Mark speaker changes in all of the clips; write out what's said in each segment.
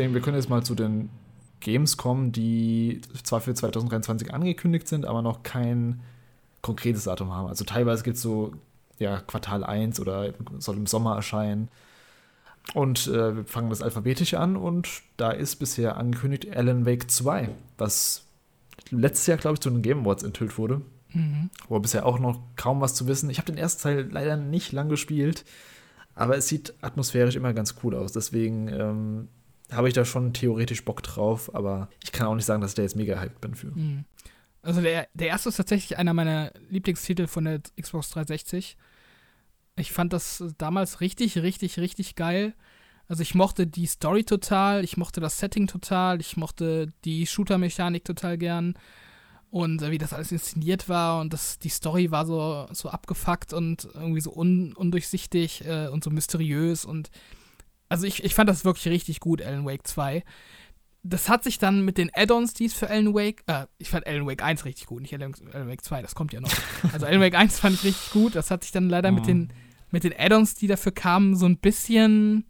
Speaker 1: deswegen, wir können jetzt mal zu den Games kommen, die zwar für 2023 angekündigt sind, aber noch kein konkretes Datum haben. Also teilweise gibt es so ja, Quartal 1 oder soll im Sommer erscheinen. Und äh, wir fangen das alphabetisch an und da ist bisher angekündigt Alan Wake 2, was letztes Jahr, glaube ich, zu den Game Awards enthüllt wurde. Mhm. Wo bisher auch noch kaum was zu wissen. Ich habe den ersten Teil leider nicht lang gespielt, aber es sieht atmosphärisch immer ganz cool aus. Deswegen ähm, habe ich da schon theoretisch Bock drauf, aber ich kann auch nicht sagen, dass ich da jetzt mega hyped bin für. Mhm.
Speaker 2: Also der, der erste ist tatsächlich einer meiner Lieblingstitel von der Xbox 360. Ich fand das damals richtig, richtig, richtig geil. Also ich mochte die Story total, ich mochte das Setting total, ich mochte die Shooter-Mechanik total gern und äh, wie das alles inszeniert war und das, die Story war so, so abgefuckt und irgendwie so un, undurchsichtig äh, und so mysteriös und also ich, ich fand das wirklich richtig gut, Alan Wake 2. Das hat sich dann mit den Add-ons, die es für Alan Wake, äh, ich fand Alan Wake 1 richtig gut, nicht Alan, Alan Wake 2, das kommt ja noch. Also Alan Wake 1 fand ich richtig gut, das hat sich dann leider oh. mit den, mit den Add-ons, die dafür kamen, so ein bisschen,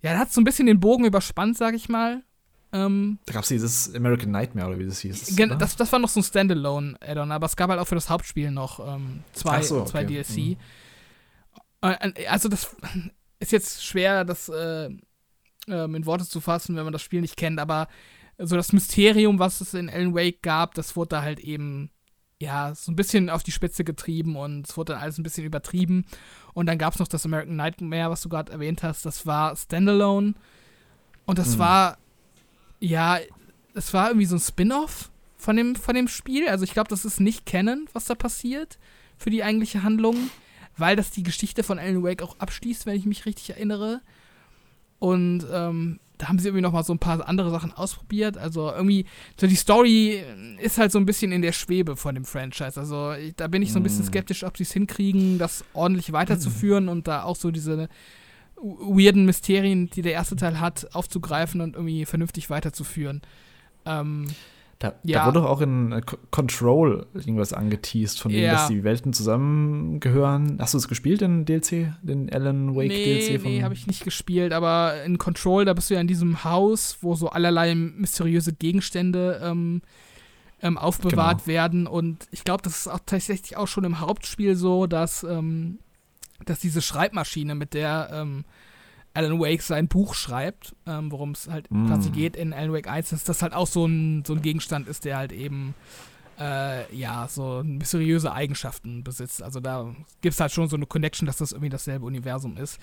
Speaker 2: ja, da hat so ein bisschen den Bogen überspannt, sag ich mal. Ähm,
Speaker 1: da gab es dieses American Nightmare oder wie das hieß.
Speaker 2: Das, das war noch so ein Standalone-Add-on, aber es gab halt auch für das Hauptspiel noch ähm, zwei, so, okay. zwei DLC. Mhm. Äh, also das ist jetzt schwer, das äh, ähm, in Worte zu fassen, wenn man das Spiel nicht kennt, aber so das Mysterium, was es in Alan Wake gab, das wurde da halt eben ja, so ein bisschen auf die Spitze getrieben und es wurde dann alles ein bisschen übertrieben. Und dann gab es noch das American Nightmare, was du gerade erwähnt hast. Das war Standalone. Und das mhm. war, ja, es war irgendwie so ein Spin-off von dem, von dem Spiel. Also ich glaube, das ist nicht kennen, was da passiert für die eigentliche Handlung, weil das die Geschichte von Alan Wake auch abschließt, wenn ich mich richtig erinnere. Und ähm, da haben sie irgendwie noch mal so ein paar andere Sachen ausprobiert. Also irgendwie, so die Story ist halt so ein bisschen in der Schwebe von dem Franchise. Also ich, da bin ich so ein bisschen mm. skeptisch, ob sie es hinkriegen, das ordentlich weiterzuführen und da auch so diese weirden Mysterien, die der erste Teil hat, aufzugreifen und irgendwie vernünftig weiterzuführen. Ähm,
Speaker 1: da, ja. da, wurde doch auch in äh, Control irgendwas angeteased, von dem, ja. dass die Welten zusammengehören. Hast du es gespielt, den DLC, den Alan Wake nee, DLC?
Speaker 2: Von nee, habe ich nicht gespielt, aber in Control, da bist du ja in diesem Haus, wo so allerlei mysteriöse Gegenstände ähm, ähm, aufbewahrt genau. werden. Und ich glaube, das ist auch tatsächlich auch schon im Hauptspiel so, dass, ähm, dass diese Schreibmaschine, mit der ähm, Alan Wake sein Buch schreibt, ähm, worum es halt mm. quasi geht in Alan Wake 1, dass das halt auch so ein, so ein Gegenstand ist, der halt eben äh, ja, so mysteriöse Eigenschaften besitzt. Also da gibt es halt schon so eine Connection, dass das irgendwie dasselbe Universum ist.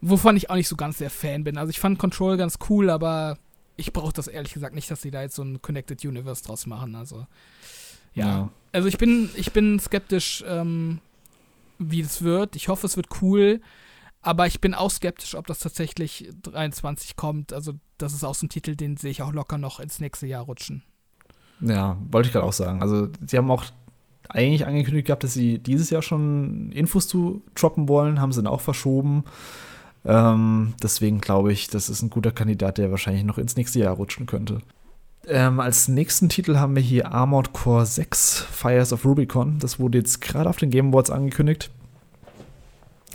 Speaker 2: Wovon ich auch nicht so ganz der Fan bin. Also ich fand Control ganz cool, aber ich brauche das ehrlich gesagt nicht, dass sie da jetzt so ein Connected Universe draus machen. Also ja. ja. Also ich bin, ich bin skeptisch, ähm, wie es wird. Ich hoffe, es wird cool. Aber ich bin auch skeptisch, ob das tatsächlich 23 kommt. Also, das ist auch so ein Titel, den sehe ich auch locker noch ins nächste Jahr rutschen.
Speaker 1: Ja, wollte ich gerade auch sagen. Also, sie haben auch eigentlich angekündigt gehabt, dass sie dieses Jahr schon Infos zu droppen wollen, haben sie dann auch verschoben. Ähm, deswegen glaube ich, das ist ein guter Kandidat, der wahrscheinlich noch ins nächste Jahr rutschen könnte. Ähm, als nächsten Titel haben wir hier Armored Core 6 Fires of Rubicon. Das wurde jetzt gerade auf den Game Awards angekündigt.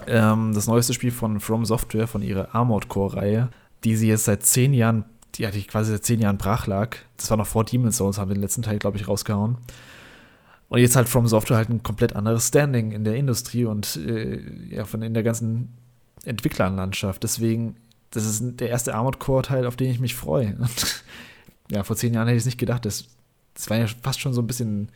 Speaker 1: Ähm, das neueste Spiel von From Software, von ihrer Armored Core-Reihe, die sie jetzt seit zehn Jahren, ja, die quasi seit zehn Jahren brach lag. Das war noch vor Demon's Souls, haben wir den letzten Teil, glaube ich, rausgehauen. Und jetzt hat From Software halt ein komplett anderes Standing in der Industrie und äh, ja, von in der ganzen Entwicklerlandschaft. Deswegen, das ist der erste Armored Core-Teil, auf den ich mich freue. Ja, vor zehn Jahren hätte ich es nicht gedacht. Das, das war ja fast schon so ein bisschen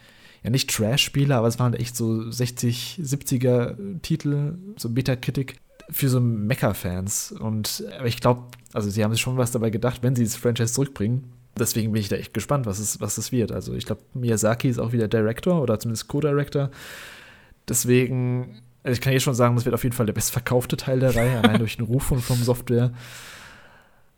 Speaker 1: ja nicht Trash-Spiele, aber es waren echt so 60, 70er Titel, so Metacritic für so Mecha-Fans. Und aber ich glaube, also sie haben sich schon was dabei gedacht, wenn sie das Franchise zurückbringen. Deswegen bin ich da echt gespannt, was es, was es wird. Also ich glaube, Miyazaki ist auch wieder Director oder zumindest Co-Director. Deswegen, also ich kann jetzt schon sagen, das wird auf jeden Fall der bestverkaufte Teil der Reihe, allein durch den Ruf von From Software.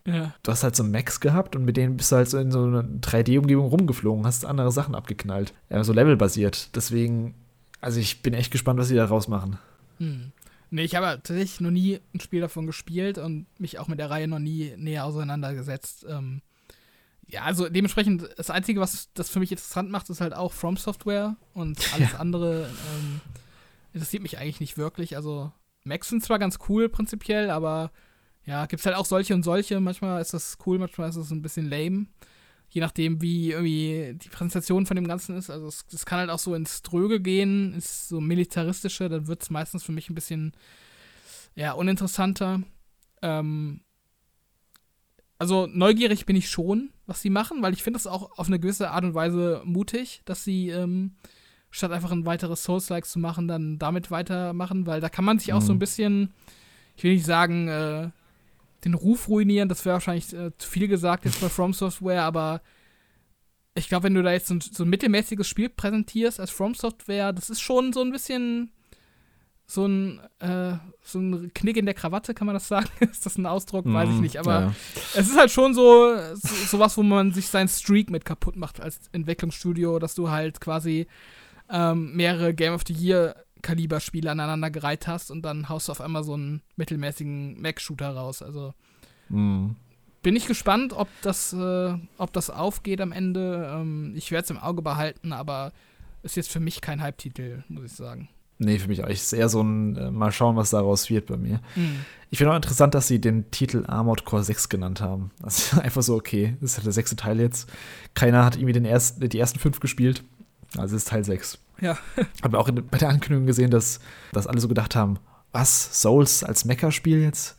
Speaker 1: Ja. Du hast halt so Max gehabt und mit denen bist du halt so in so einer 3D-Umgebung rumgeflogen, hast andere Sachen abgeknallt. Ja, so levelbasiert. Deswegen, also ich bin echt gespannt, was sie da rausmachen.
Speaker 2: Hm. Nee, ich habe tatsächlich noch nie ein Spiel davon gespielt und mich auch mit der Reihe noch nie näher auseinandergesetzt. Ähm, ja, also dementsprechend, das Einzige, was das für mich interessant macht, ist halt auch From Software und alles ja. andere ähm, interessiert mich eigentlich nicht wirklich. Also, Max sind zwar ganz cool prinzipiell, aber ja, gibt es halt auch solche und solche. Manchmal ist das cool, manchmal ist das ein bisschen lame. Je nachdem, wie irgendwie die Präsentation von dem Ganzen ist. Also es, es kann halt auch so ins Dröge gehen, ins so militaristische, dann wird es meistens für mich ein bisschen ja, uninteressanter. Ähm, also neugierig bin ich schon, was sie machen, weil ich finde das auch auf eine gewisse Art und Weise mutig, dass sie ähm, statt einfach ein weiteres Souls-Likes zu machen, dann damit weitermachen, weil da kann man sich auch so ein mhm. bisschen, ich will nicht sagen, äh, den Ruf ruinieren, das wäre wahrscheinlich äh, zu viel gesagt jetzt bei From Software, aber ich glaube, wenn du da jetzt so ein, so ein mittelmäßiges Spiel präsentierst als From Software, das ist schon so ein bisschen so ein, äh, so ein Knick in der Krawatte, kann man das sagen? ist das ein Ausdruck? Weiß ich mhm, nicht. Aber ja. es ist halt schon so, so sowas, wo man sich seinen Streak mit kaputt macht als Entwicklungsstudio, dass du halt quasi ähm, mehrere Game of the Year Kaliber-Spiele aneinander gereiht hast und dann haust du auf einmal so einen mittelmäßigen Mac-Shooter raus. Also mhm. bin ich gespannt, ob das, äh, ob das aufgeht am Ende. Ähm, ich werde es im Auge behalten, aber ist jetzt für mich kein Hype-Titel, muss ich sagen.
Speaker 1: Nee, für mich auch. Ist eher so ein äh, Mal schauen, was daraus wird bei mir. Mhm. Ich finde auch interessant, dass sie den Titel Armored Core 6 genannt haben. Das ist einfach so, okay, das ist halt der sechste Teil jetzt. Keiner hat irgendwie den ersten, die ersten fünf gespielt. Also es ist Teil 6.
Speaker 2: Ja.
Speaker 1: Haben wir auch in, bei der Ankündigung gesehen, dass, dass alle so gedacht haben, was, Souls als Mecha-Spiel jetzt?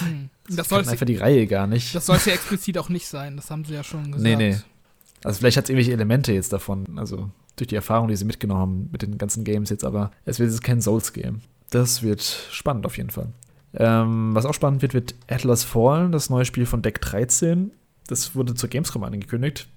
Speaker 2: Hm. Das, das
Speaker 1: einfach die Reihe gar nicht.
Speaker 2: Das soll es ja explizit auch nicht sein, das haben sie ja schon gesagt. Nee, nee.
Speaker 1: Also vielleicht hat es irgendwelche Elemente jetzt davon, also durch die Erfahrung, die sie mitgenommen haben mit den ganzen Games jetzt, aber es wird jetzt kein Souls-Game. Das wird spannend auf jeden Fall. Ähm, was auch spannend wird, wird Atlas Fallen, das neue Spiel von Deck 13. Das wurde zur Gamescom angekündigt.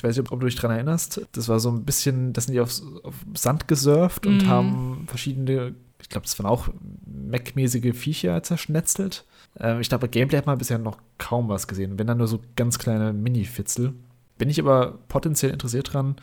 Speaker 1: Ich weiß nicht, ob du dich daran erinnerst. Das war so ein bisschen, das sind die auf, auf Sand gesurft und mhm. haben verschiedene, ich glaube, das waren auch Mac-mäßige Viecher zerschnetzelt. Ähm, ich glaube, bei Gameplay hat man bisher noch kaum was gesehen. Wenn dann nur so ganz kleine Mini-Fitzel. Bin ich aber potenziell interessiert dran.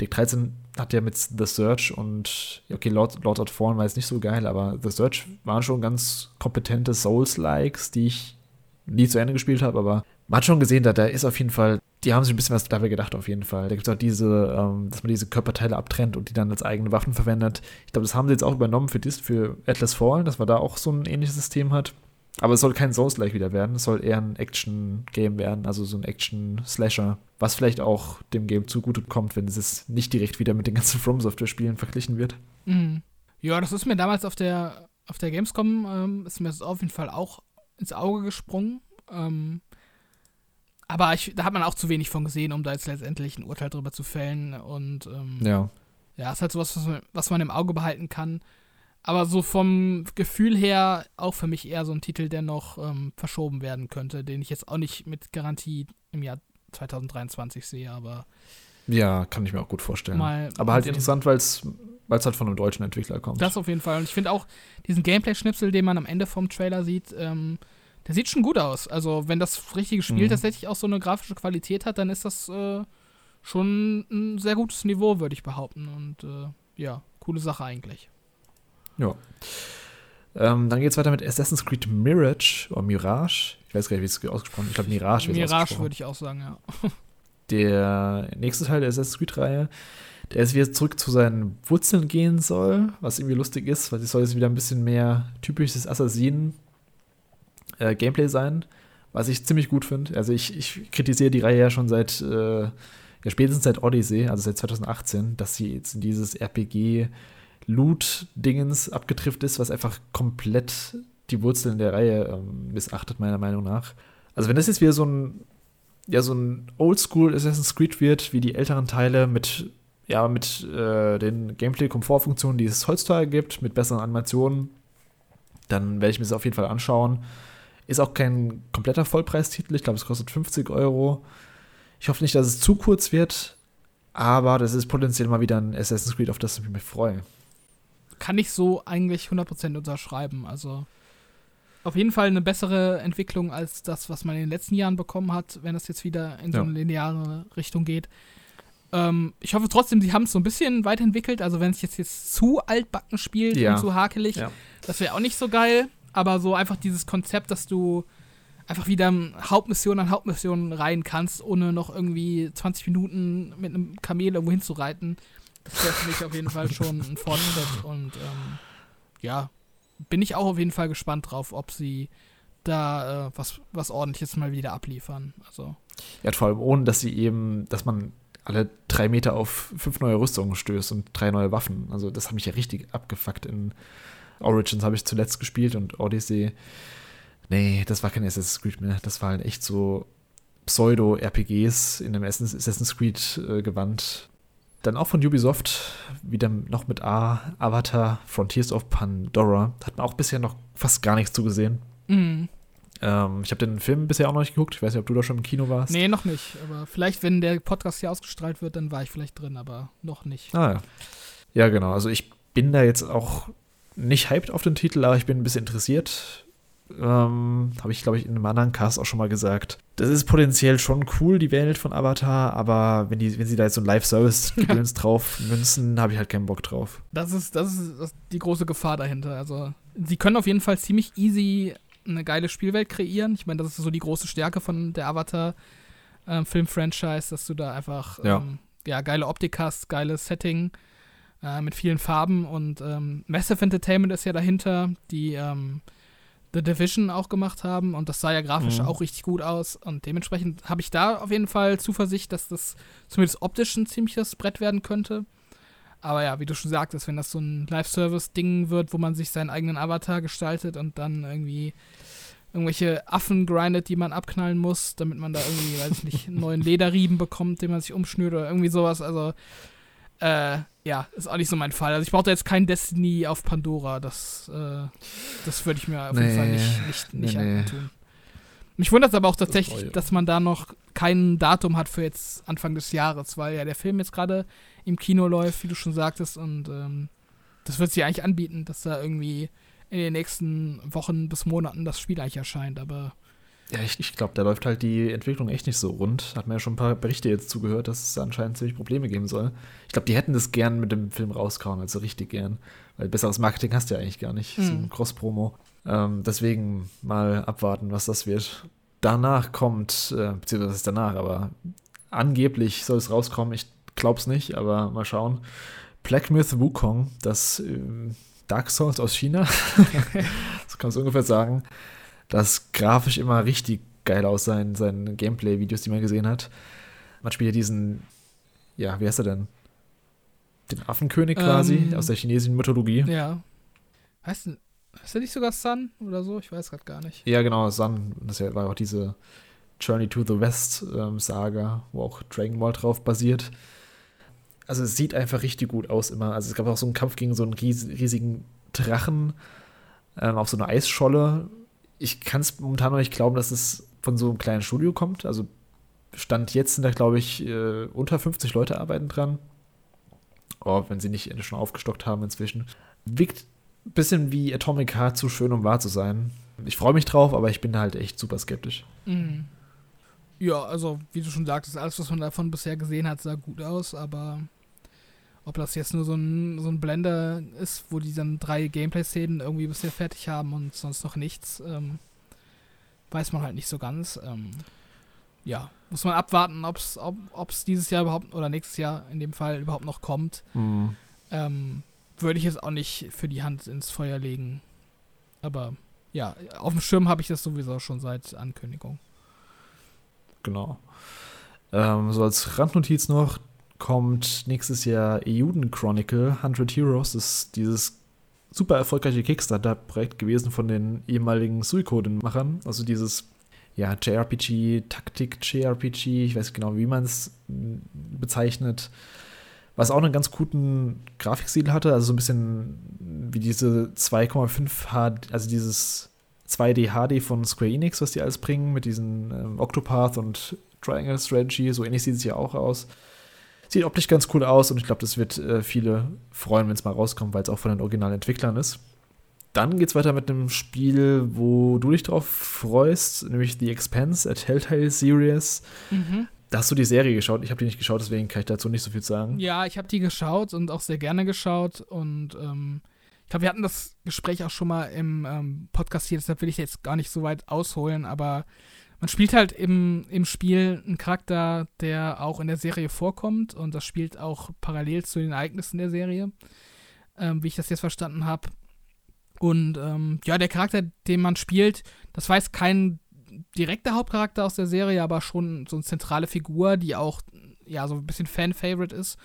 Speaker 1: Deck 13 hat ja mit The Search und, okay, Lord, Lord of Fallen war jetzt nicht so geil, aber The Search waren schon ganz kompetente Souls-Likes, die ich nie zu Ende gespielt habe, aber man hat schon gesehen, da, da ist auf jeden Fall, die haben sich ein bisschen was dabei gedacht, auf jeden Fall. Da gibt es auch diese, ähm, dass man diese Körperteile abtrennt und die dann als eigene Waffen verwendet. Ich glaube, das haben sie jetzt auch übernommen für, Dis, für Atlas Fallen, dass man da auch so ein ähnliches System hat. Aber es soll kein Souls-like wieder werden, es soll eher ein Action-Game werden, also so ein Action-Slasher, was vielleicht auch dem Game zugute kommt, wenn es nicht direkt wieder mit den ganzen From Software-Spielen verglichen wird.
Speaker 2: Mhm. Ja, das ist mir damals auf der, auf der Gamescom, ähm, ist mir das auf jeden Fall auch ins Auge gesprungen. Ähm, aber ich, da hat man auch zu wenig von gesehen, um da jetzt letztendlich ein Urteil drüber zu fällen. Und ähm,
Speaker 1: ja.
Speaker 2: Ja, ist halt sowas, was man, was man im Auge behalten kann. Aber so vom Gefühl her auch für mich eher so ein Titel, der noch ähm, verschoben werden könnte, den ich jetzt auch nicht mit Garantie im Jahr 2023 sehe, aber.
Speaker 1: Ja, kann ich mir auch gut vorstellen. Aber halt interessant, weil es halt von einem deutschen Entwickler kommt.
Speaker 2: Das auf jeden Fall. Und ich finde auch diesen Gameplay-Schnipsel, den man am Ende vom Trailer sieht, ähm, der sieht schon gut aus. Also, wenn das richtige Spiel mhm. tatsächlich auch so eine grafische Qualität hat, dann ist das äh, schon ein sehr gutes Niveau, würde ich behaupten. Und äh, ja, coole Sache eigentlich.
Speaker 1: Ja. Ähm, dann geht es weiter mit Assassin's Creed Mirage oder Mirage. Ich weiß gar nicht, wie es ausgesprochen wird. Ich glaube, Mirage
Speaker 2: wird Mirage würde ich auch sagen, ja.
Speaker 1: Der nächste Teil der Assassin's Creed-Reihe, der jetzt wieder zurück zu seinen Wurzeln gehen soll, was irgendwie lustig ist, weil es soll jetzt wieder ein bisschen mehr typisches Assassinen-Gameplay äh, sein, was ich ziemlich gut finde. Also ich, ich kritisiere die Reihe ja schon seit, äh, ja, spätestens seit Odyssey, also seit 2018, dass sie jetzt in dieses RPG- Loot-Dingens abgetrifft ist, was einfach komplett die Wurzeln der Reihe ähm, missachtet, meiner Meinung nach. Also wenn das jetzt wieder so ein, ja, so ein Oldschool Assassin's Creed wird, wie die älteren Teile mit, ja, mit äh, den Gameplay-Komfortfunktionen, die es heutzutage gibt, mit besseren Animationen, dann werde ich mir das auf jeden Fall anschauen. Ist auch kein kompletter Vollpreistitel, ich glaube, es kostet 50 Euro. Ich hoffe nicht, dass es zu kurz wird, aber das ist potenziell mal wieder ein Assassin's Creed, auf das ich mich freue
Speaker 2: kann ich so eigentlich 100% unterschreiben. Also auf jeden Fall eine bessere Entwicklung als das, was man in den letzten Jahren bekommen hat, wenn das jetzt wieder in so eine lineare Richtung geht. Ähm, ich hoffe trotzdem, sie haben es so ein bisschen weiterentwickelt. Also wenn es jetzt, jetzt zu altbacken spielt ja. und zu hakelig, ja. das wäre auch nicht so geil. Aber so einfach dieses Konzept, dass du einfach wieder Hauptmission an Hauptmission rein kannst, ohne noch irgendwie 20 Minuten mit einem Kamel irgendwo hinzureiten. Das wäre für mich auf jeden Fall schon ein Fortschritt und ähm, ja, bin ich auch auf jeden Fall gespannt drauf, ob sie da äh, was, was ordentliches mal wieder abliefern. Also.
Speaker 1: Ja, vor allem ohne, dass sie eben, dass man alle drei Meter auf fünf neue Rüstungen stößt und drei neue Waffen. Also das hat mich ja richtig abgefuckt. In Origins habe ich zuletzt gespielt und Odyssey. Nee, das war kein Assassin's Creed mehr. Das waren echt so Pseudo-RPGs in dem Assassin's Creed-Gewand. Äh, Dann auch von Ubisoft, wieder noch mit A, Avatar, Frontiers of Pandora. Hat man auch bisher noch fast gar nichts zugesehen. Mhm. Ähm, ich habe den Film bisher auch noch nicht geguckt. Ich weiß nicht, ob du da schon im Kino warst.
Speaker 2: Nee, noch nicht. Aber vielleicht, wenn der Podcast hier ausgestrahlt wird, dann war ich vielleicht drin, aber noch nicht.
Speaker 1: Ah ja. Ja, genau. Also ich bin da jetzt auch nicht hyped auf den Titel, aber ich bin ein bisschen interessiert. Ähm, habe ich, glaube ich, in einem anderen Cast auch schon mal gesagt. Das ist potenziell schon cool, die Welt von Avatar, aber wenn, die, wenn sie da jetzt so ein Live-Service-Gedöns drauf münzen, habe ich halt keinen Bock drauf.
Speaker 2: Das ist, das ist die große Gefahr dahinter. Also, sie können auf jeden Fall ziemlich easy eine geile Spielwelt kreieren. Ich meine, das ist so die große Stärke von der Avatar-Film-Franchise, ähm, dass du da einfach ja. Ähm, ja. geile Optik hast, geiles Setting äh, mit vielen Farben und ähm, Massive Entertainment ist ja dahinter, die ähm, The Division auch gemacht haben und das sah ja grafisch mhm. auch richtig gut aus und dementsprechend habe ich da auf jeden Fall Zuversicht, dass das zumindest optisch ein ziemliches Brett werden könnte. Aber ja, wie du schon sagtest, wenn das so ein Live-Service-Ding wird, wo man sich seinen eigenen Avatar gestaltet und dann irgendwie irgendwelche Affen grindet, die man abknallen muss, damit man da irgendwie, weiß ich nicht, einen neuen Lederrieben bekommt, den man sich umschnürt oder irgendwie sowas. Also, äh, ja, ist auch nicht so mein Fall. Also ich brauche da jetzt kein Destiny auf Pandora. Das, äh, das würde ich mir auf nee, jeden Fall nicht, nicht, nicht nee, antun. Mich wundert es aber auch tatsächlich, das dass man da noch kein Datum hat für jetzt Anfang des Jahres, weil ja der Film jetzt gerade im Kino läuft, wie du schon sagtest, und ähm, das wird sich eigentlich anbieten, dass da irgendwie in den nächsten Wochen bis Monaten das Spiel eigentlich erscheint, aber.
Speaker 1: Ja, ich, ich glaube, da läuft halt die Entwicklung echt nicht so rund. Hat man ja schon ein paar Berichte jetzt zugehört, dass es anscheinend ziemlich Probleme geben soll. Ich glaube, die hätten das gern mit dem Film rauskauen, also richtig gern. Weil besseres Marketing hast du ja eigentlich gar nicht. Mhm. So ein. Cross-Promo. Ähm, deswegen mal abwarten, was das wird. Danach kommt, äh, beziehungsweise ist danach, aber angeblich soll es rauskommen. Ich glaube es nicht, aber mal schauen. Black Myth Wukong, das äh, Dark Souls aus China. das kann man so ungefähr sagen. Das grafisch immer richtig geil aus seinen, seinen Gameplay-Videos, die man gesehen hat. Man spielt ja diesen, ja, wie heißt er denn? Den Affenkönig quasi ähm, aus der chinesischen Mythologie.
Speaker 2: Ja. Heißt, heißt er nicht sogar Sun oder so? Ich weiß gerade gar nicht.
Speaker 1: Ja, genau, Sun. Das war auch diese Journey to the West ähm, wo auch Dragon Ball drauf basiert also es sieht einfach richtig gut aus immer. Also es gab auch so einen Kampf gegen so einen ries riesigen Drachen ähm, auf so einer Eisscholle. Ich kann es momentan noch nicht glauben, dass es von so einem kleinen Studio kommt. Also Stand jetzt sind da, glaube ich, äh, unter 50 Leute arbeiten dran. Oh, wenn sie nicht schon aufgestockt haben inzwischen. Wirkt ein bisschen wie Atomic Heart zu schön, um wahr zu sein. Ich freue mich drauf, aber ich bin halt echt super skeptisch.
Speaker 2: Mhm. Ja, also wie du schon sagtest, alles, was man davon bisher gesehen hat, sah gut aus, aber ob das jetzt nur so ein, so ein Blender ist, wo die dann drei Gameplay-Szenen irgendwie bisher fertig haben und sonst noch nichts, ähm, weiß man halt nicht so ganz. Ähm, ja, muss man abwarten, ob's, ob es dieses Jahr überhaupt oder nächstes Jahr in dem Fall überhaupt noch kommt. Mhm. Ähm, Würde ich jetzt auch nicht für die Hand ins Feuer legen. Aber ja, auf dem Schirm habe ich das sowieso schon seit Ankündigung.
Speaker 1: Genau. Ähm, so als Randnotiz noch, kommt nächstes Jahr Euden Chronicle 100 Heroes. Das ist dieses super erfolgreiche Kickstarter-Projekt gewesen von den ehemaligen Suikoden-Machern. Also dieses ja, JRPG, Taktik-JRPG, ich weiß genau, wie man es bezeichnet. Was auch einen ganz guten Grafikstil hatte, also so ein bisschen wie diese 2,5 HD, also dieses 2D HD von Square Enix, was die alles bringen, mit diesen ähm, Octopath und Triangle Strategy, so ähnlich sieht es ja auch aus. Sieht optisch ganz cool aus und ich glaube, das wird äh, viele freuen, wenn es mal rauskommt, weil es auch von den originalen Entwicklern ist. Dann geht es weiter mit einem Spiel, wo du dich drauf freust, nämlich The Expanse, a Telltale Series. Mhm. Da hast du die Serie geschaut. Ich habe die nicht geschaut, deswegen kann ich dazu nicht so viel sagen.
Speaker 2: Ja, ich habe die geschaut und auch sehr gerne geschaut. Und ähm, ich glaube, wir hatten das Gespräch auch schon mal im ähm, Podcast hier, deshalb will ich jetzt gar nicht so weit ausholen, aber man spielt halt im, im Spiel einen Charakter, der auch in der Serie vorkommt und das spielt auch parallel zu den Ereignissen der Serie, ähm, wie ich das jetzt verstanden habe. Und ähm, ja, der Charakter, den man spielt, das war jetzt kein direkter Hauptcharakter aus der Serie, aber schon so eine zentrale Figur, die auch ja so ein bisschen Fan-Favorite ist.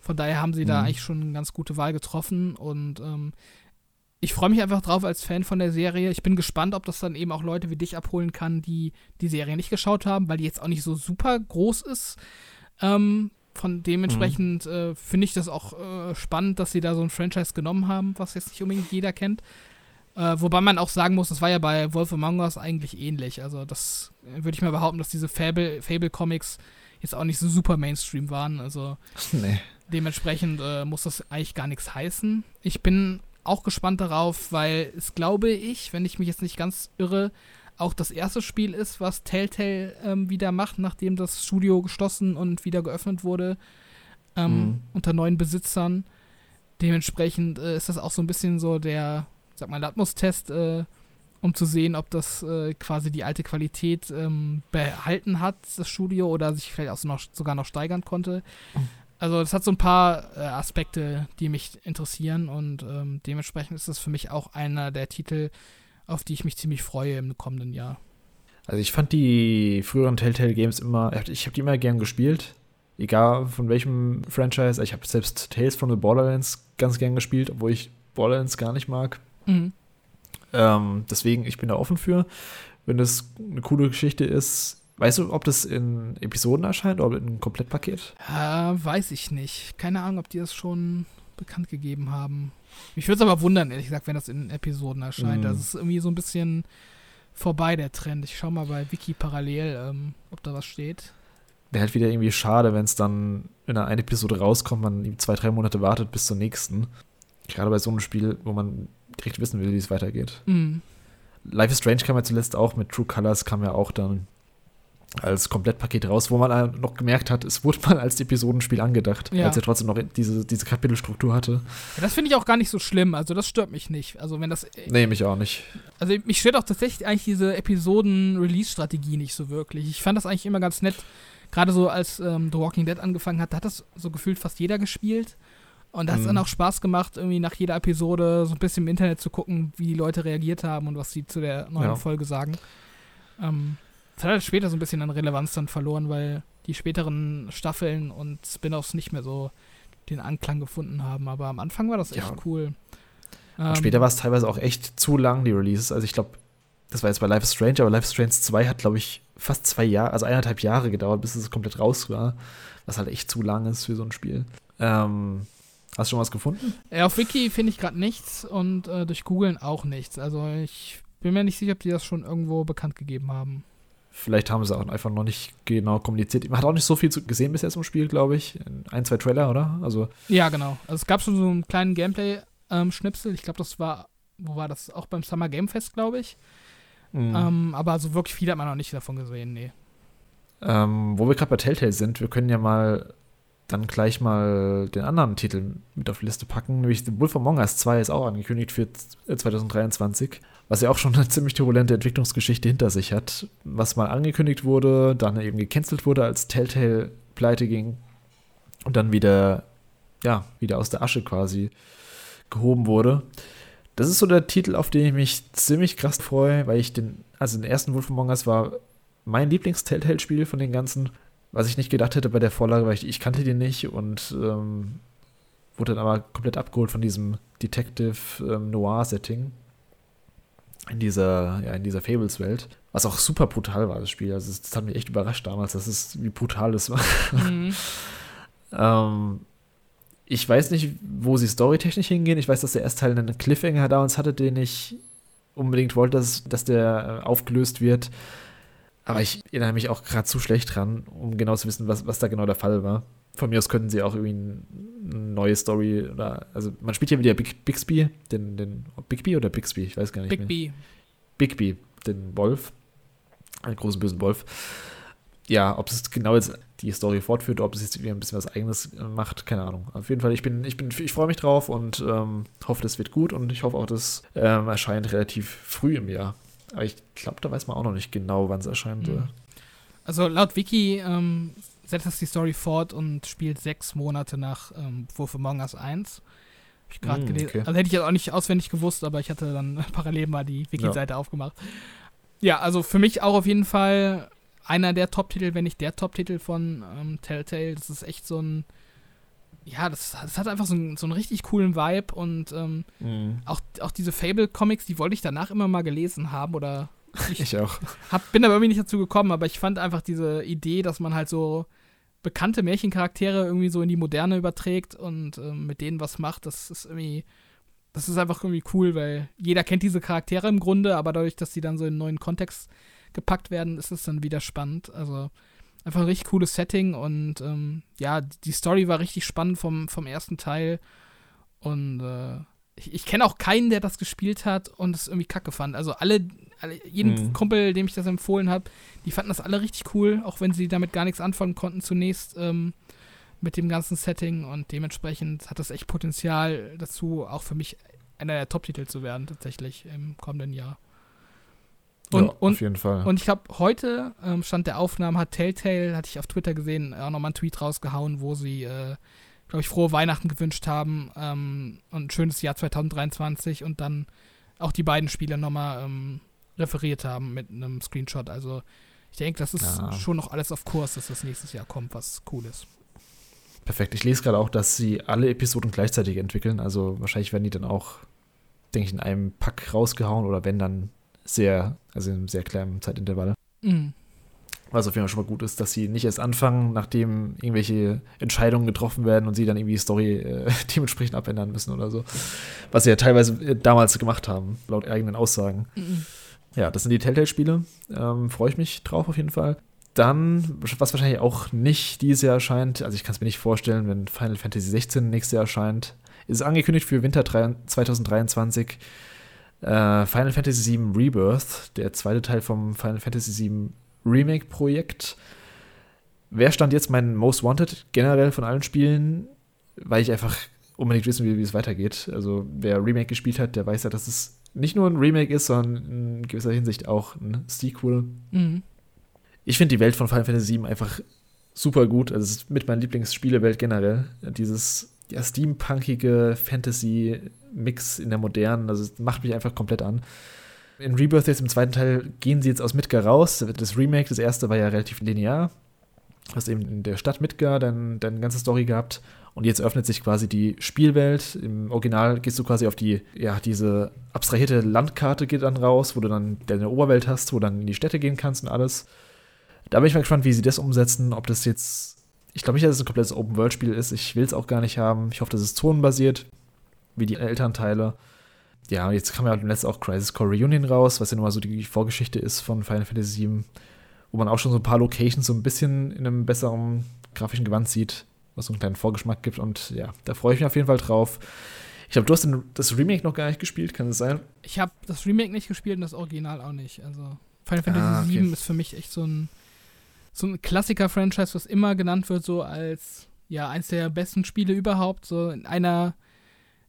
Speaker 2: Von daher haben sie mhm. da eigentlich schon eine ganz gute Wahl getroffen und ähm, ich freue mich einfach drauf als Fan von der Serie. Ich bin gespannt, ob das dann eben auch Leute wie dich abholen kann, die die Serie nicht geschaut haben, weil die jetzt auch nicht so super groß ist. Ähm, von dementsprechend mhm. äh, finde ich das auch äh, spannend, dass sie da so ein Franchise genommen haben, was jetzt nicht unbedingt jeder kennt. Äh, wobei man auch sagen muss, das war ja bei Wolf Among Us eigentlich ähnlich. Also das äh, würde ich mal behaupten, dass diese Fable, Fable Comics jetzt auch nicht so super Mainstream waren. Also nee. dementsprechend äh, muss das eigentlich gar nichts heißen. Ich bin auch gespannt darauf, weil es glaube ich, wenn ich mich jetzt nicht ganz irre, auch das erste Spiel ist, was Telltale ähm, wieder macht, nachdem das Studio geschlossen und wieder geöffnet wurde ähm, mhm. unter neuen Besitzern. Dementsprechend äh, ist das auch so ein bisschen so der, sag mal, Latmus-Test, äh, um zu sehen, ob das äh, quasi die alte Qualität ähm, behalten hat, das Studio, oder sich vielleicht auch noch, sogar noch steigern konnte. Mhm. Also das hat so ein paar äh, Aspekte, die mich interessieren und ähm, dementsprechend ist das für mich auch einer der Titel, auf die ich mich ziemlich freue im kommenden Jahr.
Speaker 1: Also ich fand die früheren Telltale Games immer, ich habe die immer gern gespielt, egal von welchem Franchise. Ich habe selbst Tales from the Borderlands ganz gern gespielt, obwohl ich Borderlands gar nicht mag. Mhm. Ähm, deswegen, ich bin da offen für. Wenn das eine coole Geschichte ist, Weißt du, ob das in Episoden erscheint oder in einem Komplettpaket?
Speaker 2: Ja, weiß ich nicht. Keine Ahnung, ob die das schon bekannt gegeben haben. Mich würde es aber wundern, ehrlich gesagt, wenn das in Episoden erscheint. Mm. Das ist irgendwie so ein bisschen vorbei, der Trend. Ich schaue mal bei Wiki parallel, ähm, ob da was steht.
Speaker 1: Wäre halt wieder irgendwie schade, wenn es dann in einer eine Episode rauskommt, man zwei, drei Monate wartet bis zur nächsten. Gerade bei so einem Spiel, wo man direkt wissen will, wie es weitergeht. Mm. Life is Strange kam ja zuletzt auch mit True Colors, kam ja auch dann als Komplettpaket raus, wo man noch gemerkt hat, es wurde mal als Episodenspiel angedacht, ja. als er trotzdem noch diese, diese Kapitelstruktur hatte.
Speaker 2: Ja, das finde ich auch gar nicht so schlimm, also das stört mich nicht. Also wenn das. Äh,
Speaker 1: nee, mich auch nicht.
Speaker 2: Also mich stört auch tatsächlich eigentlich diese Episoden-Release-Strategie nicht so wirklich. Ich fand das eigentlich immer ganz nett. Gerade so als ähm, The Walking Dead angefangen hat, da hat das so gefühlt fast jeder gespielt. Und da hat es mhm. dann auch Spaß gemacht, irgendwie nach jeder Episode so ein bisschen im Internet zu gucken, wie die Leute reagiert haben und was sie zu der neuen ja. Folge sagen. Ähm, das hat halt später so ein bisschen an Relevanz dann verloren, weil die späteren Staffeln und Spin-offs nicht mehr so den Anklang gefunden haben. Aber am Anfang war das echt ja. cool.
Speaker 1: Ähm, später war es teilweise auch echt zu lang, die Releases. Also ich glaube, das war jetzt bei Life is Strange, aber Life is Strange 2 hat, glaube ich, fast zwei Jahre, also eineinhalb Jahre gedauert, bis es komplett raus war. Was halt echt zu lang ist für so ein Spiel. Ähm, hast du schon was gefunden?
Speaker 2: Ja, auf Wiki finde ich gerade nichts und äh, durch Googlen auch nichts. Also ich bin mir nicht sicher, ob die das schon irgendwo bekannt gegeben haben.
Speaker 1: Vielleicht haben sie auch einfach noch nicht genau kommuniziert. Man hat auch nicht so viel gesehen bisher zum Spiel, glaube ich. Ein, zwei Trailer, oder? Also
Speaker 2: ja, genau. Also es gab schon so einen kleinen Gameplay-Schnipsel. ich glaube, das war, wo war das? Auch beim Summer Game Fest, glaube ich. Mhm. Ähm, aber so wirklich viel hat man noch nicht davon gesehen, nee.
Speaker 1: Ähm, wo wir gerade bei Telltale sind, wir können ja mal dann gleich mal den anderen Titel mit auf die Liste packen, nämlich The Wolf Among Us 2 ist auch angekündigt für 2023 was ja auch schon eine ziemlich turbulente Entwicklungsgeschichte hinter sich hat, was mal angekündigt wurde, dann eben gecancelt wurde, als Telltale pleite ging und dann wieder, ja, wieder aus der Asche quasi gehoben wurde. Das ist so der Titel, auf den ich mich ziemlich krass freue, weil ich den, also den ersten Wolf Among Us war mein Lieblings-Telltale-Spiel von den ganzen, was ich nicht gedacht hätte bei der Vorlage, weil ich, ich kannte den nicht und ähm, wurde dann aber komplett abgeholt von diesem Detective ähm, in dieser, ja, in dieser Fables-Welt. Was auch super brutal war, das Spiel. Also, das hat mich echt überrascht damals, dass es, wie brutal es war. Mhm. ähm, ich weiß nicht, wo sie storytechnisch hingehen. Ich weiß, dass der erste Teil einen Cliffhanger damals hatte, den ich unbedingt wollte, dass, dass der äh, aufgelöst wird. Aber ich erinnere mich auch gerade zu schlecht dran, um genau zu wissen, was, was da genau der Fall war. Von mir aus könnten sie auch irgendwie eine neue Story oder, also man spielt ja wieder Big, Bixby, den, den, Bigby oder Bixby, ich weiß gar nicht Bigby. mehr. Bigby, den Wolf, einen großen bösen Wolf. Ja, ob es genau jetzt die Story fortführt, ob es jetzt wieder ein bisschen was Eigenes macht, keine Ahnung. Auf jeden Fall, ich bin, ich bin, ich freue mich drauf und ähm, hoffe, das wird gut und ich hoffe auch, das ähm, erscheint relativ früh im Jahr. Aber ich glaube, da weiß man auch noch nicht genau, wann es erscheinen soll.
Speaker 2: Also laut Wiki ähm, setzt das die Story fort und spielt sechs Monate nach ähm, Wolf Among Us 1. ich gerade mm, gelesen. Okay. Also hätte ich jetzt auch nicht auswendig gewusst, aber ich hatte dann parallel mal die Wiki-Seite ja. aufgemacht. Ja, also für mich auch auf jeden Fall einer der Top-Titel, wenn nicht der Top-Titel von ähm, Telltale. Das ist echt so ein. Ja, das, das hat einfach so, ein, so einen richtig coolen Vibe und ähm, mm. auch, auch diese Fable-Comics, die wollte ich danach immer mal gelesen haben oder.
Speaker 1: Ich, ich auch.
Speaker 2: Hab, bin aber irgendwie nicht dazu gekommen, aber ich fand einfach diese Idee, dass man halt so bekannte Märchencharaktere irgendwie so in die Moderne überträgt und ähm, mit denen was macht, das ist irgendwie, das ist einfach irgendwie cool, weil jeder kennt diese Charaktere im Grunde, aber dadurch, dass die dann so in einen neuen Kontext gepackt werden, ist es dann wieder spannend. Also einfach ein richtig cooles Setting und ähm, ja, die Story war richtig spannend vom, vom ersten Teil und äh, ich, ich kenne auch keinen, der das gespielt hat und es irgendwie kacke fand. Also alle, alle jeden mhm. Kumpel, dem ich das empfohlen habe, die fanden das alle richtig cool, auch wenn sie damit gar nichts anfangen konnten zunächst ähm, mit dem ganzen Setting und dementsprechend hat das echt Potenzial dazu, auch für mich einer der Top-Titel zu werden, tatsächlich im kommenden Jahr. Und, ja, und,
Speaker 1: auf jeden Fall.
Speaker 2: Und ich glaube, heute ähm, stand der Aufnahme, hat Telltale, hatte ich auf Twitter gesehen, auch nochmal einen Tweet rausgehauen, wo sie äh, glaube ich, frohe Weihnachten gewünscht haben ähm, und ein schönes Jahr 2023 und dann auch die beiden Spiele nochmal ähm, referiert haben mit einem Screenshot. Also ich denke, das ist ja. schon noch alles auf Kurs, dass das nächstes Jahr kommt, was cool ist.
Speaker 1: Perfekt. Ich lese gerade auch, dass sie alle Episoden gleichzeitig entwickeln. Also wahrscheinlich werden die dann auch, denke ich, in einem Pack rausgehauen oder wenn dann sehr, also in einem sehr kleinen Zeitintervall. Mhm. Was auf jeden Fall schon mal gut ist, dass sie nicht erst anfangen, nachdem irgendwelche Entscheidungen getroffen werden und sie dann irgendwie die Story äh, dementsprechend abändern müssen oder so. Was sie ja teilweise äh, damals gemacht haben, laut eigenen Aussagen. Mhm. Ja, das sind die Telltale-Spiele. Ähm, Freue ich mich drauf auf jeden Fall. Dann, was wahrscheinlich auch nicht dieses Jahr erscheint, also ich kann es mir nicht vorstellen, wenn Final Fantasy 16 nächstes Jahr erscheint, ist angekündigt für Winter 2023. Äh, Final Fantasy VII Rebirth, der zweite Teil vom Final Fantasy VII Remake-Projekt. Wer stand jetzt mein Most Wanted generell von allen Spielen? Weil ich einfach unbedingt wissen will, wie es weitergeht. Also, wer Remake gespielt hat, der weiß ja, dass es nicht nur ein Remake ist, sondern in gewisser Hinsicht auch ein Sequel. Mhm. Ich finde die Welt von Final Fantasy VII einfach super gut. Also, es ist mit meiner Lieblingsspielewelt generell. Dieses ja, steampunkige Fantasy-Mix in der modernen, also es macht mich einfach komplett an. In Rebirth jetzt im zweiten Teil gehen sie jetzt aus Midgar raus. Das Remake, das erste war ja relativ linear. Du hast eben in der Stadt Midgar deine dein ganze Story gehabt. Und jetzt öffnet sich quasi die Spielwelt. Im Original gehst du quasi auf die, ja, diese abstrahierte Landkarte geht dann raus, wo du dann deine Oberwelt hast, wo du dann in die Städte gehen kannst und alles. Da bin ich mal gespannt, wie sie das umsetzen. Ob das jetzt, ich glaube nicht, dass es ein komplettes Open-World-Spiel ist. Ich will es auch gar nicht haben. Ich hoffe, das ist zonenbasiert, wie die Elternteile ja, jetzt kam ja letztens auch Crisis Core Reunion raus, was ja nun mal so die Vorgeschichte ist von Final Fantasy VII, wo man auch schon so ein paar Locations so ein bisschen in einem besseren grafischen Gewand sieht, was so einen kleinen Vorgeschmack gibt. Und ja, da freue ich mich auf jeden Fall drauf. Ich glaube, du hast das Remake noch gar nicht gespielt, kann es sein?
Speaker 2: Ich habe das Remake nicht gespielt und das Original auch nicht. Also Final Fantasy ah, okay. VII ist für mich echt so ein, so ein Klassiker-Franchise, was immer genannt wird, so als ja, eins der besten Spiele überhaupt. So in einer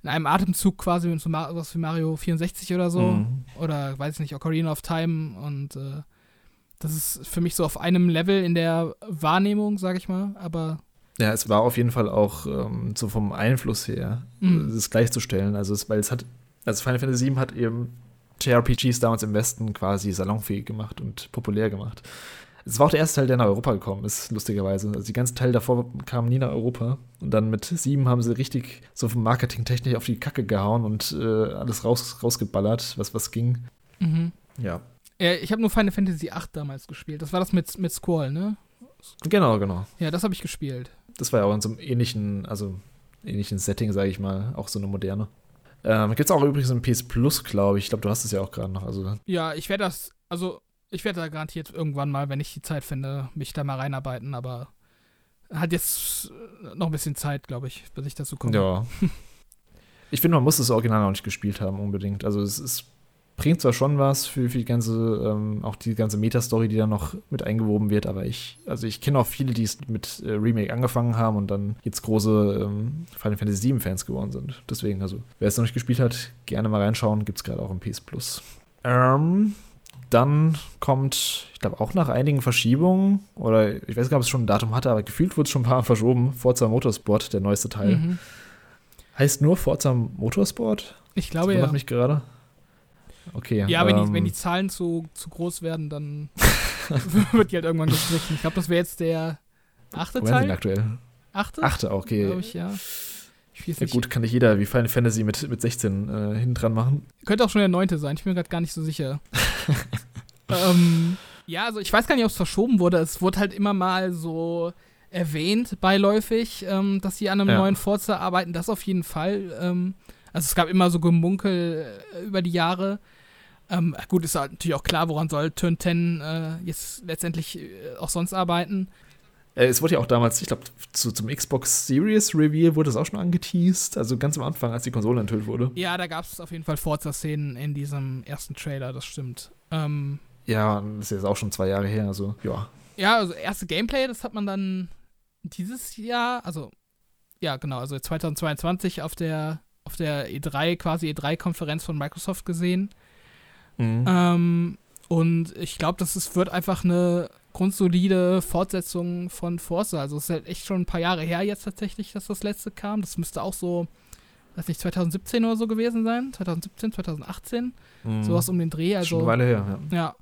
Speaker 2: in einem Atemzug quasi mit so was wie Mario 64 oder so. Mhm. Oder weiß ich nicht, Ocarina of Time. Und äh, das ist für mich so auf einem Level in der Wahrnehmung, sag ich mal. Aber.
Speaker 1: Ja, es war auf jeden Fall auch ähm, so vom Einfluss her, mhm. das gleichzustellen. Also, es, weil es hat, also Final Fantasy VII hat eben JRPGs damals im Westen quasi salonfähig gemacht und populär gemacht. Es war auch der erste Teil, der nach Europa gekommen ist, lustigerweise. Also die ganzen Teile davor kamen nie nach Europa. Und dann mit sieben haben sie richtig so vom Marketingtechnik auf die Kacke gehauen und äh, alles raus, rausgeballert, was, was ging. Mhm. Ja.
Speaker 2: ja. Ich habe nur Final Fantasy VIII damals gespielt. Das war das mit, mit Squall, ne?
Speaker 1: Genau, genau.
Speaker 2: Ja, das habe ich gespielt.
Speaker 1: Das war ja auch in so einem ähnlichen, also ähnlichen Setting, sage ich mal, auch so eine moderne. Ähm, Gibt es auch übrigens ein PS Plus, glaube ich. Ich glaube, du hast es ja auch gerade noch. Also.
Speaker 2: Ja, ich werde das, also ich werde da garantiert irgendwann mal, wenn ich die Zeit finde, mich da mal reinarbeiten, aber hat jetzt noch ein bisschen Zeit, glaube ich, bis ich dazu komme.
Speaker 1: Ja. ich finde, man muss das Original noch nicht gespielt haben, unbedingt. Also es, es bringt zwar schon was für, für die ganze, ähm, auch die ganze Meta-Story, die da noch mit eingewoben wird, aber ich, also ich kenne auch viele, die es mit äh, Remake angefangen haben und dann jetzt große ähm, Final Fantasy VII-Fans geworden sind. Deswegen, also, wer es noch nicht gespielt hat, gerne mal reinschauen, gibt es gerade auch im PS Plus. Ähm, dann kommt, ich glaube auch nach einigen Verschiebungen, oder ich weiß gar nicht, ob es schon ein Datum hatte, aber gefühlt wurde es schon ein paar Mal verschoben, Forza Motorsport, der neueste Teil. Mhm. Heißt nur Forza Motorsport?
Speaker 2: Ich glaube das ja.
Speaker 1: mich gerade. Okay.
Speaker 2: Ja, wenn, die, wenn ähm, die Zahlen zu, zu groß werden, dann wird die halt irgendwann gestrichen. Ich glaube, das wäre jetzt der achte Teil. Sind
Speaker 1: aktuell?
Speaker 2: Achte?
Speaker 1: Achte, okay.
Speaker 2: Glaube ich, ja.
Speaker 1: Ja gut, kann nicht jeder wie Final Fantasy mit, mit 16 äh, hinten dran machen.
Speaker 2: Könnte auch schon der neunte sein, ich bin mir gerade gar nicht so sicher. ähm, ja, also ich weiß gar nicht, ob es verschoben wurde. Es wurde halt immer mal so erwähnt, beiläufig, ähm, dass sie an einem ja. neuen Forza arbeiten. Das auf jeden Fall. Ähm, also es gab immer so Gemunkel äh, über die Jahre. Ähm, gut, ist halt natürlich auch klar, woran soll Turn 10 äh, jetzt letztendlich äh, auch sonst arbeiten.
Speaker 1: Äh, es wurde ja auch damals, ich glaube, zu, zum Xbox Series Reveal wurde es auch schon angeteased, also ganz am Anfang, als die Konsole enthüllt wurde.
Speaker 2: Ja, da gab es auf jeden Fall Forza-Szenen in diesem ersten Trailer, das stimmt. Ähm,
Speaker 1: ja, das ist jetzt auch schon zwei Jahre her, also ja.
Speaker 2: Ja, also erste Gameplay, das hat man dann dieses Jahr, also ja, genau, also 2022 auf der auf der E3, quasi E3-Konferenz von Microsoft gesehen. Mhm. Ähm, und ich glaube, das ist, wird einfach eine grundsolide Fortsetzung von Forza. Also es ist halt echt schon ein paar Jahre her jetzt tatsächlich, dass das letzte kam. Das müsste auch so, weiß nicht, 2017 oder so gewesen sein. 2017, 2018. Mhm. Sowas um den Dreh. Also,
Speaker 1: schon eine Weile her,
Speaker 2: ja. Ja.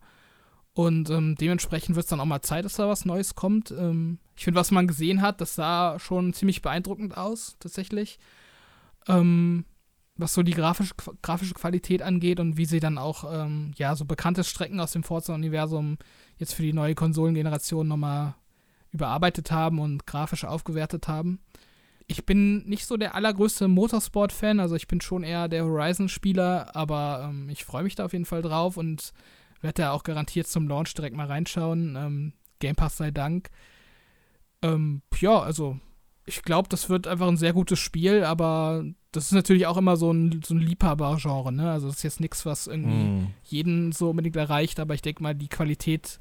Speaker 2: Und ähm, dementsprechend wird es dann auch mal Zeit, dass da was Neues kommt. Ähm, ich finde, was man gesehen hat, das sah schon ziemlich beeindruckend aus, tatsächlich. Ähm, was so die grafische, grafische Qualität angeht und wie sie dann auch, ähm, ja, so bekannte Strecken aus dem Forza-Universum jetzt für die neue Konsolengeneration nochmal überarbeitet haben und grafisch aufgewertet haben. Ich bin nicht so der allergrößte Motorsport-Fan, also ich bin schon eher der Horizon-Spieler, aber ähm, ich freue mich da auf jeden Fall drauf und werde da auch garantiert zum Launch direkt mal reinschauen. Ähm, Game Pass sei Dank. Ähm, ja, also ich glaube, das wird einfach ein sehr gutes Spiel, aber das ist natürlich auch immer so ein, so ein Liebhaber-Genre, ne? Also das ist jetzt nichts, was irgendwie mm. jeden so unbedingt erreicht, aber ich denke mal, die Qualität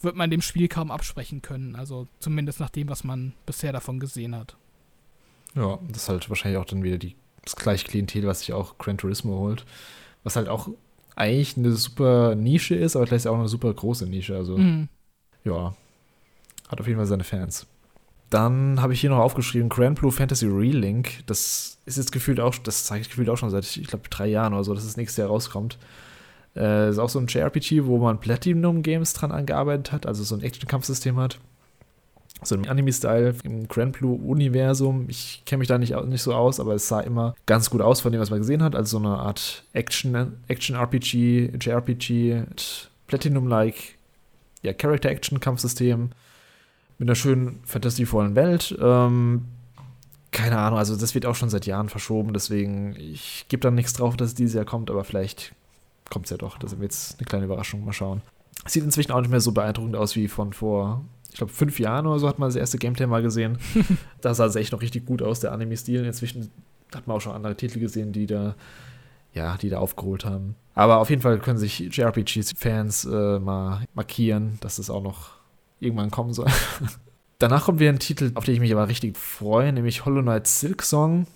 Speaker 2: wird man dem Spiel kaum absprechen können. Also zumindest nach dem, was man bisher davon gesehen hat.
Speaker 1: Ja, das ist halt wahrscheinlich auch dann wieder die, das gleiche Klientel, was sich auch Gran Turismo holt. Was halt auch eigentlich eine super Nische ist, aber gleichzeitig auch eine super große Nische. Also, mm. ja, hat auf jeden Fall seine Fans. Dann habe ich hier noch aufgeschrieben Grand Blue Fantasy Relink. Das ist jetzt gefühlt auch, das zeige ich gefühlt auch schon seit, ich glaube, drei Jahren oder so, dass das nächste Jahr rauskommt. Äh, ist auch so ein JRPG, wo man Platinum Games dran angearbeitet hat, also so ein Action-Kampfsystem hat. So ein Anime-Style im Grand Blue-Universum. Ich kenne mich da nicht, nicht so aus, aber es sah immer ganz gut aus von dem, was man gesehen hat. Also so eine Art Action-RPG, Action JRPG, Platinum-like ja, Character-Action-Kampfsystem mit einer schönen, fantasievollen Welt. Ähm, keine Ahnung, also das wird auch schon seit Jahren verschoben, deswegen ich gebe da nichts drauf, dass es dieses Jahr kommt, aber vielleicht kommt es ja doch. Das ist jetzt eine kleine Überraschung. Mal schauen. Sieht inzwischen auch nicht mehr so beeindruckend aus wie von vor, ich glaube, fünf Jahren oder so hat man das erste Gameplay mal gesehen. da sah es echt noch richtig gut aus, der Anime-Stil. Inzwischen hat man auch schon andere Titel gesehen, die da, ja, die da aufgeholt haben. Aber auf jeden Fall können sich JRPG-Fans äh, mal markieren, dass das auch noch irgendwann kommen soll. Danach kommt wieder ein Titel, auf den ich mich aber richtig freue, nämlich Hollow Knight Silk Song.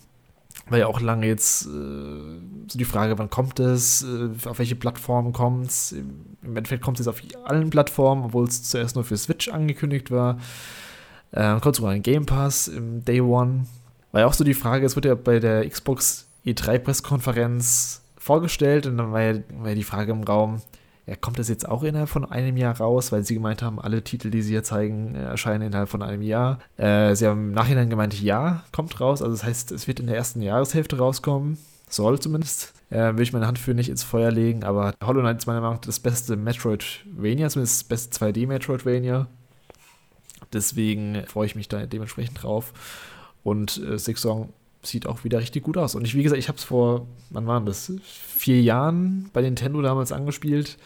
Speaker 1: War ja auch lange jetzt äh, so die Frage, wann kommt es, äh, auf welche Plattformen kommt es. Im Endeffekt kommt es jetzt auf allen Plattformen, obwohl es zuerst nur für Switch angekündigt war. Äh, kommt sogar ein Game Pass im Day One. War ja auch so die Frage, es wurde ja bei der Xbox E3-Presskonferenz vorgestellt und dann war ja, war ja die Frage im Raum, ja, kommt das jetzt auch innerhalb von einem Jahr raus, weil sie gemeint haben, alle Titel, die sie hier zeigen, erscheinen innerhalb von einem Jahr. Äh, sie haben im Nachhinein gemeint, ja, kommt raus. Also das heißt, es wird in der ersten Jahreshälfte rauskommen. Soll zumindest. Äh, will ich meine Hand für nicht ins Feuer legen, aber Hollow Knight ist meiner Meinung nach das beste Metroidvania, zumindest das beste 2D-Metroidvania. Deswegen freue ich mich da dementsprechend drauf. Und äh, Six Song sieht auch wieder richtig gut aus. Und ich, wie gesagt, ich habe es vor, wann waren das? Vier Jahren bei Nintendo damals angespielt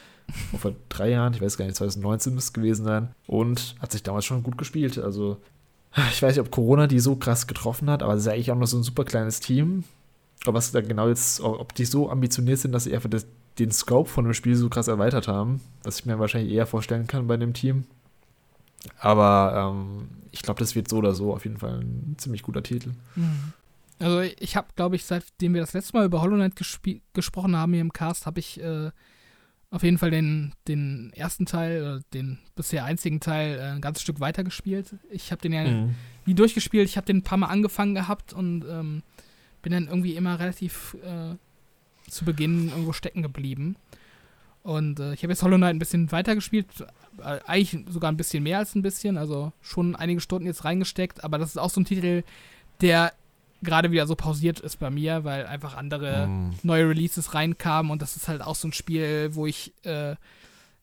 Speaker 1: vor drei Jahren, ich weiß gar nicht, 2019 müsste es gewesen sein. Und hat sich damals schon gut gespielt. Also, ich weiß nicht, ob Corona die so krass getroffen hat, aber es ist eigentlich auch noch so ein super kleines Team. Aber was da genau jetzt, ob die so ambitioniert sind, dass sie einfach das, den Scope von dem Spiel so krass erweitert haben, was ich mir wahrscheinlich eher vorstellen kann bei dem Team. Aber ähm, ich glaube, das wird so oder so auf jeden Fall ein ziemlich guter Titel.
Speaker 2: Mhm. Also ich habe, glaube ich, seitdem wir das letzte Mal über Hollow Knight gesprochen haben hier im Cast, habe ich äh, auf jeden Fall den, den ersten Teil, den bisher einzigen Teil, äh, ein ganzes Stück weiter gespielt. Ich habe den ja mhm. nie durchgespielt. Ich habe den ein paar Mal angefangen gehabt und ähm, bin dann irgendwie immer relativ äh, zu Beginn irgendwo stecken geblieben. Und äh, ich habe jetzt Hollow Knight ein bisschen weitergespielt, äh, eigentlich sogar ein bisschen mehr als ein bisschen, also schon einige Stunden jetzt reingesteckt, aber das ist auch so ein Titel, der gerade wieder so pausiert ist bei mir, weil einfach andere mm. neue Releases reinkamen und das ist halt auch so ein Spiel, wo ich, äh,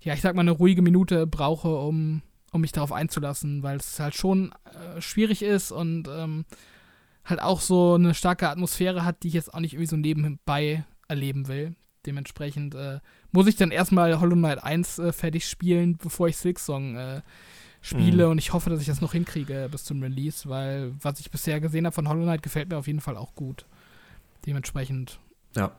Speaker 2: ja, ich sag mal, eine ruhige Minute brauche, um, um mich darauf einzulassen, weil es halt schon äh, schwierig ist und ähm, halt auch so eine starke Atmosphäre hat, die ich jetzt auch nicht irgendwie so nebenbei erleben will. Dementsprechend äh, muss ich dann erstmal Hollow Knight 1 äh, fertig spielen, bevor ich Silksong äh, spiele. Mhm. Und ich hoffe, dass ich das noch hinkriege bis zum Release, weil was ich bisher gesehen habe von Hollow Knight gefällt mir auf jeden Fall auch gut. Dementsprechend.
Speaker 1: Ja.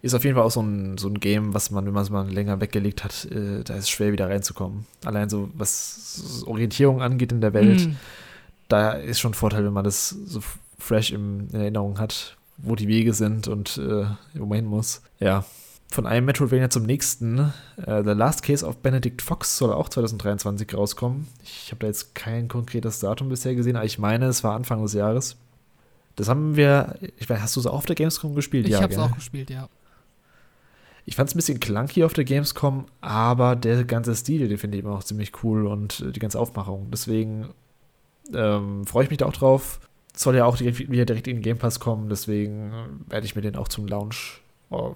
Speaker 1: Ist auf jeden Fall auch so ein, so ein Game, was man, wenn man es mal länger weggelegt hat, äh, da ist es schwer wieder reinzukommen. Allein so, was Orientierung angeht in der Welt, mhm. da ist schon ein Vorteil, wenn man das so fresh im, in Erinnerung hat, wo die Wege sind und äh, wo man hin muss. Ja. Von einem Metroidvania zum nächsten. Äh, The Last Case of Benedict Fox soll auch 2023 rauskommen. Ich habe da jetzt kein konkretes Datum bisher gesehen, aber ich meine, es war Anfang des Jahres. Das haben wir, ich weiß, hast du es auch auf der Gamescom gespielt?
Speaker 2: Ich ja, habe es auch gespielt, ja.
Speaker 1: Ich fand es ein bisschen clunky auf der Gamescom, aber der ganze Stil, den finde ich immer auch ziemlich cool und äh, die ganze Aufmachung. Deswegen ähm, freue ich mich da auch drauf soll ja auch direkt, wieder direkt in den Game Pass kommen, deswegen äh, werde ich mir den auch zum Launch, oh,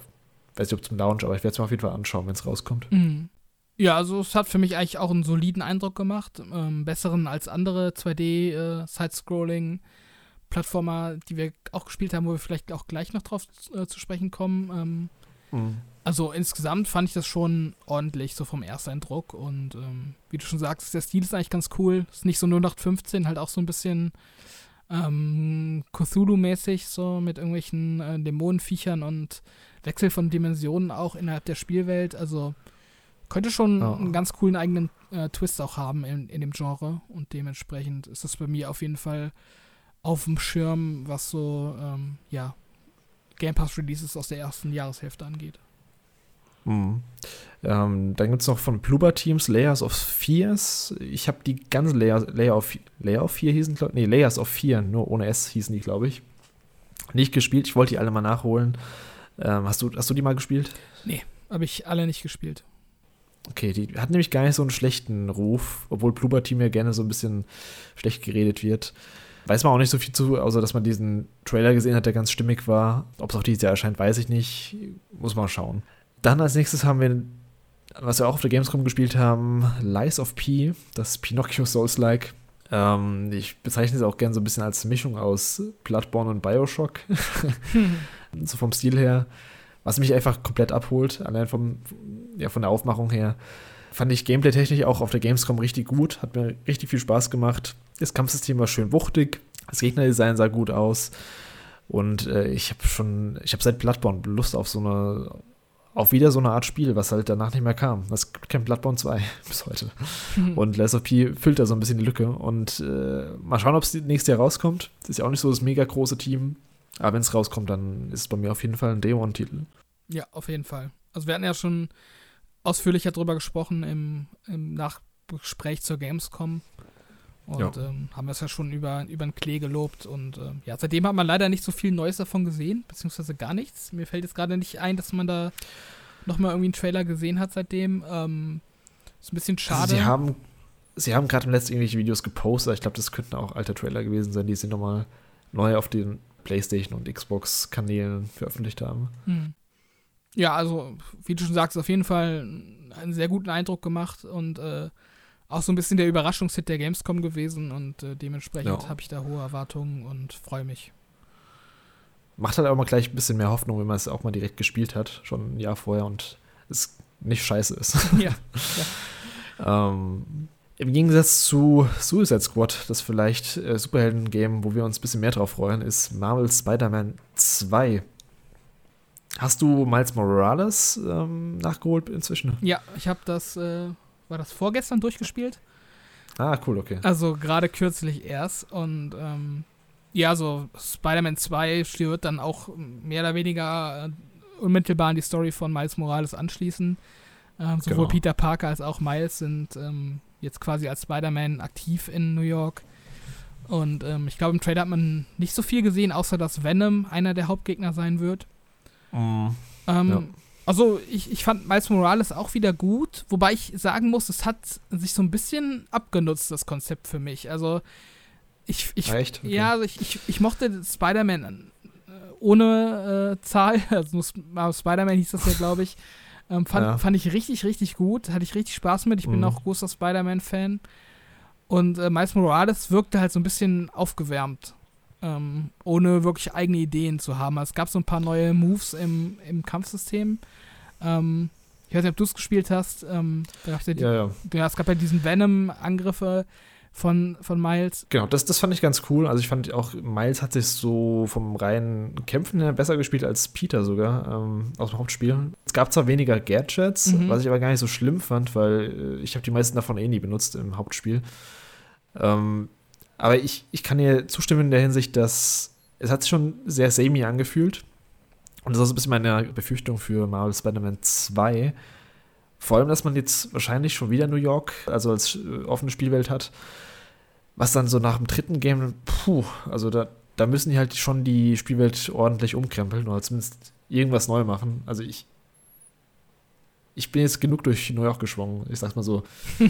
Speaker 1: weiß nicht ob zum Launch, aber ich werde es mir auf jeden Fall anschauen, wenn es rauskommt.
Speaker 2: Mhm. Ja, also es hat für mich eigentlich auch einen soliden Eindruck gemacht, ähm, besseren als andere 2D-Side-Scrolling. Äh, Plattformer, die wir auch gespielt haben, wo wir vielleicht auch gleich noch drauf äh, zu sprechen kommen. Ähm, mhm. Also insgesamt fand ich das schon ordentlich, so vom Ersteindruck. Und ähm, wie du schon sagst, der Stil ist eigentlich ganz cool. Ist nicht so 0815, halt auch so ein bisschen ähm, Cthulhu-mäßig, so mit irgendwelchen äh, Dämonenviechern und Wechsel von Dimensionen auch innerhalb der Spielwelt. Also könnte schon oh. einen ganz coolen eigenen äh, Twist auch haben in, in dem Genre und dementsprechend ist das bei mir auf jeden Fall auf dem Schirm, was so, ähm, ja, Game Pass Releases aus der ersten Jahreshälfte angeht.
Speaker 1: Mhm. Ähm, dann gibt es noch von Bloober Teams Layers of Fears. Ich habe die ganzen Layer, Layer, of, Layer of 4 hießen, glaube Nee, Layers of 4, nur ohne S hießen die, glaube ich. Nicht gespielt, ich wollte die alle mal nachholen. Ähm, hast, du, hast du die mal gespielt?
Speaker 2: Nee, habe ich alle nicht gespielt.
Speaker 1: Okay, die hat nämlich gar nicht so einen schlechten Ruf, obwohl Bloober Team ja gerne so ein bisschen schlecht geredet wird. Weiß man auch nicht so viel zu, außer dass man diesen Trailer gesehen hat, der ganz stimmig war. Ob es auch dieses Jahr erscheint, weiß ich nicht. Muss man schauen. Dann als nächstes haben wir, was wir auch auf der Gamescom gespielt haben, Lies of P, das Pinocchio Souls-like. Ähm, ich bezeichne es auch gerne so ein bisschen als Mischung aus Bloodborne und Bioshock. so vom Stil her. Was mich einfach komplett abholt, allein vom, ja, von der Aufmachung her. Fand ich gameplay-technisch auch auf der Gamescom richtig gut, hat mir richtig viel Spaß gemacht. Das Kampfsystem war schön wuchtig, das Gegnerdesign sah gut aus. Und äh, ich habe schon, ich habe seit Bloodborne Lust auf so eine auch wieder so eine Art Spiel, was halt danach nicht mehr kam. Das kennt Bloodborne 2 bis heute. Mhm. Und Last of P füllt da so ein bisschen die Lücke. Und äh, mal schauen, ob es nächstes Jahr rauskommt. Das ist ja auch nicht so das mega große Team. Aber wenn es rauskommt, dann ist es bei mir auf jeden Fall ein Day One-Titel.
Speaker 2: Ja, auf jeden Fall. Also wir hatten ja schon ausführlicher drüber gesprochen im, im Nachgespräch zur Gamescom. Und ähm, haben das ja schon über, über den Klee gelobt. Und ähm, ja, seitdem hat man leider nicht so viel Neues davon gesehen, beziehungsweise gar nichts. Mir fällt jetzt gerade nicht ein, dass man da nochmal irgendwie einen Trailer gesehen hat seitdem. Ähm, ist ein bisschen schade. Also
Speaker 1: sie haben, sie haben gerade im letzten irgendwelche Videos gepostet. Ich glaube, das könnten auch alte Trailer gewesen sein, die sie nochmal neu auf den PlayStation und Xbox-Kanälen veröffentlicht haben. Hm.
Speaker 2: Ja, also, wie du schon sagst, auf jeden Fall einen sehr guten Eindruck gemacht und äh, auch so ein bisschen der Überraschungshit der Gamescom gewesen und äh, dementsprechend ja. habe ich da hohe Erwartungen und freue mich.
Speaker 1: Macht halt auch mal gleich ein bisschen mehr Hoffnung, wenn man es auch mal direkt gespielt hat, schon ein Jahr vorher und es nicht scheiße ist. Ja. ja. ähm, Im Gegensatz zu Suicide Squad, das vielleicht äh, Superhelden-Game, wo wir uns ein bisschen mehr drauf freuen, ist Marvel Spider-Man 2. Hast du Miles Morales ähm, nachgeholt inzwischen?
Speaker 2: Ja, ich habe das äh, war das vorgestern durchgespielt.
Speaker 1: Ah, cool, okay.
Speaker 2: Also gerade kürzlich erst. Und ähm, ja, so Spider-Man 2 wird dann auch mehr oder weniger äh, unmittelbar an die Story von Miles Morales anschließen. Ähm, sowohl genau. Peter Parker als auch Miles sind ähm, jetzt quasi als Spider-Man aktiv in New York. Und ähm, ich glaube, im Trailer hat man nicht so viel gesehen, außer dass Venom einer der Hauptgegner sein wird.
Speaker 1: Mm,
Speaker 2: ähm, ja. Also ich, ich fand Miles Morales auch wieder gut, wobei ich sagen muss, es hat sich so ein bisschen abgenutzt, das Konzept für mich. Also ich, ich
Speaker 1: Echt?
Speaker 2: Okay. ja, also ich, ich, ich mochte Spider-Man äh, ohne äh, Zahl, also Spider-Man hieß das ja, glaube ich. Ähm, fand, ja. fand ich richtig, richtig gut. Hatte ich richtig Spaß mit. Ich bin mhm. auch großer Spider-Man-Fan. Und äh, Miles Morales wirkte halt so ein bisschen aufgewärmt ähm, ohne wirklich eigene Ideen zu haben. Also es gab so ein paar neue Moves im, im Kampfsystem. Ähm, ich weiß nicht, ob du es gespielt hast. Ähm, ja, die, ja, ja. ja, es gab ja diesen Venom-Angriffe von, von Miles.
Speaker 1: Genau, das, das fand ich ganz cool. Also ich fand auch, Miles hat sich so vom reinen Kämpfen her besser gespielt als Peter sogar ähm, aus dem Hauptspiel. Es gab zwar weniger Gadgets, mhm. was ich aber gar nicht so schlimm fand, weil äh, ich habe die meisten davon eh nie benutzt im Hauptspiel. Ähm, aber ich, ich kann dir zustimmen in der Hinsicht, dass es hat sich schon sehr samey angefühlt. Und das ist auch so ein bisschen meine Befürchtung für Marvel Spider-Man 2. Vor allem, dass man jetzt wahrscheinlich schon wieder New York, also als äh, offene Spielwelt hat. Was dann so nach dem dritten Game, puh, also da, da müssen die halt schon die Spielwelt ordentlich umkrempeln oder zumindest irgendwas neu machen. Also ich, ich bin jetzt genug durch New York geschwungen, ich sag's mal so.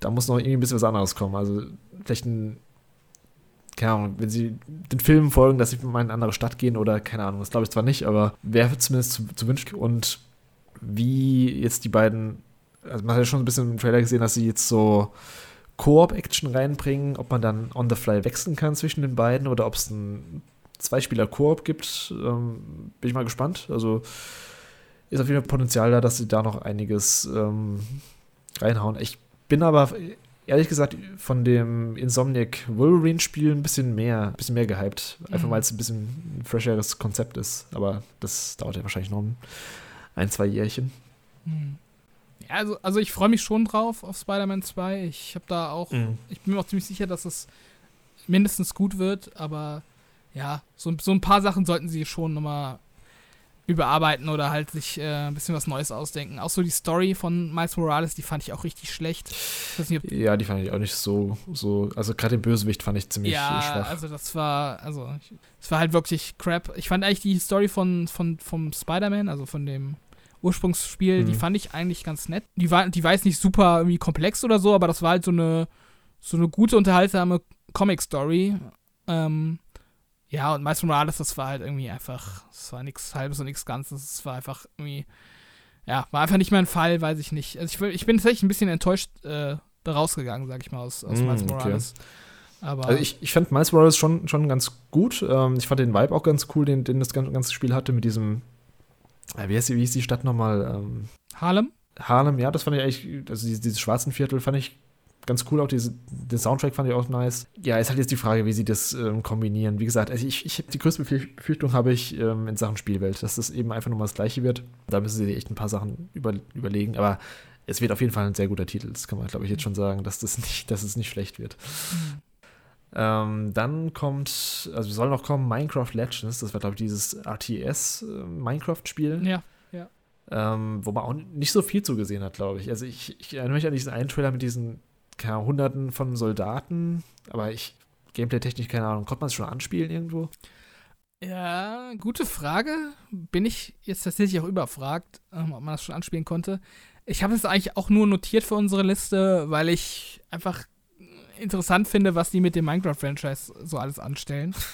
Speaker 1: da muss noch irgendwie ein bisschen was anderes kommen. Also vielleicht ein keine Ahnung, wenn sie den Filmen folgen, dass sie mal in eine andere Stadt gehen oder keine Ahnung, das glaube ich zwar nicht, aber wäre zumindest zu, zu wünschen. Und wie jetzt die beiden, also man hat ja schon ein bisschen im Trailer gesehen, dass sie jetzt so Koop-Action reinbringen, ob man dann on the fly wechseln kann zwischen den beiden oder ob es ein Zwei-Spieler-Koop gibt, ähm, bin ich mal gespannt. Also ist auf jeden Fall Potenzial da, dass sie da noch einiges ähm, reinhauen. Ich bin aber ehrlich gesagt von dem Insomniac Wolverine-Spiel ein bisschen mehr, ein bisschen mehr gehypt. Einfach mhm. weil es ein bisschen ein fresheres Konzept ist. Aber das dauert ja wahrscheinlich noch ein, zwei Jährchen.
Speaker 2: Mhm. Ja, also, also ich freue mich schon drauf auf Spider-Man 2. Ich habe da auch, mhm. ich bin mir auch ziemlich sicher, dass es mindestens gut wird, aber ja, so, so ein paar Sachen sollten sie schon nochmal überarbeiten oder halt sich äh, ein bisschen was Neues ausdenken. Auch so die Story von Miles Morales, die fand ich auch richtig schlecht.
Speaker 1: Nicht, ja, die fand ich auch nicht so, so also gerade den Bösewicht fand ich ziemlich
Speaker 2: ja,
Speaker 1: schwach.
Speaker 2: also das war, also es war halt wirklich crap. Ich fand eigentlich die Story von, von vom Spider-Man, also von dem Ursprungsspiel, mhm. die fand ich eigentlich ganz nett. Die war, die war jetzt nicht super irgendwie komplex oder so, aber das war halt so eine, so eine gute, unterhaltsame Comic-Story. Ähm, ja, und Miles Morales, das war halt irgendwie einfach, es war nichts Halbes und nichts Ganzes. Es war einfach irgendwie, ja, war einfach nicht mehr ein Fall, weiß ich nicht. Also ich, ich bin tatsächlich ein bisschen enttäuscht äh, da rausgegangen, sag ich mal, aus, aus mm, Miles Morales.
Speaker 1: Okay. Aber also ich, ich fand Miles Morales schon, schon ganz gut. Ähm, ich fand den Vibe auch ganz cool, den, den das ganze Spiel hatte mit diesem, äh, wie, heißt die, wie hieß die Stadt nochmal? Ähm,
Speaker 2: Harlem?
Speaker 1: Harlem, ja, das fand ich eigentlich, also dieses, dieses schwarzen Viertel fand ich ganz cool. Auch diese, den Soundtrack fand ich auch nice. Ja, ist halt jetzt die Frage, wie sie das ähm, kombinieren. Wie gesagt, also ich, ich die größte Befürchtung habe ich ähm, in Sachen Spielwelt, dass das eben einfach nur mal das Gleiche wird. Da müssen sie echt ein paar Sachen über, überlegen. Aber es wird auf jeden Fall ein sehr guter Titel. Das kann man, glaube ich, jetzt schon sagen, dass das nicht, dass es nicht schlecht wird. Mhm. Ähm, dann kommt, also soll noch kommen Minecraft Legends. Das war, glaube ich, dieses RTS-Minecraft-Spiel.
Speaker 2: Äh, ja, ja.
Speaker 1: Ähm, wo man auch nicht so viel zugesehen hat, glaube ich. Also ich, ich erinnere mich an diesen einen Trailer mit diesen keine Hunderten von Soldaten, aber ich, Gameplay-technisch, keine Ahnung, konnte man es schon anspielen irgendwo?
Speaker 2: Ja, gute Frage. Bin ich jetzt tatsächlich auch überfragt, ähm, ob man das schon anspielen konnte. Ich habe es eigentlich auch nur notiert für unsere Liste, weil ich einfach interessant finde, was die mit dem Minecraft-Franchise so alles anstellen.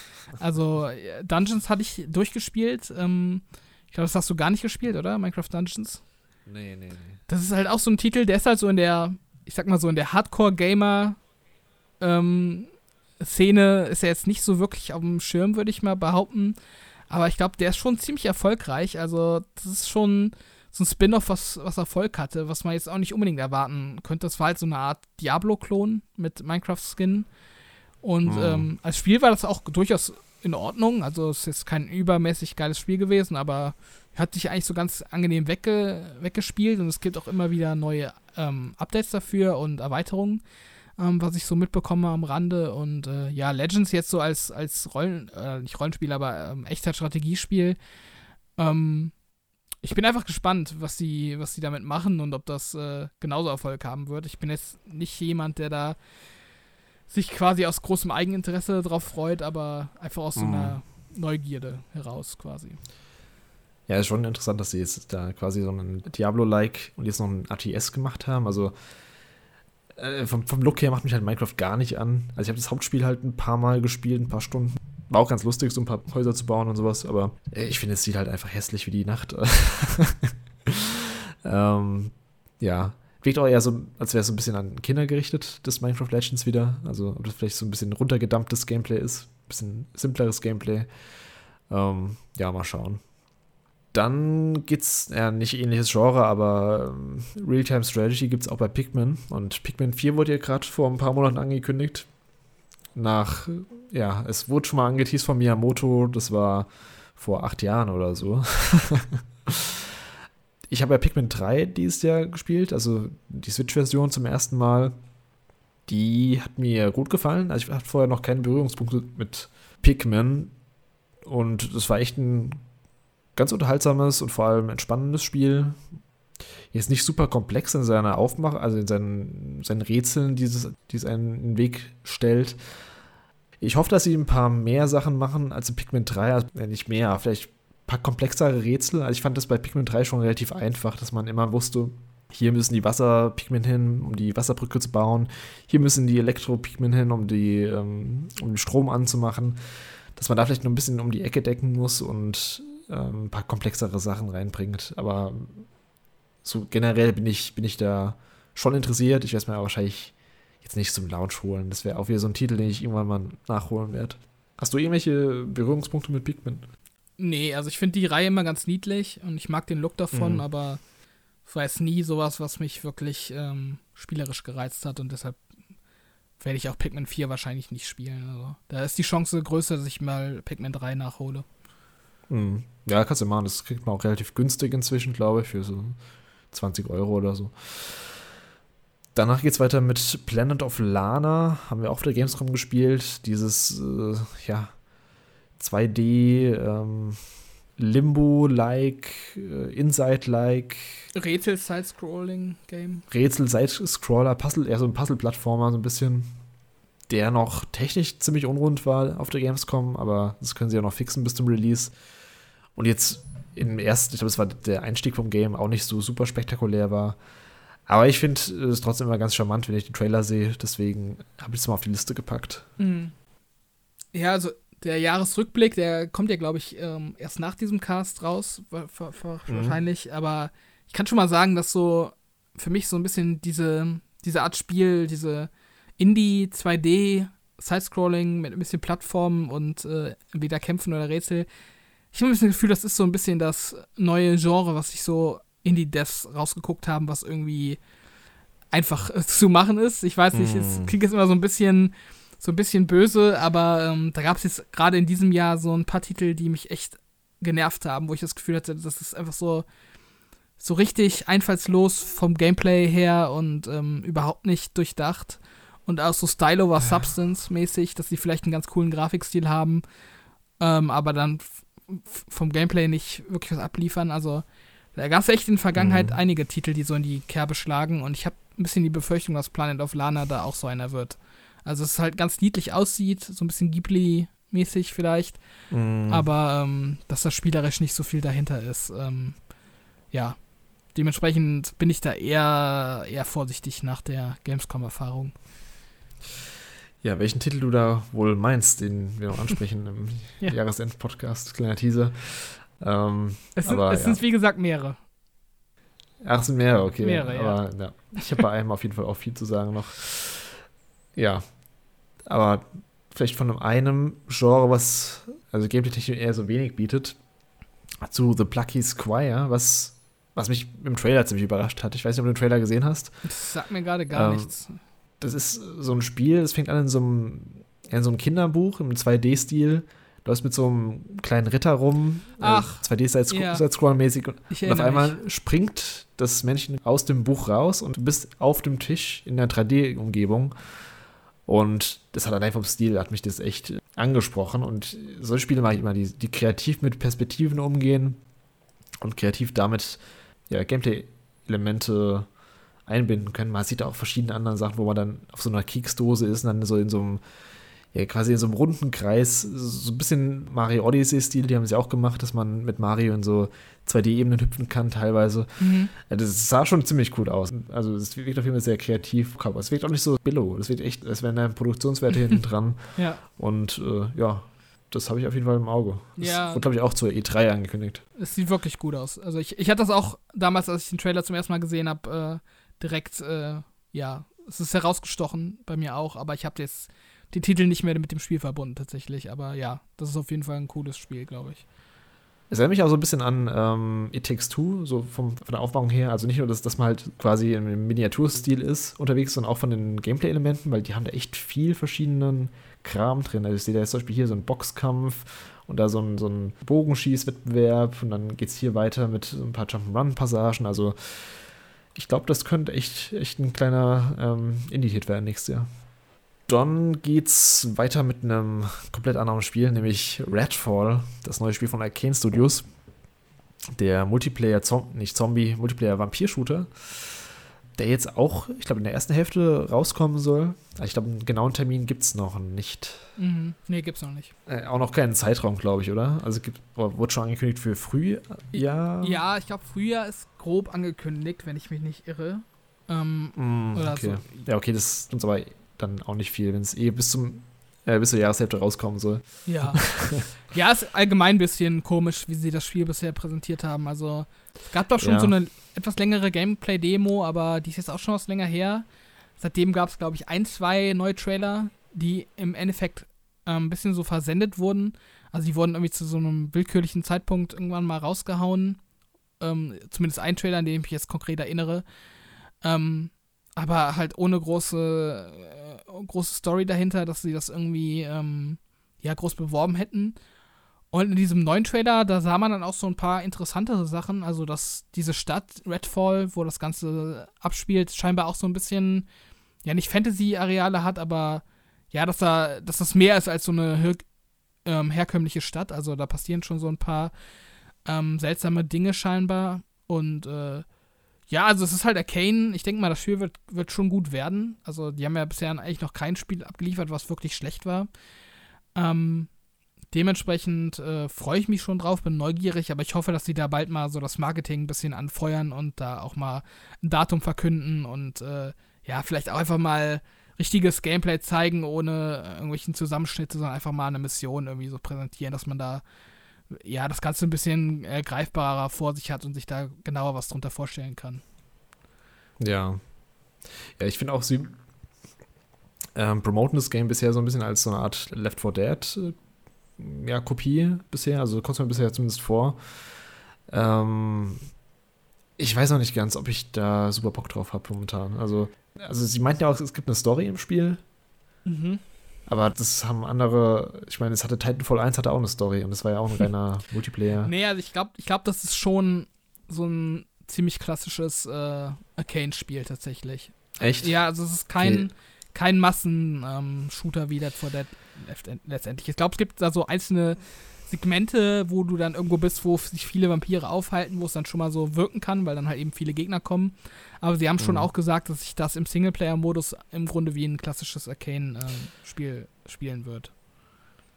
Speaker 2: Also, Dungeons hatte ich durchgespielt. Ähm, ich glaube, das hast du gar nicht gespielt, oder? Minecraft Dungeons?
Speaker 1: Nee, nee, nee.
Speaker 2: Das ist halt auch so ein Titel, der ist halt so in der ich sag mal so, in der Hardcore-Gamer- ähm, Szene ist er jetzt nicht so wirklich auf dem Schirm, würde ich mal behaupten. Aber ich glaube, der ist schon ziemlich erfolgreich. Also, das ist schon so ein Spin-off, was, was Erfolg hatte, was man jetzt auch nicht unbedingt erwarten könnte. Das war halt so eine Art Diablo-Klon mit Minecraft-Skin. Und mhm. ähm, als Spiel war das auch durchaus in Ordnung. Also, es ist kein übermäßig geiles Spiel gewesen, aber hat sich eigentlich so ganz angenehm wegge weggespielt und es gibt auch immer wieder neue ähm, Updates dafür und Erweiterungen, ähm, was ich so mitbekomme am Rande. Und äh, ja, Legends jetzt so als, als Rollen, äh, nicht Rollenspiel, aber ähm, Echtzeit-Strategiespiel. Ähm, ich bin einfach gespannt, was sie, was sie damit machen und ob das äh, genauso Erfolg haben wird. Ich bin jetzt nicht jemand, der da sich quasi aus großem Eigeninteresse darauf freut, aber einfach aus so mhm. einer Neugierde heraus quasi.
Speaker 1: Ja, ist schon interessant, dass sie jetzt da quasi so einen Diablo-like und jetzt noch ein ATS gemacht haben. Also äh, vom, vom Look her macht mich halt Minecraft gar nicht an. Also ich habe das Hauptspiel halt ein paar Mal gespielt, ein paar Stunden. War auch ganz lustig, so ein paar Häuser zu bauen und sowas, aber äh, ich finde, es sieht halt einfach hässlich wie die Nacht. ähm, ja, wirkt auch eher so, als wäre es so ein bisschen an Kinder gerichtet, das Minecraft Legends wieder. Also, ob das vielleicht so ein bisschen runtergedampftes Gameplay ist, ein bisschen simpleres Gameplay. Ähm, ja, mal schauen. Dann gibt's ja nicht ähnliches Genre, aber ähm, Real-Time Strategy gibt es auch bei Pikmin. Und Pikmin 4 wurde ja gerade vor ein paar Monaten angekündigt. Nach, ja, es wurde schon mal angeteased von Miyamoto, das war vor acht Jahren oder so. ich habe ja Pikmin 3 dieses Jahr gespielt, also die Switch-Version zum ersten Mal. Die hat mir gut gefallen. Also ich hatte vorher noch keine Berührungspunkte mit Pikmin. Und das war echt ein ganz unterhaltsames und vor allem entspannendes Spiel. Jetzt nicht super komplex in seiner Aufmachung, also in seinen, seinen Rätseln, die es, die es einen in den Weg stellt. Ich hoffe, dass sie ein paar mehr Sachen machen als in Pikmin 3. Also nicht mehr, vielleicht paar komplexere Rätsel. Also ich fand das bei Pikmin 3 schon relativ einfach, dass man immer wusste, hier müssen die Wasserpigmen hin, um die Wasserbrücke zu bauen. Hier müssen die Elektropigmen hin, um, die, ähm, um den Strom anzumachen. Dass man da vielleicht noch ein bisschen um die Ecke decken muss und ähm, ein paar komplexere Sachen reinbringt. Aber so generell bin ich, bin ich da schon interessiert. Ich werde es mir aber wahrscheinlich jetzt nicht zum Launch holen. Das wäre auch wieder so ein Titel, den ich irgendwann mal nachholen werde. Hast du irgendwelche Berührungspunkte mit Pikmin?
Speaker 2: Nee, also ich finde die Reihe immer ganz niedlich und ich mag den Look davon, mhm. aber war jetzt nie sowas, was mich wirklich ähm, spielerisch gereizt hat und deshalb werde ich auch Pikmin 4 wahrscheinlich nicht spielen. Also, da ist die Chance größer, dass ich mal Pikmin 3 nachhole.
Speaker 1: Mhm. Ja, kannst du machen. Das kriegt man auch relativ günstig inzwischen, glaube ich, für so 20 Euro oder so. Danach geht es weiter mit Planet of Lana. Haben wir auch auf der Gamescom gespielt. Dieses, äh, ja, 2D, ähm, Limbo-like, äh, Inside-like.
Speaker 2: Rätsel-Side-Scrolling-Game.
Speaker 1: Rätsel-Side-Scroller, Puzzle, eher so ein Puzzle-Plattformer, so ein bisschen. Der noch technisch ziemlich unrund war auf der Gamescom, aber das können sie ja noch fixen bis zum Release. Und jetzt im ersten, ich glaube, es war der Einstieg vom Game, auch nicht so super spektakulär war. Aber ich finde es trotzdem immer ganz charmant, wenn ich den Trailer sehe. Deswegen habe ich es mal auf die Liste gepackt.
Speaker 2: Mhm. Ja, also der Jahresrückblick, der kommt ja, glaube ich, ähm, erst nach diesem Cast raus, mhm. wahrscheinlich. Mhm. Aber ich kann schon mal sagen, dass so für mich so ein bisschen diese, diese Art Spiel, diese Indie 2D Sidescrolling mit ein bisschen Plattformen und äh, entweder Kämpfen oder Rätsel, ich habe ein bisschen das Gefühl, das ist so ein bisschen das neue Genre, was sich so Indie-Devs rausgeguckt haben, was irgendwie einfach äh, zu machen ist. Ich weiß nicht, es hm. klingt jetzt immer so ein bisschen so ein bisschen böse, aber ähm, da gab es jetzt gerade in diesem Jahr so ein paar Titel, die mich echt genervt haben, wo ich das Gefühl hatte, das ist einfach so so richtig einfallslos vom Gameplay her und ähm, überhaupt nicht durchdacht und auch so Style over Substance mäßig, dass sie vielleicht einen ganz coolen Grafikstil haben, ähm, aber dann vom Gameplay nicht wirklich was abliefern. Also da gab es echt in der Vergangenheit mhm. einige Titel, die so in die Kerbe schlagen und ich habe ein bisschen die Befürchtung, dass Planet of Lana da auch so einer wird. Also es halt ganz niedlich aussieht, so ein bisschen Ghibli-mäßig vielleicht, mhm. aber ähm, dass da spielerisch nicht so viel dahinter ist. Ähm, ja, dementsprechend bin ich da eher, eher vorsichtig nach der Gamescom-Erfahrung.
Speaker 1: Ja, welchen Titel du da wohl meinst, den wir noch ansprechen im ja. Jahresend-Podcast, kleiner Teaser. Ähm,
Speaker 2: es sind, aber, es ja. sind wie gesagt mehrere.
Speaker 1: Ach, es sind mehrere, okay. Mehrere, aber, ja. ja. Ich habe bei einem auf jeden Fall auch viel zu sagen noch. Ja, aber vielleicht von einem Genre, was also Gameplay-Technik eher so wenig bietet, zu The Plucky Squire, was, was mich im Trailer ziemlich überrascht hat. Ich weiß nicht, ob du den Trailer gesehen hast.
Speaker 2: Das sagt mir gerade gar ähm, nichts
Speaker 1: das ist so ein Spiel, das fängt an in so einem, in so einem Kinderbuch im 2D-Stil. Du läufst mit so einem kleinen Ritter rum,
Speaker 2: äh, Ach,
Speaker 1: äh, 2D-Side-Scroll-mäßig. Und, und auf einmal mich. springt das Männchen aus dem Buch raus und du bist auf dem Tisch in der 3D-Umgebung. Und das hat allein vom Stil, hat mich das echt angesprochen. Und solche Spiele mache ich immer, die, die kreativ mit Perspektiven umgehen und kreativ damit ja, Gameplay-Elemente einbinden können. Man sieht auch verschiedene andere Sachen, wo man dann auf so einer Keksdose ist und dann so in so einem ja, quasi in so einem runden Kreis, so ein bisschen Mario Odyssey-Stil, die haben sie auch gemacht, dass man mit Mario in so 2D-Ebenen hüpfen kann teilweise. Mhm. Das sah schon ziemlich cool aus. Also es wirkt auf jeden Fall sehr kreav, aber es wirkt auch nicht so billow. Es wirkt echt, als wären da Produktionswerte hinten dran.
Speaker 2: Ja.
Speaker 1: Und äh, ja, das habe ich auf jeden Fall im Auge. Das ja. wurde, glaube ich, auch zur E3 angekündigt.
Speaker 2: Es sieht wirklich gut aus. Also ich, ich hatte das auch damals, als ich den Trailer zum ersten Mal gesehen habe, äh, direkt, äh, ja, es ist herausgestochen bei mir auch, aber ich habe jetzt den Titel nicht mehr mit dem Spiel verbunden tatsächlich. Aber ja, das ist auf jeden Fall ein cooles Spiel, glaube ich.
Speaker 1: Es erinnert mich auch so ein bisschen an ähm, It Takes Two, so vom, von der Aufbauung her. Also nicht nur, dass, dass man halt quasi im Miniaturstil ist unterwegs, sondern auch von den Gameplay-Elementen, weil die haben da echt viel verschiedenen Kram drin. Also ich sehe da jetzt zum Beispiel hier so einen Boxkampf und da so ein, so ein Bogenschießwettbewerb und dann geht es hier weiter mit ein paar Jump'n'Run-Passagen. Also ich glaube, das könnte echt, echt ein kleiner ähm, Indie-Hit werden nächstes Jahr. Dann geht's weiter mit einem komplett anderen Spiel, nämlich Redfall, das neue Spiel von Arcane Studios. Der Multiplayer, Zom nicht Zombie, Multiplayer Vampir-Shooter, der jetzt auch, ich glaube, in der ersten Hälfte rauskommen soll. Ich glaube, einen genauen Termin gibt es noch nicht.
Speaker 2: Mhm. Nee, gibt's noch nicht.
Speaker 1: Äh, auch noch keinen Zeitraum, glaube ich, oder? Also gibt, wurde schon angekündigt für Frühjahr?
Speaker 2: Ja, ich glaube, Frühjahr ist grob angekündigt, wenn ich mich nicht irre. Ähm,
Speaker 1: mm, okay. So. Ja, okay, das ist uns aber dann auch nicht viel, wenn es eh bis zum äh, bis zur Jahreshälfte rauskommen soll.
Speaker 2: Ja. ja, ist allgemein ein bisschen komisch, wie sie das Spiel bisher präsentiert haben. Also, es gab doch schon ja. so eine etwas längere Gameplay-Demo, aber die ist jetzt auch schon was länger her. Seitdem gab es, glaube ich, ein, zwei neue Trailer, die im Endeffekt äh, ein bisschen so versendet wurden. Also, die wurden irgendwie zu so einem willkürlichen Zeitpunkt irgendwann mal rausgehauen. Ähm, zumindest ein Trailer, an den ich mich jetzt konkret erinnere. Ähm, aber halt ohne große, äh, große Story dahinter, dass sie das irgendwie ähm, ja groß beworben hätten. Und in diesem neuen Trailer, da sah man dann auch so ein paar interessantere Sachen. Also, dass diese Stadt Redfall, wo das Ganze abspielt, scheinbar auch so ein bisschen, ja, nicht Fantasy-Areale hat, aber ja, dass da, dass das mehr ist als so eine ähm, herkömmliche Stadt. Also, da passieren schon so ein paar ähm, seltsame Dinge scheinbar. Und äh, ja, also es ist halt Arcane. Ich denke mal, das Spiel wird, wird schon gut werden. Also die haben ja bisher eigentlich noch kein Spiel abgeliefert, was wirklich schlecht war. Ähm, dementsprechend äh, freue ich mich schon drauf, bin neugierig, aber ich hoffe, dass sie da bald mal so das Marketing ein bisschen anfeuern und da auch mal ein Datum verkünden und äh, ja, vielleicht auch einfach mal richtiges Gameplay zeigen, ohne irgendwelchen Zusammenschnitte, sondern einfach mal eine Mission irgendwie so präsentieren, dass man da ja, das Ganze ein bisschen äh, greifbarer vor sich hat und sich da genauer was drunter vorstellen kann.
Speaker 1: Ja. Ja, ich finde auch, sie ähm, promoten das Game bisher so ein bisschen als so eine Art Left 4 Dead äh, ja, Kopie bisher, also kommt es mir bisher zumindest vor. Ähm, ich weiß noch nicht ganz, ob ich da super Bock drauf habe momentan. Also, also sie meinten ja auch, es gibt eine Story im Spiel. Mhm. Aber das haben andere, ich meine, es hatte Titanfall 1 hatte auch eine Story und das war ja auch ein reiner Multiplayer.
Speaker 2: Nee, also ich glaube, ich glaub, das ist schon so ein ziemlich klassisches äh, Arcane-Spiel tatsächlich.
Speaker 1: Echt?
Speaker 2: Ja, also es ist kein, okay. kein Massen-Shooter ähm, wie Dead for Dead letztendlich. Ich glaube, es gibt da so einzelne Segmente, wo du dann irgendwo bist, wo sich viele Vampire aufhalten, wo es dann schon mal so wirken kann, weil dann halt eben viele Gegner kommen. Aber sie haben schon mhm. auch gesagt, dass sich das im Singleplayer-Modus im Grunde wie ein klassisches Arcane-Spiel äh, spielen wird.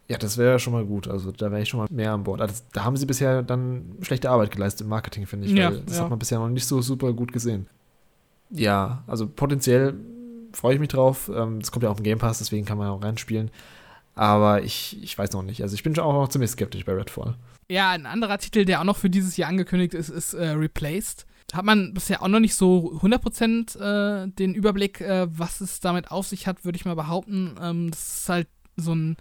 Speaker 1: Ja, das wäre schon mal gut. Also da wäre ich schon mal mehr an Bord. Also, da haben sie bisher dann schlechte Arbeit geleistet im Marketing, finde ich. Ja, das ja. hat man bisher noch nicht so super gut gesehen. Ja, also potenziell freue ich mich drauf. Es ähm, kommt ja auch im Game Pass, deswegen kann man auch reinspielen. Aber ich, ich weiß noch nicht. Also ich bin schon auch noch ziemlich skeptisch bei Redfall.
Speaker 2: Ja, ein anderer Titel, der auch noch für dieses Jahr angekündigt ist, ist äh, Replaced. Hat man bisher auch noch nicht so 100% äh, den Überblick, äh, was es damit auf sich hat, würde ich mal behaupten. Ähm, das ist halt so ein,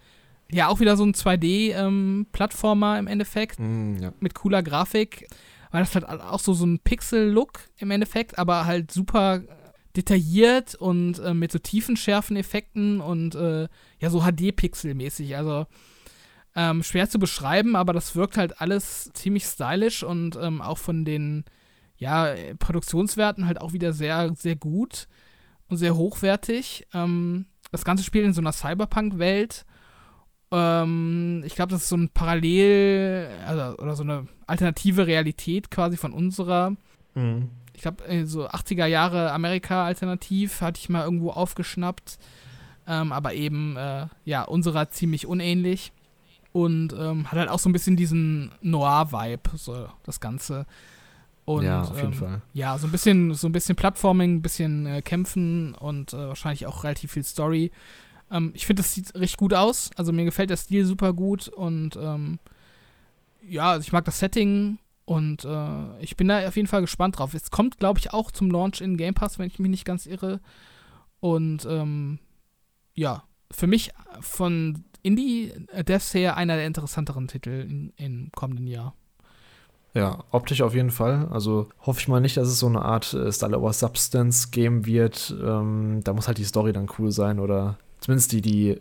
Speaker 2: ja, auch wieder so ein 2D-Plattformer ähm, im Endeffekt.
Speaker 1: Mm, ja.
Speaker 2: Mit cooler Grafik. Weil das halt auch so, so ein Pixel-Look im Endeffekt, aber halt super detailliert und äh, mit so tiefenschärfen Effekten und äh, ja, so HD-Pixel-mäßig. Also ähm, schwer zu beschreiben, aber das wirkt halt alles ziemlich stylisch und ähm, auch von den ja, Produktionswerten halt auch wieder sehr, sehr gut und sehr hochwertig. Ähm, das ganze Spiel in so einer Cyberpunk-Welt. Ähm, ich glaube, das ist so ein Parallel, also, oder so eine alternative Realität quasi von unserer. Mhm ich glaube, äh, so 80er Jahre Amerika-Alternativ hatte ich mal irgendwo aufgeschnappt. Ähm, aber eben, äh, ja, unserer ziemlich unähnlich. Und ähm, hat halt auch so ein bisschen diesen Noir-Vibe, so das Ganze. Und,
Speaker 1: ja, auf jeden
Speaker 2: ähm,
Speaker 1: Fall.
Speaker 2: Ja, so ein bisschen, so ein bisschen Plattforming, ein bisschen äh, Kämpfen und äh, wahrscheinlich auch relativ viel Story. Ähm, ich finde, das sieht richtig gut aus. Also mir gefällt der Stil super gut und ähm, ja, also ich mag das Setting und äh, ich bin da auf jeden Fall gespannt drauf. Es kommt, glaube ich, auch zum Launch in Game Pass, wenn ich mich nicht ganz irre. Und ähm, ja, für mich von Indie-Devs her einer der interessanteren Titel im kommenden Jahr.
Speaker 1: Ja, optisch auf jeden Fall. Also hoffe ich mal nicht, dass es so eine Art äh, Style over Substance Game wird. Ähm, da muss halt die Story dann cool sein oder zumindest die, die,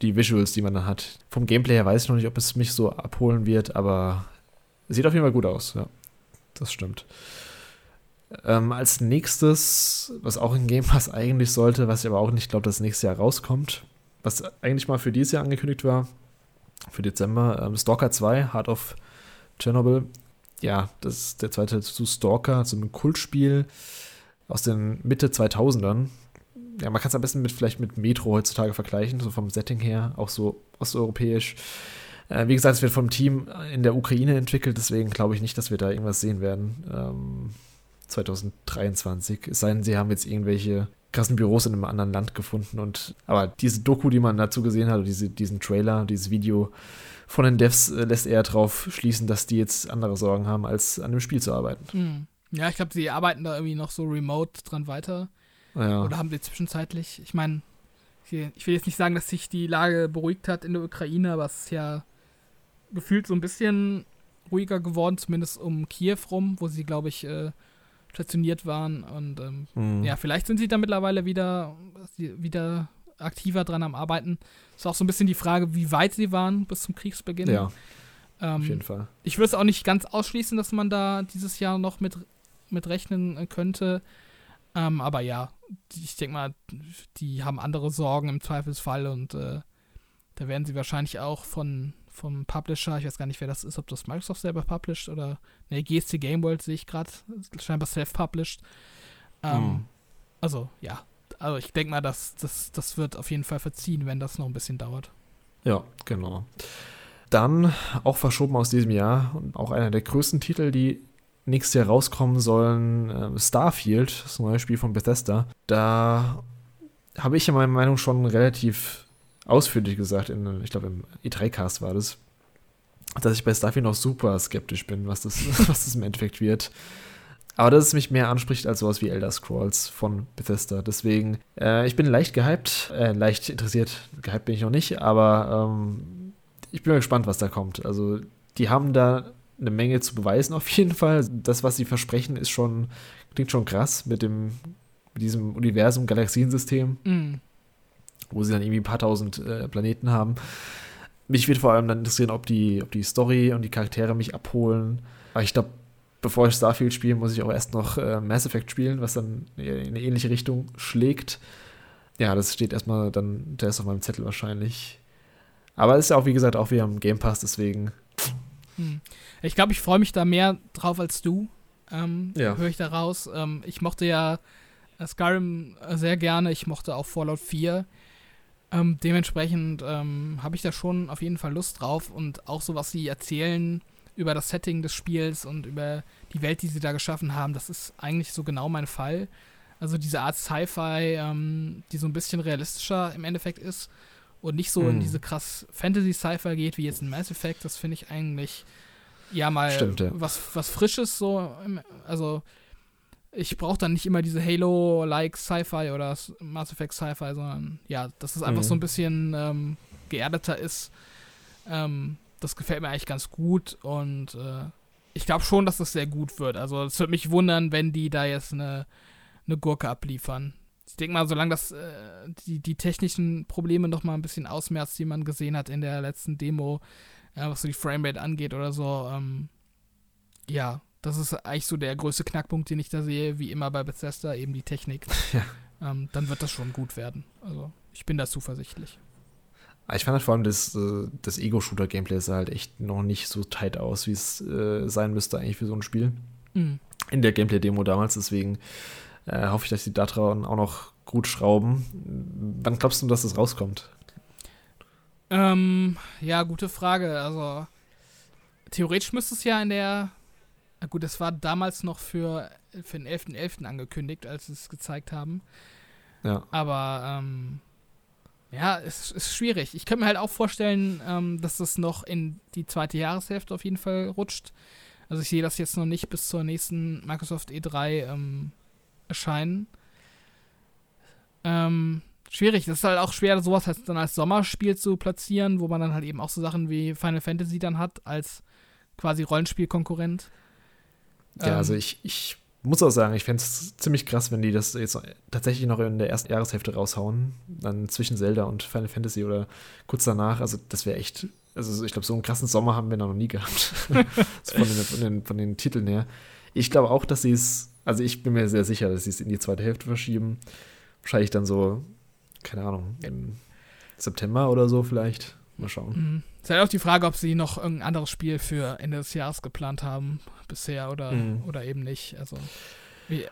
Speaker 1: die Visuals, die man dann hat. Vom Gameplay her weiß ich noch nicht, ob es mich so abholen wird, aber sieht auf jeden Fall gut aus. Ja, das stimmt. Ähm, als nächstes, was auch in Game Pass eigentlich sollte, was ich aber auch nicht glaube, dass nächstes Jahr rauskommt, was eigentlich mal für dieses Jahr angekündigt war, für Dezember, ähm, Stalker 2, Heart of Chernobyl, ja, das ist der zweite zu Stalker, zu einem Kultspiel aus den Mitte 2000ern. Ja, man kann es am besten mit, vielleicht mit Metro heutzutage vergleichen, so vom Setting her, auch so osteuropäisch. Äh, wie gesagt, es wird vom Team in der Ukraine entwickelt, deswegen glaube ich nicht, dass wir da irgendwas sehen werden. Ähm, 2023. Es sei denn, sie haben jetzt irgendwelche krassen Büros in einem anderen Land gefunden. Und aber diese Doku, die man dazu gesehen hat, diese, diesen Trailer, dieses Video, von den Devs äh, lässt eher darauf schließen, dass die jetzt andere Sorgen haben, als an dem Spiel zu arbeiten.
Speaker 2: Hm. Ja, ich glaube, sie arbeiten da irgendwie noch so remote dran weiter. Ja. Oder haben sie zwischenzeitlich, ich meine, ich will jetzt nicht sagen, dass sich die Lage beruhigt hat in der Ukraine, aber es ist ja gefühlt so ein bisschen ruhiger geworden, zumindest um Kiew rum, wo sie, glaube ich, äh, stationiert waren. Und ähm, mhm. ja, vielleicht sind sie da mittlerweile wieder, wieder aktiver dran am Arbeiten. Ist auch so ein bisschen die Frage, wie weit sie waren bis zum Kriegsbeginn.
Speaker 1: Ja. Ähm, auf jeden Fall.
Speaker 2: Ich würde es auch nicht ganz ausschließen, dass man da dieses Jahr noch mit, mit rechnen könnte. Ähm, aber ja, ich denke mal, die haben andere Sorgen im Zweifelsfall und äh, da werden sie wahrscheinlich auch von vom Publisher, ich weiß gar nicht, wer das ist, ob das Microsoft selber published oder ne, GSC Game World sehe ich gerade, scheinbar self-published. Ähm, hm. Also, ja, also ich denke mal, das, das, das wird auf jeden Fall verziehen, wenn das noch ein bisschen dauert.
Speaker 1: Ja, genau. Dann auch verschoben aus diesem Jahr und auch einer der größten Titel, die nächstes Jahr rauskommen sollen, äh, Starfield, das neue Spiel von Bethesda. Da habe ich in meiner Meinung schon relativ ausführlich gesagt, in, ich glaube im E3-Cast war das, dass ich bei Starfield noch super skeptisch bin, was das, was das im Endeffekt wird. Aber dass es mich mehr anspricht als sowas wie Elder Scrolls von Bethesda. Deswegen, äh, ich bin leicht gehypt, äh, leicht interessiert. Gehypt bin ich noch nicht, aber ähm, ich bin mal gespannt, was da kommt. Also, die haben da eine Menge zu beweisen auf jeden Fall. Das, was sie versprechen, ist schon, klingt schon krass mit dem, mit diesem Universum, Galaxiensystem, mm. Wo sie dann irgendwie ein paar tausend äh, Planeten haben. Mich würde vor allem dann interessieren, ob die, ob die Story und die Charaktere mich abholen. Aber ich glaube, bevor ich Starfield spiele, muss ich auch erst noch äh, Mass Effect spielen, was dann in eine ähnliche Richtung schlägt. Ja, das steht erstmal dann, der ist auf meinem Zettel wahrscheinlich. Aber es ist ja auch, wie gesagt, auch wieder im Game Pass, deswegen.
Speaker 2: Hm. Ich glaube, ich freue mich da mehr drauf als du. Ähm, ja. Höre ich da raus. Ähm, ich mochte ja äh, Skyrim äh, sehr gerne. Ich mochte auch Fallout 4. Ähm, dementsprechend ähm, habe ich da schon auf jeden Fall Lust drauf und auch so, was sie erzählen, über das Setting des Spiels und über die Welt, die sie da geschaffen haben. Das ist eigentlich so genau mein Fall. Also diese Art Sci-Fi, ähm, die so ein bisschen realistischer im Endeffekt ist und nicht so hm. in diese krass Fantasy-Sci-Fi geht, wie jetzt in Mass Effect. Das finde ich eigentlich ja mal
Speaker 1: Stimmt, ja.
Speaker 2: Was, was Frisches so. Also ich brauche dann nicht immer diese Halo-like Sci-Fi oder Mass Effect Sci-Fi, sondern ja, dass es einfach mhm. so ein bisschen ähm, geerdeter ist. Ähm, das gefällt mir eigentlich ganz gut und äh, ich glaube schon, dass das sehr gut wird. Also es würde mich wundern, wenn die da jetzt eine, eine Gurke abliefern. Ich denke mal, solange das äh, die, die technischen Probleme noch mal ein bisschen ausmerzt, die man gesehen hat in der letzten Demo, äh, was so die Framerate angeht oder so, ähm, ja, das ist eigentlich so der größte Knackpunkt, den ich da sehe, wie immer bei Bethesda, eben die Technik. Ja. Ähm, dann wird das schon gut werden. Also ich bin da zuversichtlich.
Speaker 1: Ich fand halt vor allem das, äh, das Ego-Shooter-Gameplay sah halt echt noch nicht so tight aus, wie es äh, sein müsste eigentlich für so ein Spiel. mhm. in der Gameplay-Demo damals. Deswegen äh, hoffe ich, dass die daran auch noch gut schrauben. Wann glaubst du, dass es rauskommt?
Speaker 2: Ähm, ja, gute Frage. Also, theoretisch müsste es ja in der. Na gut, das war damals noch für, für den 11.11. .11. angekündigt, als sie es gezeigt haben.
Speaker 1: Ja.
Speaker 2: Aber, ähm, ja, es ist schwierig. Ich könnte mir halt auch vorstellen, ähm, dass das noch in die zweite Jahreshälfte auf jeden Fall rutscht. Also ich sehe das jetzt noch nicht bis zur nächsten Microsoft E3 ähm, erscheinen. Ähm, schwierig. Das ist halt auch schwer, sowas halt dann als Sommerspiel zu platzieren, wo man dann halt eben auch so Sachen wie Final Fantasy dann hat, als quasi Rollenspielkonkurrent.
Speaker 1: Ja, ähm, also ich, ich muss auch sagen, ich fände es ziemlich krass, wenn die das jetzt tatsächlich noch in der ersten Jahreshälfte raushauen. Dann zwischen Zelda und Final Fantasy oder kurz danach. Also, das wäre echt. Also, ich glaube, so einen krassen Sommer haben wir noch nie gehabt. von, den, von, den, von den Titeln her. Ich glaube auch, dass sie es. Also, ich bin mir sehr sicher, dass sie es in die zweite Hälfte verschieben. Wahrscheinlich dann so, keine Ahnung, im September oder so vielleicht. Mal schauen. Mhm.
Speaker 2: Es ist halt auch die Frage, ob sie noch irgendein anderes Spiel für Ende des Jahres geplant haben bisher oder, mhm. oder eben nicht. Also,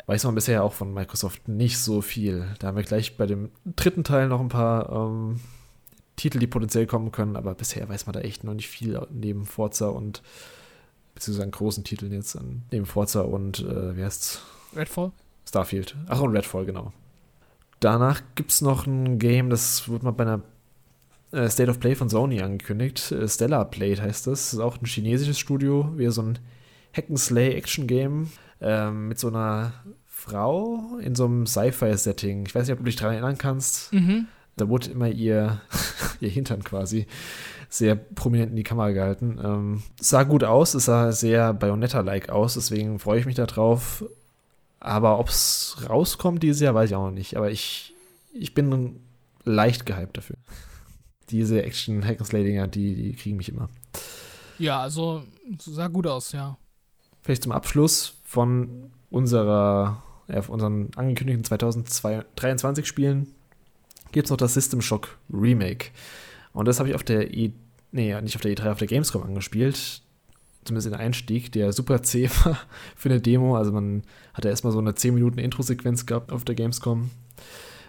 Speaker 1: Weiß man bisher auch von Microsoft nicht so viel. Da haben wir gleich bei dem dritten Teil noch ein paar ähm, Titel, die potenziell kommen können, aber bisher weiß man da echt noch nicht viel neben Forza und beziehungsweise an großen Titeln jetzt, neben Forza und äh, wie heißt's?
Speaker 2: Redfall?
Speaker 1: Starfield. Ach, und Redfall, genau. Danach gibt es noch ein Game, das wurde mal bei einer äh, State of Play von Sony angekündigt. Äh, Stellar Plate heißt das. Das ist auch ein chinesisches Studio, wie so ein Hack-and-Slay-Action-Game ähm, mit so einer Frau in so einem Sci-Fi-Setting. Ich weiß nicht, ob du dich daran erinnern kannst. Mhm. Da wurde immer ihr, ihr Hintern quasi sehr prominent in die Kamera gehalten. Ähm, sah gut aus, es sah sehr Bayonetta-like aus, deswegen freue ich mich darauf. Aber ob es rauskommt dieses Jahr, weiß ich auch noch nicht. Aber ich, ich bin leicht gehypt dafür. Diese action hack dinger die, die kriegen mich immer.
Speaker 2: Ja, also sah gut aus, ja.
Speaker 1: Vielleicht zum Abschluss von unserer, ja, von unseren angekündigten 2023 Spielen gibt es noch das System Shock Remake. Und das habe ich auf der E, nee, nicht auf der E3, auf der Gamescom angespielt zumindest den Einstieg, der super zäh war für eine Demo. Also man hatte erstmal so eine 10 Minuten Intro-Sequenz gehabt auf der Gamescom,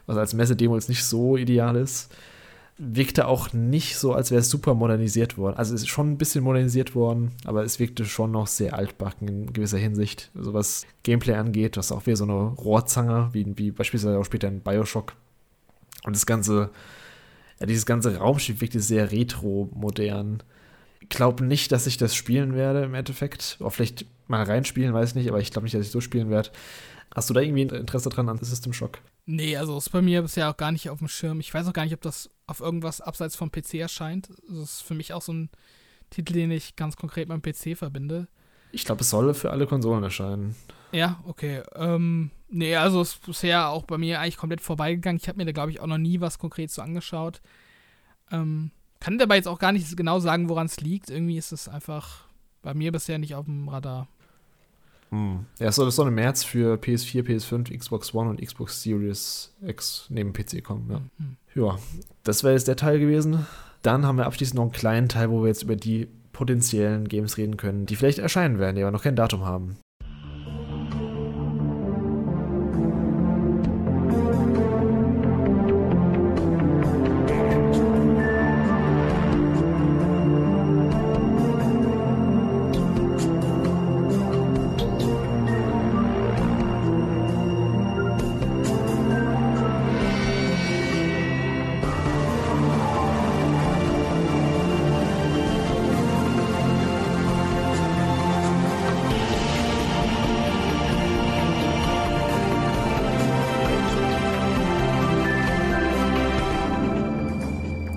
Speaker 1: was als Messe-Demo jetzt nicht so ideal ist. Wirkte auch nicht so, als wäre es super modernisiert worden. Also es ist schon ein bisschen modernisiert worden, aber es wirkte schon noch sehr altbacken in gewisser Hinsicht. Also was Gameplay angeht, was auch wieder so eine Rohrzange, wie, wie beispielsweise auch später in Bioshock. Und das ganze, ja, dieses ganze Raumschiff wirkte sehr retro-modern glaube nicht, dass ich das spielen werde im Endeffekt. Auch vielleicht mal reinspielen, weiß nicht, aber ich glaube nicht, dass ich so spielen werde. Hast du da irgendwie Interesse dran an System Shock?
Speaker 2: Nee, also ist bei mir bisher auch gar nicht auf dem Schirm. Ich weiß auch gar nicht, ob das auf irgendwas abseits vom PC erscheint. Das ist für mich auch so ein Titel, den ich ganz konkret mit dem PC verbinde.
Speaker 1: Ich glaube, es soll für alle Konsolen erscheinen.
Speaker 2: Ja, okay. Ähm, nee, also ist bisher auch bei mir eigentlich komplett vorbeigegangen. Ich habe mir da, glaube ich, auch noch nie was konkret so angeschaut. Ähm, kann dabei jetzt auch gar nicht genau sagen, woran es liegt. Irgendwie ist es einfach bei mir bisher nicht auf dem Radar.
Speaker 1: Hm. Ja, es soll, soll im März für PS4, PS5, Xbox One und Xbox Series X neben PC kommen. Ja, mhm. ja das wäre jetzt der Teil gewesen. Dann haben wir abschließend noch einen kleinen Teil, wo wir jetzt über die potenziellen Games reden können, die vielleicht erscheinen werden, die aber noch kein Datum haben.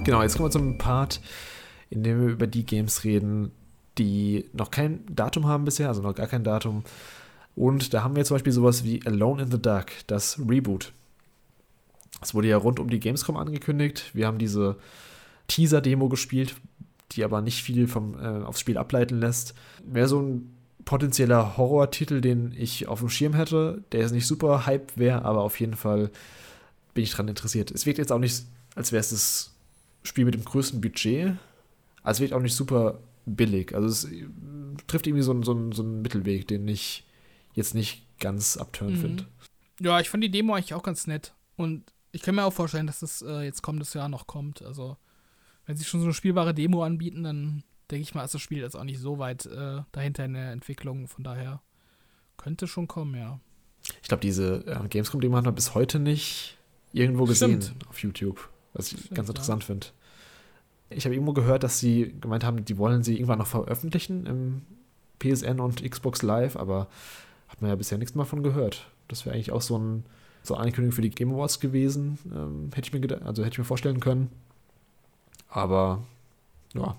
Speaker 1: Jetzt kommen wir zum Part, in dem wir über die Games reden, die noch kein Datum haben bisher, also noch gar kein Datum. Und da haben wir zum Beispiel sowas wie Alone in the Dark, das Reboot. Es wurde ja rund um die Gamescom angekündigt. Wir haben diese Teaser-Demo gespielt, die aber nicht viel vom, äh, aufs Spiel ableiten lässt. Wäre so ein potenzieller Horror-Titel, den ich auf dem Schirm hätte, der jetzt nicht super hype wäre, aber auf jeden Fall bin ich daran interessiert. Es wirkt jetzt auch nicht, als wäre es das Spiel mit dem größten Budget. Also wird auch nicht super billig. Also es trifft irgendwie so, einen, so, einen, so einen Mittelweg, den ich, jetzt nicht ganz abturn mhm. finde.
Speaker 2: Ja, ich fand die Demo eigentlich auch ganz nett. Und ich kann mir auch vorstellen, dass es äh, jetzt kommendes Jahr noch kommt. Also, wenn sie schon so eine spielbare Demo anbieten, dann denke ich mal, ist das Spiel jetzt auch nicht so weit äh, dahinter in der Entwicklung. Von daher könnte schon kommen, ja.
Speaker 1: Ich glaube, diese äh, Gamescom-Demo hat man bis heute nicht irgendwo gesehen Stimmt. auf YouTube, was ich Stimmt, ganz interessant ja. finde. Ich habe irgendwo gehört, dass sie gemeint haben, die wollen sie irgendwann noch veröffentlichen im PSN und Xbox Live, aber hat man ja bisher nichts mehr von gehört. Das wäre eigentlich auch so, ein, so eine Ankündigung für die Game Awards gewesen. Ähm, hätte ich mir also hätte ich mir vorstellen können. Aber ja.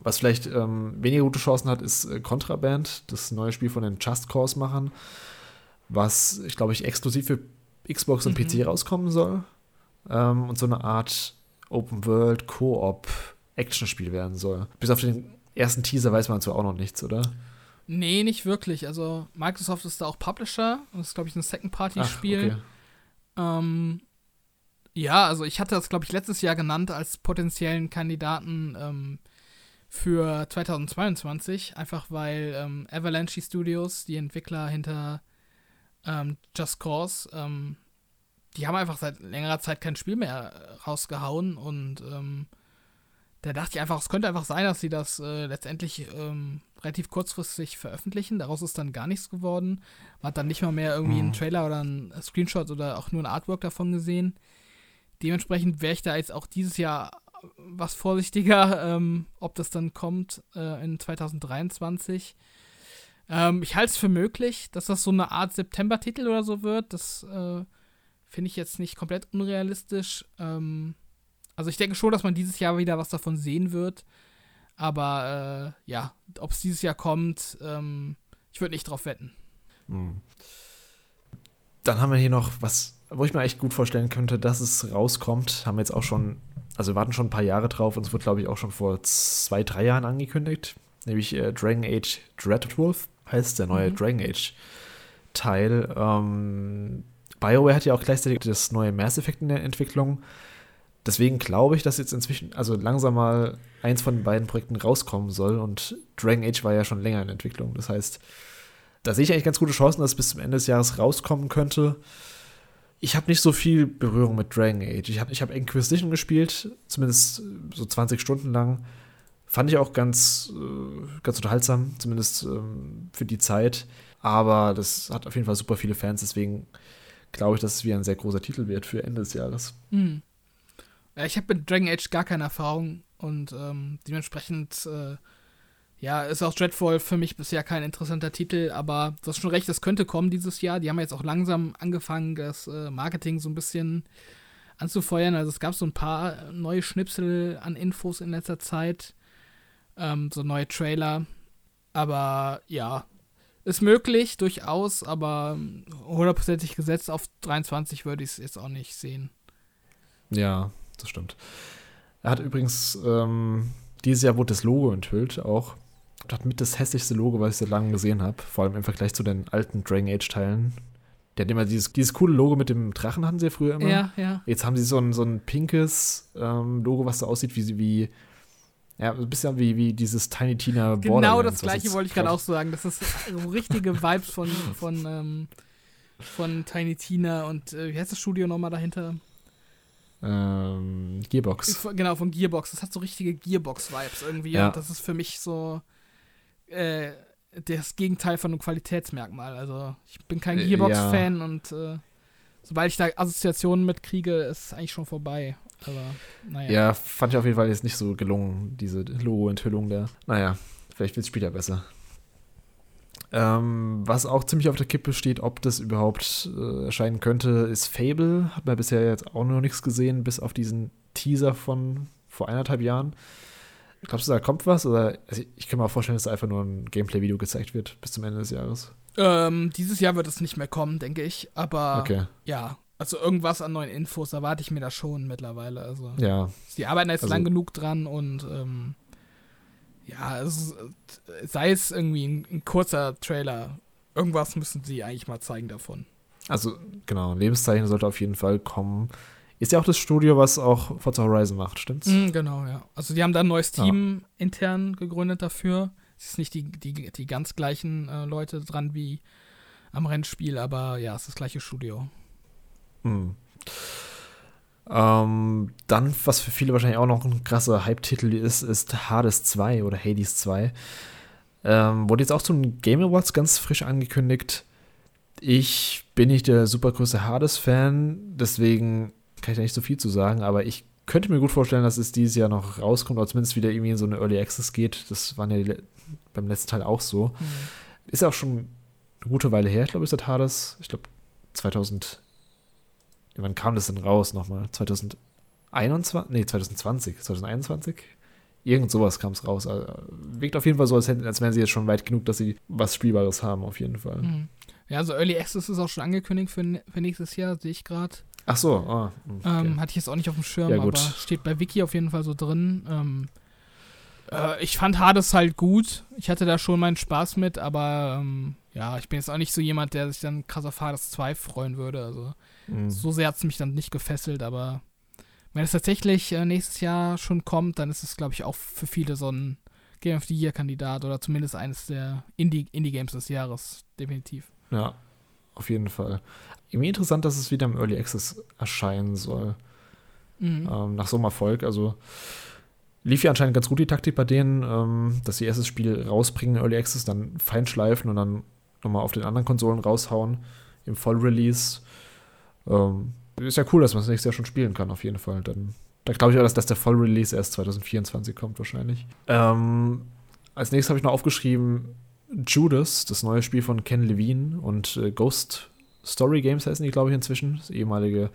Speaker 1: Was vielleicht ähm, weniger gute Chancen hat, ist äh, Contraband, das neue Spiel von den Just Cause-Machern, was, ich glaube ich, exklusiv für Xbox und mhm. PC rauskommen soll. Ähm, und so eine Art Open World Co-op Action-Spiel werden soll. Bis auf den ersten Teaser weiß man so auch noch nichts, oder?
Speaker 2: Nee, nicht wirklich. Also Microsoft ist da auch Publisher. Das ist, glaube ich, ein Second-Party-Spiel. Okay. Ähm, ja, also ich hatte das, glaube ich, letztes Jahr genannt als potenziellen Kandidaten ähm, für 2022, einfach weil ähm, Avalanche Studios, die Entwickler hinter ähm, Just Cause, ähm, die haben einfach seit längerer Zeit kein Spiel mehr rausgehauen und ähm, da dachte ich einfach, es könnte einfach sein, dass sie das äh, letztendlich ähm, relativ kurzfristig veröffentlichen. Daraus ist dann gar nichts geworden. Man hat dann nicht mal mehr irgendwie mhm. einen Trailer oder einen Screenshot oder auch nur ein Artwork davon gesehen. Dementsprechend wäre ich da jetzt auch dieses Jahr was vorsichtiger, ähm, ob das dann kommt äh, in 2023. Ähm, ich halte es für möglich, dass das so eine Art September-Titel oder so wird. Das äh, finde ich jetzt nicht komplett unrealistisch. Ähm, also ich denke schon, dass man dieses Jahr wieder was davon sehen wird. Aber äh, ja, ob es dieses Jahr kommt, ähm, ich würde nicht drauf wetten. Hm.
Speaker 1: Dann haben wir hier noch was, wo ich mir echt gut vorstellen könnte, dass es rauskommt. Haben wir jetzt auch schon, also wir warten schon ein paar Jahre drauf und es wurde, glaube ich, auch schon vor zwei, drei Jahren angekündigt. Nämlich äh, Dragon Age Dreadwolf heißt der neue mhm. Dragon Age Teil. Ähm, BioWare hat ja auch gleichzeitig das neue Mass Effect in der Entwicklung. Deswegen glaube ich, dass jetzt inzwischen, also langsam mal eins von den beiden Projekten rauskommen soll. Und Dragon Age war ja schon länger in Entwicklung. Das heißt, da sehe ich eigentlich ganz gute Chancen, dass es bis zum Ende des Jahres rauskommen könnte. Ich habe nicht so viel Berührung mit Dragon Age. Ich habe ich hab Inquisition gespielt, zumindest so 20 Stunden lang. Fand ich auch ganz, äh, ganz unterhaltsam, zumindest ähm, für die Zeit. Aber das hat auf jeden Fall super viele Fans, deswegen glaube ich, dass es wie ein sehr großer Titel wird für Ende des Jahres.
Speaker 2: Mhm. Ich habe mit Dragon Age gar keine Erfahrung und ähm, dementsprechend, äh, ja, ist auch Dreadfall für mich bisher kein interessanter Titel, aber du hast schon recht, das könnte kommen dieses Jahr. Die haben jetzt auch langsam angefangen, das äh, Marketing so ein bisschen anzufeuern. Also es gab so ein paar neue Schnipsel an Infos in letzter Zeit, ähm, so neue Trailer. Aber ja, ist möglich, durchaus, aber hundertprozentig gesetzt auf 23 würde ich es jetzt auch nicht sehen.
Speaker 1: Ja, das stimmt. Er hat übrigens, ähm, dieses Jahr wurde das Logo enthüllt auch. Hat mit das hässlichste Logo, was ich seit langem gesehen habe. Vor allem im Vergleich zu den alten Dragon Age-Teilen. Der hat immer dieses, dieses coole Logo mit dem Drachen, hatten sie ja früher immer.
Speaker 2: Ja, ja.
Speaker 1: Jetzt haben sie so ein, so ein pinkes ähm, Logo, was so aussieht wie, wie ja, ein bisschen wie, wie dieses Tiny Tina
Speaker 2: Genau das gleiche wollte ich gerade auch sagen. Das ist so richtige Vibes von, von, ähm, von Tiny Tina und äh, wie heißt das Studio nochmal dahinter?
Speaker 1: Ähm, Gearbox.
Speaker 2: Genau, von Gearbox. Das hat so richtige Gearbox-Vibes irgendwie. Ja. Und das ist für mich so äh, das Gegenteil von einem Qualitätsmerkmal. Also ich bin kein äh, Gearbox-Fan ja. und äh, sobald ich da Assoziationen mitkriege, ist es eigentlich schon vorbei. Aber naja.
Speaker 1: Ja, fand ich auf jeden Fall jetzt nicht so gelungen, diese Logo-Enthüllung da. Naja, vielleicht wird es später besser. Ähm, was auch ziemlich auf der Kippe steht, ob das überhaupt äh, erscheinen könnte, ist Fable. Hat man bisher jetzt auch noch nichts gesehen, bis auf diesen Teaser von vor eineinhalb Jahren. Glaubst du, da kommt was? Oder also ich kann mir auch vorstellen, dass da einfach nur ein Gameplay-Video gezeigt wird bis zum Ende des Jahres.
Speaker 2: Ähm, dieses Jahr wird es nicht mehr kommen, denke ich. Aber okay. ja, also irgendwas an neuen Infos erwarte ich mir da schon mittlerweile. Also
Speaker 1: ja.
Speaker 2: Sie arbeiten jetzt also, lang genug dran und ähm, ja, es, sei es irgendwie ein, ein, kurzer Trailer, irgendwas müssen sie eigentlich mal zeigen davon.
Speaker 1: Also, genau, Lebenszeichen sollte auf jeden Fall kommen. Ist ja auch das Studio, was auch Forza Horizon macht, stimmt's?
Speaker 2: Mm, genau, ja. Also, die haben da ein neues Team ja. intern gegründet dafür. Es ist nicht die, die, die ganz gleichen äh, Leute dran wie am Rennspiel, aber ja, es ist das gleiche Studio.
Speaker 1: Hm. Ähm, dann, was für viele wahrscheinlich auch noch ein krasser Hype-Titel ist, ist Hades 2 oder Hades 2. Ähm, wurde jetzt auch zum Game Awards ganz frisch angekündigt. Ich bin nicht der super große Hades-Fan, deswegen kann ich da nicht so viel zu sagen, aber ich könnte mir gut vorstellen, dass es dieses Jahr noch rauskommt, oder zumindest wieder irgendwie in so eine Early Access geht. Das war ja beim letzten Teil auch so. Mhm. Ist ja auch schon eine gute Weile her, ich glaube, ist das Hades. Ich glaube, 2000. Wann kam das denn raus nochmal? 2021? Nee, 2020, 2021? Irgend sowas kam es raus. Also, wirkt auf jeden Fall so, als, hätten, als wären sie jetzt schon weit genug, dass sie was Spielbares haben, auf jeden Fall. Mhm.
Speaker 2: Ja, also Early Access ist auch schon angekündigt für, für nächstes Jahr, sehe ich gerade.
Speaker 1: Ach so, oh,
Speaker 2: okay. ähm, hatte ich jetzt auch nicht auf dem Schirm, ja, aber steht bei Wiki auf jeden Fall so drin. Ähm, äh, ich fand Hades halt gut. Ich hatte da schon meinen Spaß mit, aber ähm, ja, ich bin jetzt auch nicht so jemand, der sich dann krass auf Hades 2 freuen würde. Also mhm. so sehr hat es mich dann nicht gefesselt, aber wenn es tatsächlich äh, nächstes Jahr schon kommt, dann ist es, glaube ich, auch für viele so ein Game of the Year-Kandidat oder zumindest eines der Indie-Games Indie des Jahres, definitiv.
Speaker 1: Ja, auf jeden Fall. Irgendwie interessant, dass es wieder im Early Access erscheinen soll. Mhm. Ähm, nach so einem Erfolg. Also lief ja anscheinend ganz gut die Taktik bei denen, ähm, dass sie erst das Spiel rausbringen, Early Access, dann feinschleifen und dann nochmal auf den anderen Konsolen raushauen im Vollrelease. Ähm, ist ja cool, dass man es nächstes Jahr schon spielen kann, auf jeden Fall. Dann, da glaube ich auch, dass, dass der Vollrelease erst 2024 kommt, wahrscheinlich. Ähm, als nächstes habe ich noch aufgeschrieben Judas, das neue Spiel von Ken Levine und äh, Ghost Story Games heißen die, glaube ich, inzwischen. Das ehemalige,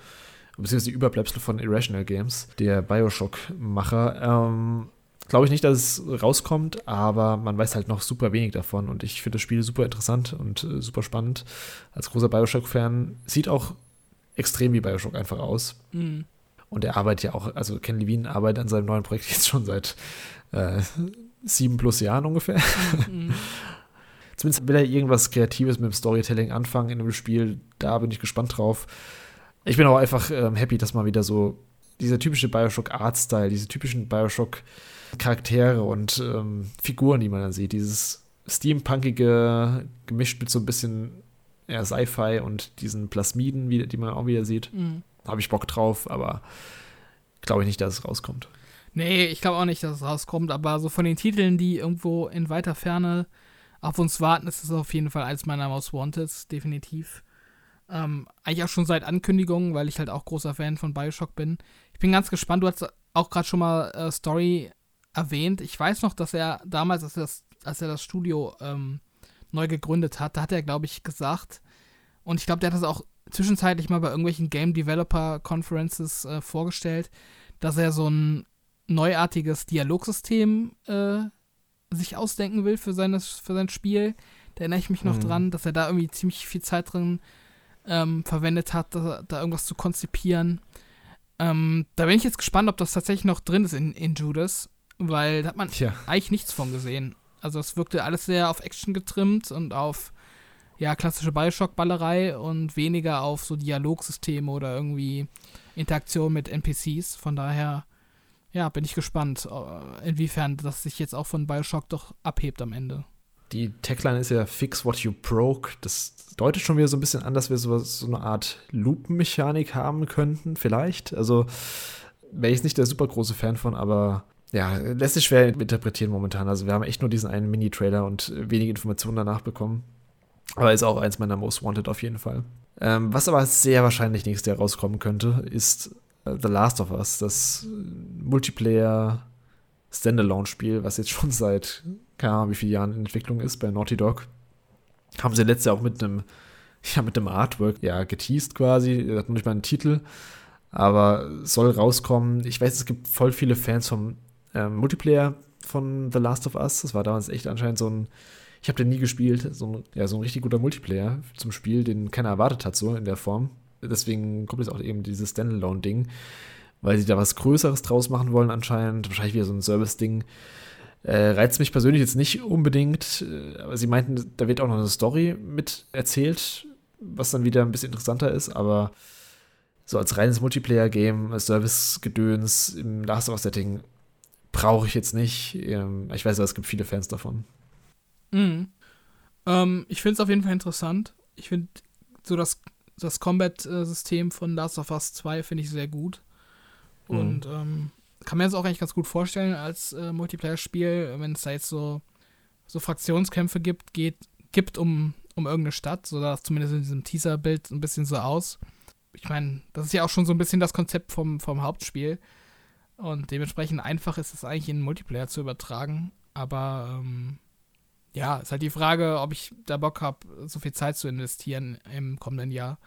Speaker 1: beziehungsweise die Überbleibsel von Irrational Games, der Bioshock-Macher. Ähm, glaube ich nicht, dass es rauskommt, aber man weiß halt noch super wenig davon und ich finde das Spiel super interessant und äh, super spannend. Als großer Bioshock-Fan sieht auch extrem wie Bioshock einfach aus. Mhm. Und er arbeitet ja auch, also Ken Levine arbeitet an seinem neuen Projekt jetzt schon seit äh, sieben plus Jahren ungefähr. Mhm. Zumindest will er irgendwas Kreatives mit dem Storytelling anfangen in dem Spiel. Da bin ich gespannt drauf. Ich bin auch einfach ähm, happy, dass mal wieder so dieser typische Bioshock-Art-Style, diese typischen Bioshock-Charaktere und ähm, Figuren, die man dann sieht, dieses Steampunkige gemischt mit so ein bisschen ja, Sci-Fi und diesen Plasmiden, die man auch wieder sieht. Mhm. Habe ich Bock drauf, aber glaube ich nicht, dass es rauskommt.
Speaker 2: Nee, ich glaube auch nicht, dass es rauskommt, aber so von den Titeln, die irgendwo in weiter Ferne auf uns warten, ist es auf jeden Fall eins meiner Most Wanted, definitiv. Ähm, eigentlich auch schon seit Ankündigung, weil ich halt auch großer Fan von Bioshock bin. Ich bin ganz gespannt, du hast auch gerade schon mal äh, Story erwähnt. Ich weiß noch, dass er damals, als er das, als er das Studio ähm, neu gegründet hat, da hat er, glaube ich, gesagt, und ich glaube, der hat das auch zwischenzeitlich mal bei irgendwelchen Game Developer Conferences äh, vorgestellt, dass er so ein neuartiges Dialogsystem äh, sich ausdenken will für, seines, für sein Spiel. Da erinnere ich mich noch mhm. dran, dass er da irgendwie ziemlich viel Zeit drin ähm, verwendet hat, da, da, irgendwas zu konzipieren. Ähm, da bin ich jetzt gespannt, ob das tatsächlich noch drin ist in, in Judas, weil da hat man Tja. eigentlich nichts von gesehen. Also es wirkte alles sehr auf Action getrimmt und auf ja, klassische Bioshock-Ballerei und weniger auf so Dialogsysteme oder irgendwie Interaktion mit NPCs. Von daher ja, bin ich gespannt, äh, inwiefern das sich jetzt auch von Bioshock doch abhebt am Ende.
Speaker 1: Die Tagline ist ja Fix What You Broke. Das deutet schon wieder so ein bisschen an, dass wir so, so eine Art Loop-Mechanik haben könnten, vielleicht. Also wäre ich nicht der super große Fan von, aber ja, lässt sich schwer interpretieren momentan. Also wir haben echt nur diesen einen Mini-Trailer und wenige Informationen danach bekommen. Aber ist auch eins meiner Most Wanted auf jeden Fall. Ähm, was aber sehr wahrscheinlich nächstes Jahr rauskommen könnte, ist The Last of Us, das Multiplayer Standalone-Spiel, was jetzt schon seit, keine Ahnung, wie vielen Jahren in Entwicklung ist bei Naughty Dog. Haben sie letztes Jahr auch mit einem, ja, mit dem Artwork, ja, geteased quasi. Hat noch nicht mal einen Titel, aber soll rauskommen. Ich weiß, es gibt voll viele Fans vom ähm, Multiplayer von The Last of Us. Das war damals echt anscheinend so ein, ich habe den nie gespielt, so ein, ja, so ein richtig guter Multiplayer zum Spiel, den keiner erwartet hat, so in der Form deswegen kommt jetzt auch eben dieses Standalone-Ding, weil sie da was Größeres draus machen wollen anscheinend. Wahrscheinlich wieder so ein Service-Ding. Äh, reizt mich persönlich jetzt nicht unbedingt, äh, aber sie meinten, da wird auch noch eine Story mit erzählt, was dann wieder ein bisschen interessanter ist, aber so als reines Multiplayer-Game, Service-Gedöns im Last of Us-Setting brauche ich jetzt nicht. Ähm, ich weiß aber, es gibt viele Fans davon.
Speaker 2: Mhm. Ähm, ich finde es auf jeden Fall interessant. Ich finde so das, das Combat-System von Last of Us 2 finde ich sehr gut. Mhm. Und ähm, kann mir das auch eigentlich ganz gut vorstellen als äh, Multiplayer-Spiel, wenn es da jetzt so, so Fraktionskämpfe gibt, geht, gibt um, um irgendeine Stadt, so dass zumindest in diesem Teaser-Bild ein bisschen so aus. Ich meine, das ist ja auch schon so ein bisschen das Konzept vom, vom Hauptspiel. Und dementsprechend einfach ist es eigentlich in Multiplayer zu übertragen. Aber ähm, ja, ist halt die Frage, ob ich da Bock habe, so viel Zeit zu investieren im kommenden Jahr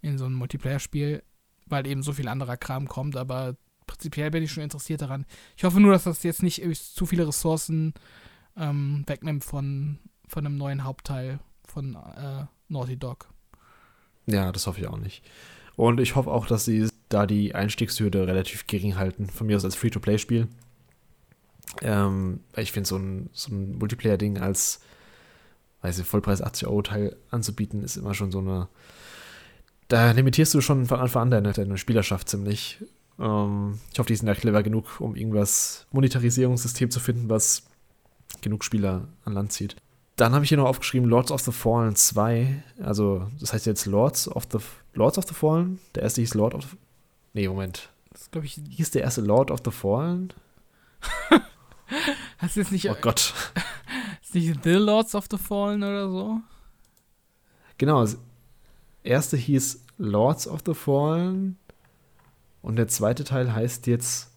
Speaker 2: in so ein Multiplayer-Spiel, weil eben so viel anderer Kram kommt. Aber prinzipiell bin ich schon interessiert daran. Ich hoffe nur, dass das jetzt nicht zu viele Ressourcen ähm, wegnimmt von, von einem neuen Hauptteil von äh, Naughty Dog.
Speaker 1: Ja, das hoffe ich auch nicht. Und ich hoffe auch, dass sie da die Einstiegshürde relativ gering halten. Von mir aus als Free-to-Play-Spiel. Ähm, ich finde, so ein, so ein Multiplayer-Ding als, weiß ich, Vollpreis 80 Euro Teil anzubieten, ist immer schon so eine. Da limitierst du schon von Anfang an deine, deine Spielerschaft ziemlich. Ähm, ich hoffe, die sind da clever genug, um irgendwas Monetarisierungssystem zu finden, was genug Spieler an Land zieht. Dann habe ich hier noch aufgeschrieben Lords of the Fallen 2. Also, das heißt jetzt Lords of the Lords of the Fallen. Der erste hieß Lord of the Nee, Moment. Das glaube ich. Hieß der erste Lord of the Fallen?
Speaker 2: Hast du jetzt nicht.
Speaker 1: Oh Gott.
Speaker 2: Ist nicht The Lords of the Fallen oder so?
Speaker 1: Genau. Das erste hieß Lords of the Fallen. Und der zweite Teil heißt jetzt.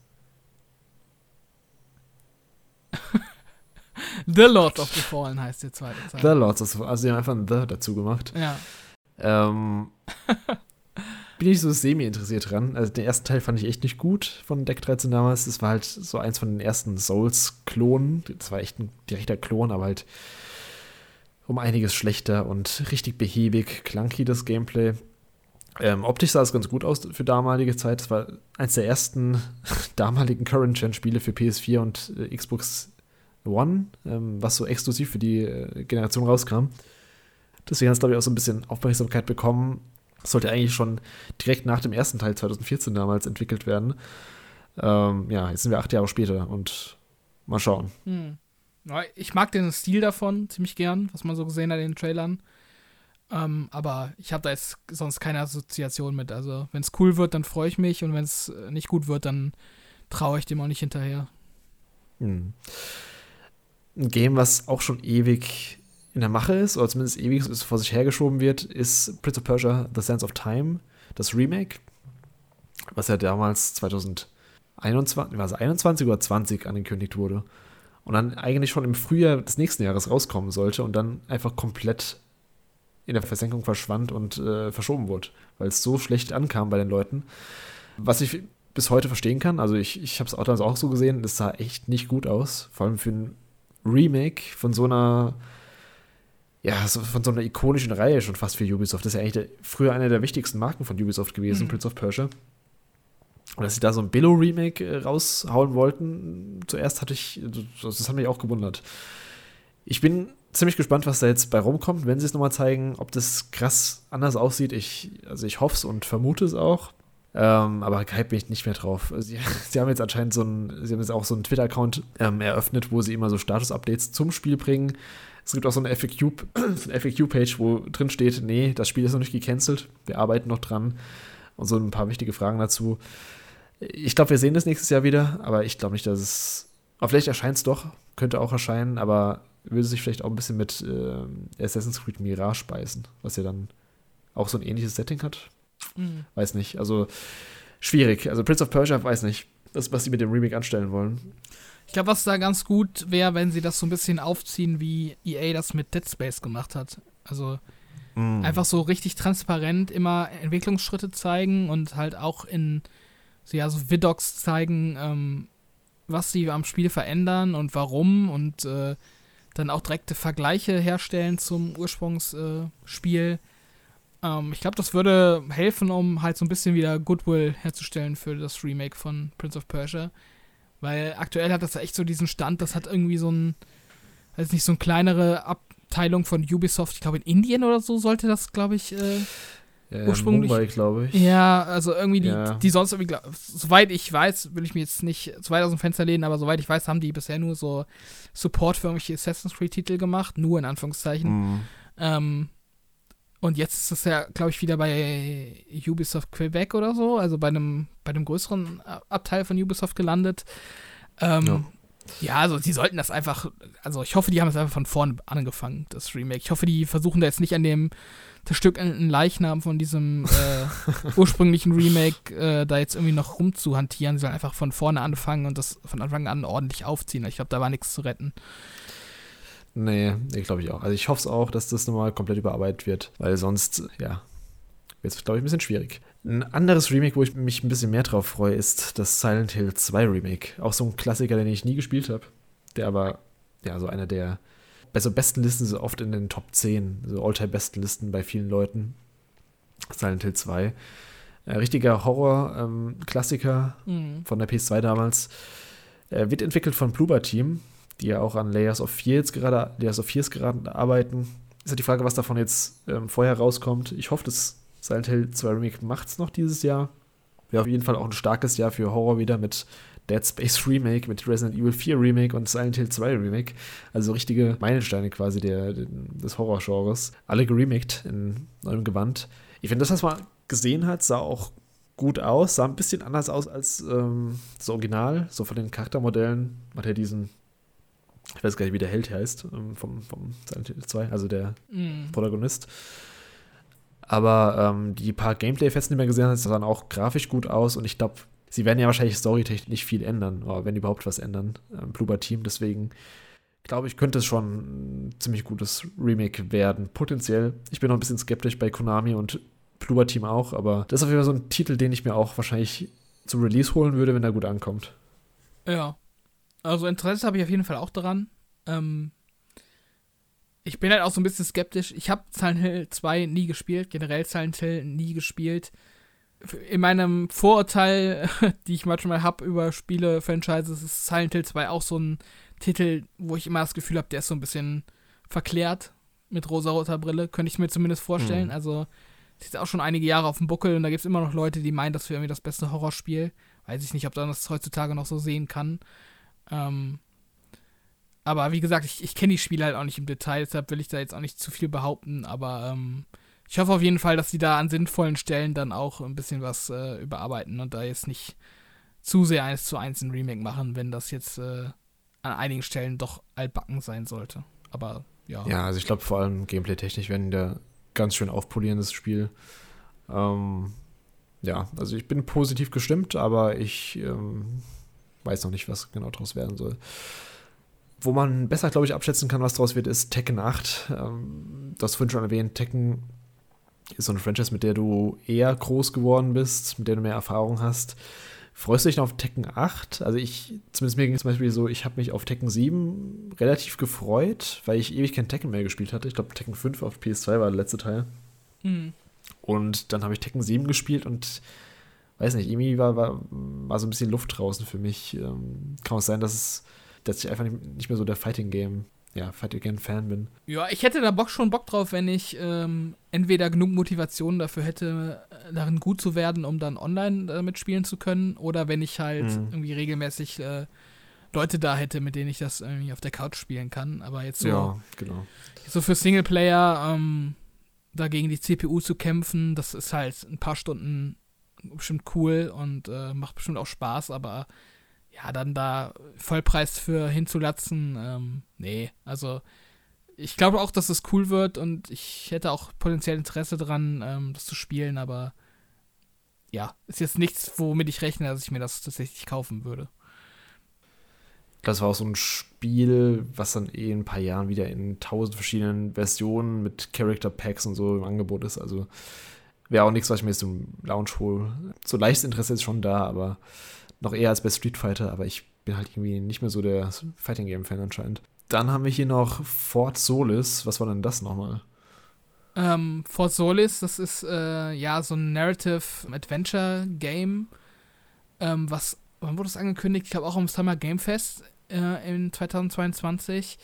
Speaker 2: the Lord of the Fallen heißt der zweite Teil.
Speaker 1: The Lords of the Fallen. Also, sie haben einfach ein The dazu gemacht.
Speaker 2: Ja.
Speaker 1: Ähm, bin ich so semi-interessiert dran. Also den ersten Teil fand ich echt nicht gut von Deck 13 damals. Das war halt so eins von den ersten Souls-Klonen. Das war echt ein direkter Klon, aber halt um einiges schlechter und richtig behäbig, clunky das Gameplay. Ähm, optisch sah es ganz gut aus für damalige Zeit. Das war eins der ersten damaligen Current-Gen-Spiele für PS4 und äh, Xbox One, ähm, was so exklusiv für die äh, Generation rauskam. Deswegen hat es, glaube ich, auch so ein bisschen Aufmerksamkeit bekommen sollte eigentlich schon direkt nach dem ersten Teil 2014 damals entwickelt werden. Ähm, ja, jetzt sind wir acht Jahre später und mal schauen.
Speaker 2: Hm. Ich mag den Stil davon ziemlich gern, was man so gesehen hat in den Trailern. Ähm, aber ich habe da jetzt sonst keine Assoziation mit. Also, wenn es cool wird, dann freue ich mich und wenn es äh, nicht gut wird, dann traue ich dem auch nicht hinterher.
Speaker 1: Hm. Ein Game, was auch schon ewig in der Mache ist, oder zumindest ewig vor sich hergeschoben wird, ist Prince of Persia The Sense of Time, das Remake, was ja damals 2021, war es 21 oder 20 angekündigt wurde. Und dann eigentlich schon im Frühjahr des nächsten Jahres rauskommen sollte und dann einfach komplett in der Versenkung verschwand und äh, verschoben wurde, weil es so schlecht ankam bei den Leuten. Was ich bis heute verstehen kann, also ich, ich habe es auch damals auch so gesehen, es sah echt nicht gut aus, vor allem für ein Remake von so einer ja, so von so einer ikonischen Reihe schon fast für Ubisoft. Das ist ja eigentlich der, früher eine der wichtigsten Marken von Ubisoft gewesen, mhm. Prince of Persia. Und dass sie da so ein Billow-Remake äh, raushauen wollten, zuerst hatte ich, das, das hat mich auch gewundert. Ich bin ziemlich gespannt, was da jetzt bei rumkommt, wenn sie es nochmal zeigen, ob das krass anders aussieht. Ich, also ich hoffe es und vermute es auch. Ähm, aber hype bin ich nicht mehr drauf. Sie, sie, haben jetzt anscheinend so ein, sie haben jetzt auch so einen Twitter-Account ähm, eröffnet, wo sie immer so Status-Updates zum Spiel bringen. Es gibt auch so eine FAQ-Page, FAQ wo drin steht, nee, das Spiel ist noch nicht gecancelt, wir arbeiten noch dran. Und so ein paar wichtige Fragen dazu. Ich glaube, wir sehen das nächstes Jahr wieder, aber ich glaube nicht, dass es. Aber vielleicht erscheint es doch, könnte auch erscheinen, aber würde sich vielleicht auch ein bisschen mit äh, Assassin's Creed Mirage beißen, was ja dann auch so ein ähnliches Setting hat. Mhm. Weiß nicht. Also schwierig. Also Prince of Persia weiß nicht, das, was sie mit dem Remake anstellen wollen.
Speaker 2: Ich glaube, was da ganz gut wäre, wenn sie das so ein bisschen aufziehen, wie EA das mit Dead Space gemacht hat. Also mm. einfach so richtig transparent immer Entwicklungsschritte zeigen und halt auch in so, ja, so Vidocs zeigen, ähm, was sie am Spiel verändern und warum und äh, dann auch direkte Vergleiche herstellen zum Ursprungsspiel. Äh, ähm, ich glaube, das würde helfen, um halt so ein bisschen wieder Goodwill herzustellen für das Remake von Prince of Persia. Weil aktuell hat das echt so diesen Stand, das hat irgendwie so ein, weiß nicht, so eine kleinere Abteilung von Ubisoft, ich glaube in Indien oder so sollte das, glaube ich, äh,
Speaker 1: äh, ursprünglich, Mumbai, glaube ich.
Speaker 2: Ja, also irgendwie die, ja. die sonst irgendwie, soweit ich weiß, will ich mir jetzt nicht zu weit aus dem Fenster lehnen, aber soweit ich weiß, haben die bisher nur so Support für irgendwelche Assassin's Creed-Titel gemacht, nur in Anführungszeichen. Mhm. Ähm, und jetzt ist es ja, glaube ich, wieder bei Ubisoft Quebec oder so, also bei einem, bei einem größeren Abteil von Ubisoft gelandet. Ähm, ja. Ja, also die sollten das einfach, also ich hoffe, die haben es einfach von vorne angefangen, das Remake. Ich hoffe, die versuchen da jetzt nicht an dem das Stück einen Leichnam von diesem äh, ursprünglichen Remake äh, da jetzt irgendwie noch rumzuhantieren. Sie sollen einfach von vorne anfangen und das von Anfang an ordentlich aufziehen. Ich glaube, da war nichts zu retten.
Speaker 1: Nee, ich glaube ich auch. Also ich hoffe es auch, dass das nochmal komplett überarbeitet wird, weil sonst, ja, wird es, glaube ich, ein bisschen schwierig. Ein anderes Remake, wo ich mich ein bisschen mehr drauf freue, ist das Silent Hill 2 Remake. Auch so ein Klassiker, den ich nie gespielt habe, der aber, ja, so einer der bei so besten Listen so oft in den Top 10, so All-Time-besten Listen bei vielen Leuten. Silent Hill 2. Äh, richtiger Horror-Klassiker ähm, mhm. von der PS2 damals. Äh, wird entwickelt von Bloober Team, die ja auch an Layers of jetzt gerade, Layers of Fears gerade arbeiten. Ist ja die Frage, was davon jetzt ähm, vorher rauskommt. Ich hoffe, das Silent Hill 2 Remake macht es noch dieses Jahr. Wäre auf jeden Fall auch ein starkes Jahr für Horror wieder mit Dead Space Remake, mit Resident Evil 4 Remake und Silent Hill 2 Remake. Also richtige Meilensteine quasi der, des Horror-Genres. Alle geremaked in neuem Gewand. Ich finde, das, was man gesehen hat, sah auch gut aus. Sah ein bisschen anders aus als ähm, das Original. So von den Charaktermodellen hat er diesen ich weiß gar nicht, wie der Held heißt, ähm, vom, vom Silent Hill 2, also der mm. Protagonist. Aber ähm, die paar Gameplay-Fetzen, die man gesehen hat, sahen auch grafisch gut aus und ich glaube, sie werden ja wahrscheinlich storytechnisch nicht viel ändern, oder wenn überhaupt was ändern, ähm, Bloober Team. Deswegen glaube ich, könnte es schon ein ziemlich gutes Remake werden. Potenziell. Ich bin noch ein bisschen skeptisch bei Konami und Bloober Team auch, aber das ist auf jeden Fall so ein Titel, den ich mir auch wahrscheinlich zum Release holen würde, wenn er gut ankommt.
Speaker 2: Ja. Also Interesse habe ich auf jeden Fall auch daran. Ähm, ich bin halt auch so ein bisschen skeptisch. Ich habe Silent Hill 2 nie gespielt, generell Silent Hill nie gespielt in meinem Vorurteil, die ich manchmal habe über Spiele-Franchises, ist Silent Hill 2 auch so ein Titel, wo ich immer das Gefühl habe, der ist so ein bisschen verklärt mit rosa-roter Brille. Könnte ich mir zumindest vorstellen. Mhm. Also, es ist auch schon einige Jahre auf dem Buckel und da gibt es immer noch Leute, die meinen, das wäre irgendwie das beste Horrorspiel. Weiß ich nicht, ob man das heutzutage noch so sehen kann. Ähm, aber wie gesagt, ich, ich kenne die Spiele halt auch nicht im Detail, deshalb will ich da jetzt auch nicht zu viel behaupten, aber ähm, ich hoffe auf jeden Fall, dass sie da an sinnvollen Stellen dann auch ein bisschen was äh, überarbeiten und da jetzt nicht zu sehr eins zu eins ein Remake machen, wenn das jetzt äh, an einigen Stellen doch altbacken sein sollte. Aber ja.
Speaker 1: Ja, also ich glaube vor allem gameplay-technisch werden da ganz schön aufpolieren, das Spiel. Ähm, ja, also ich bin positiv gestimmt, aber ich ähm, weiß noch nicht, was genau draus werden soll. Wo man besser, glaube ich, abschätzen kann, was draus wird, ist Tekken 8. Ähm, das vorhin schon erwähnt, Tekken ist so eine Franchise, mit der du eher groß geworden bist, mit der du mehr Erfahrung hast. Freust du dich noch auf Tekken 8? Also ich, zumindest mir ging es zum Beispiel so, ich habe mich auf Tekken 7 relativ gefreut, weil ich ewig kein Tekken mehr gespielt hatte. Ich glaube, Tekken 5 auf PS2 war der letzte Teil. Mhm. Und dann habe ich Tekken 7 gespielt und weiß nicht, irgendwie war, war, war so ein bisschen Luft draußen für mich. Ähm, kann auch sein, dass es, dass ich einfach nicht, nicht mehr so der Fighting Game ja, Fight Again Fan bin.
Speaker 2: Ja, ich hätte da Bock schon Bock drauf, wenn ich ähm, entweder genug Motivation dafür hätte, äh, darin gut zu werden, um dann online äh, mitspielen zu können, oder wenn ich halt mhm. irgendwie regelmäßig äh, Leute da hätte, mit denen ich das irgendwie auf der Couch spielen kann. Aber jetzt so,
Speaker 1: ja, genau.
Speaker 2: so für Singleplayer ähm, da gegen die CPU zu kämpfen, das ist halt ein paar Stunden bestimmt cool und äh, macht bestimmt auch Spaß, aber ja, dann da Vollpreis für hinzulatzen, ähm, nee, also ich glaube auch, dass es cool wird und ich hätte auch potenziell Interesse dran, ähm, das zu spielen, aber ja, ist jetzt nichts, womit ich rechne, dass ich mir das tatsächlich kaufen würde.
Speaker 1: Das war auch so ein Spiel, was dann eh in ein paar Jahren wieder in tausend verschiedenen Versionen mit Character Packs und so im Angebot ist. Also wäre auch nichts, was ich mir jetzt im Lounge hole. So leichtes Interesse ist schon da, aber noch eher als bei Street Fighter, aber ich bin halt irgendwie nicht mehr so der Fighting Game Fan anscheinend. Dann haben wir hier noch Fort Solis. Was war denn das nochmal?
Speaker 2: Ähm, Fort Solis, das ist äh, ja so ein Narrative Adventure Game, ähm, was, wann wurde das angekündigt? Ich glaube auch am Summer Game Fest äh, in 2022.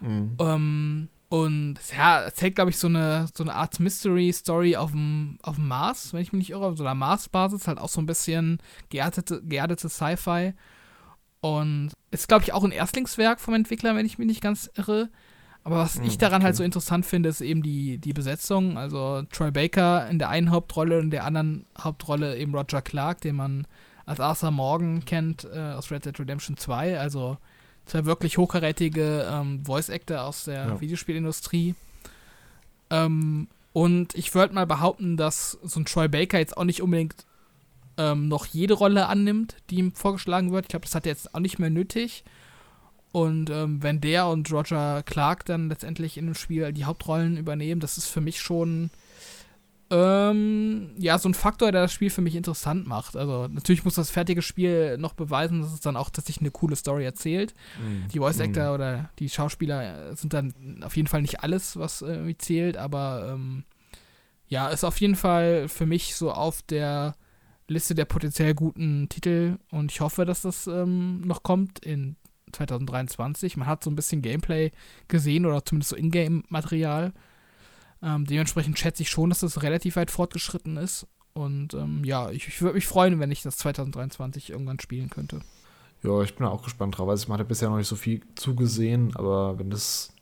Speaker 2: Mhm. Ähm, Und ja, erzählt, glaube ich, so eine, so eine Art Mystery-Story auf dem, auf dem Mars, wenn ich mich nicht irre, auf so einer Mars-Basis, halt auch so ein bisschen geerdete, geerdete Sci-Fi. Und ist, glaube ich, auch ein Erstlingswerk vom Entwickler, wenn ich mich nicht ganz irre. Aber was ich hm, daran halt okay. halt so interessant finde, ist eben die, die Besetzung. Also Troy Baker in der einen Hauptrolle und in der anderen Hauptrolle eben Roger Clark, den man als Arthur Morgan kennt äh, aus Red Dead Redemption 2. Also zwei wirklich hochkarätige ähm, Voice-Actor aus der ja. Videospielindustrie. Ähm, und ich würde mal behaupten, dass so ein Troy Baker jetzt auch nicht unbedingt ähm, noch jede Rolle annimmt, die ihm vorgeschlagen wird. Ich glaube, das hat er jetzt auch nicht mehr nötig. Und ähm, wenn der und Roger Clark dann letztendlich in dem Spiel die Hauptrollen übernehmen, das ist für mich schon ähm, ja, so ein Faktor, der das Spiel für mich interessant macht. Also natürlich muss das fertige Spiel noch beweisen, dass es dann auch tatsächlich eine coole Story erzählt. Mm. Die Voice Actor mm. oder die Schauspieler sind dann auf jeden Fall nicht alles, was irgendwie zählt, aber ähm, ja, ist auf jeden Fall für mich so auf der Liste der potenziell guten Titel und ich hoffe, dass das ähm, noch kommt in 2023. Man hat so ein bisschen Gameplay gesehen oder zumindest so Ingame-Material. Ähm, dementsprechend schätze ich schon, dass das relativ weit fortgeschritten ist. Und ähm, ja, ich, ich würde mich freuen, wenn ich das 2023 irgendwann spielen könnte.
Speaker 1: Ja, ich bin auch gespannt drauf. Also man hat bisher noch nicht so viel zugesehen, aber wenn das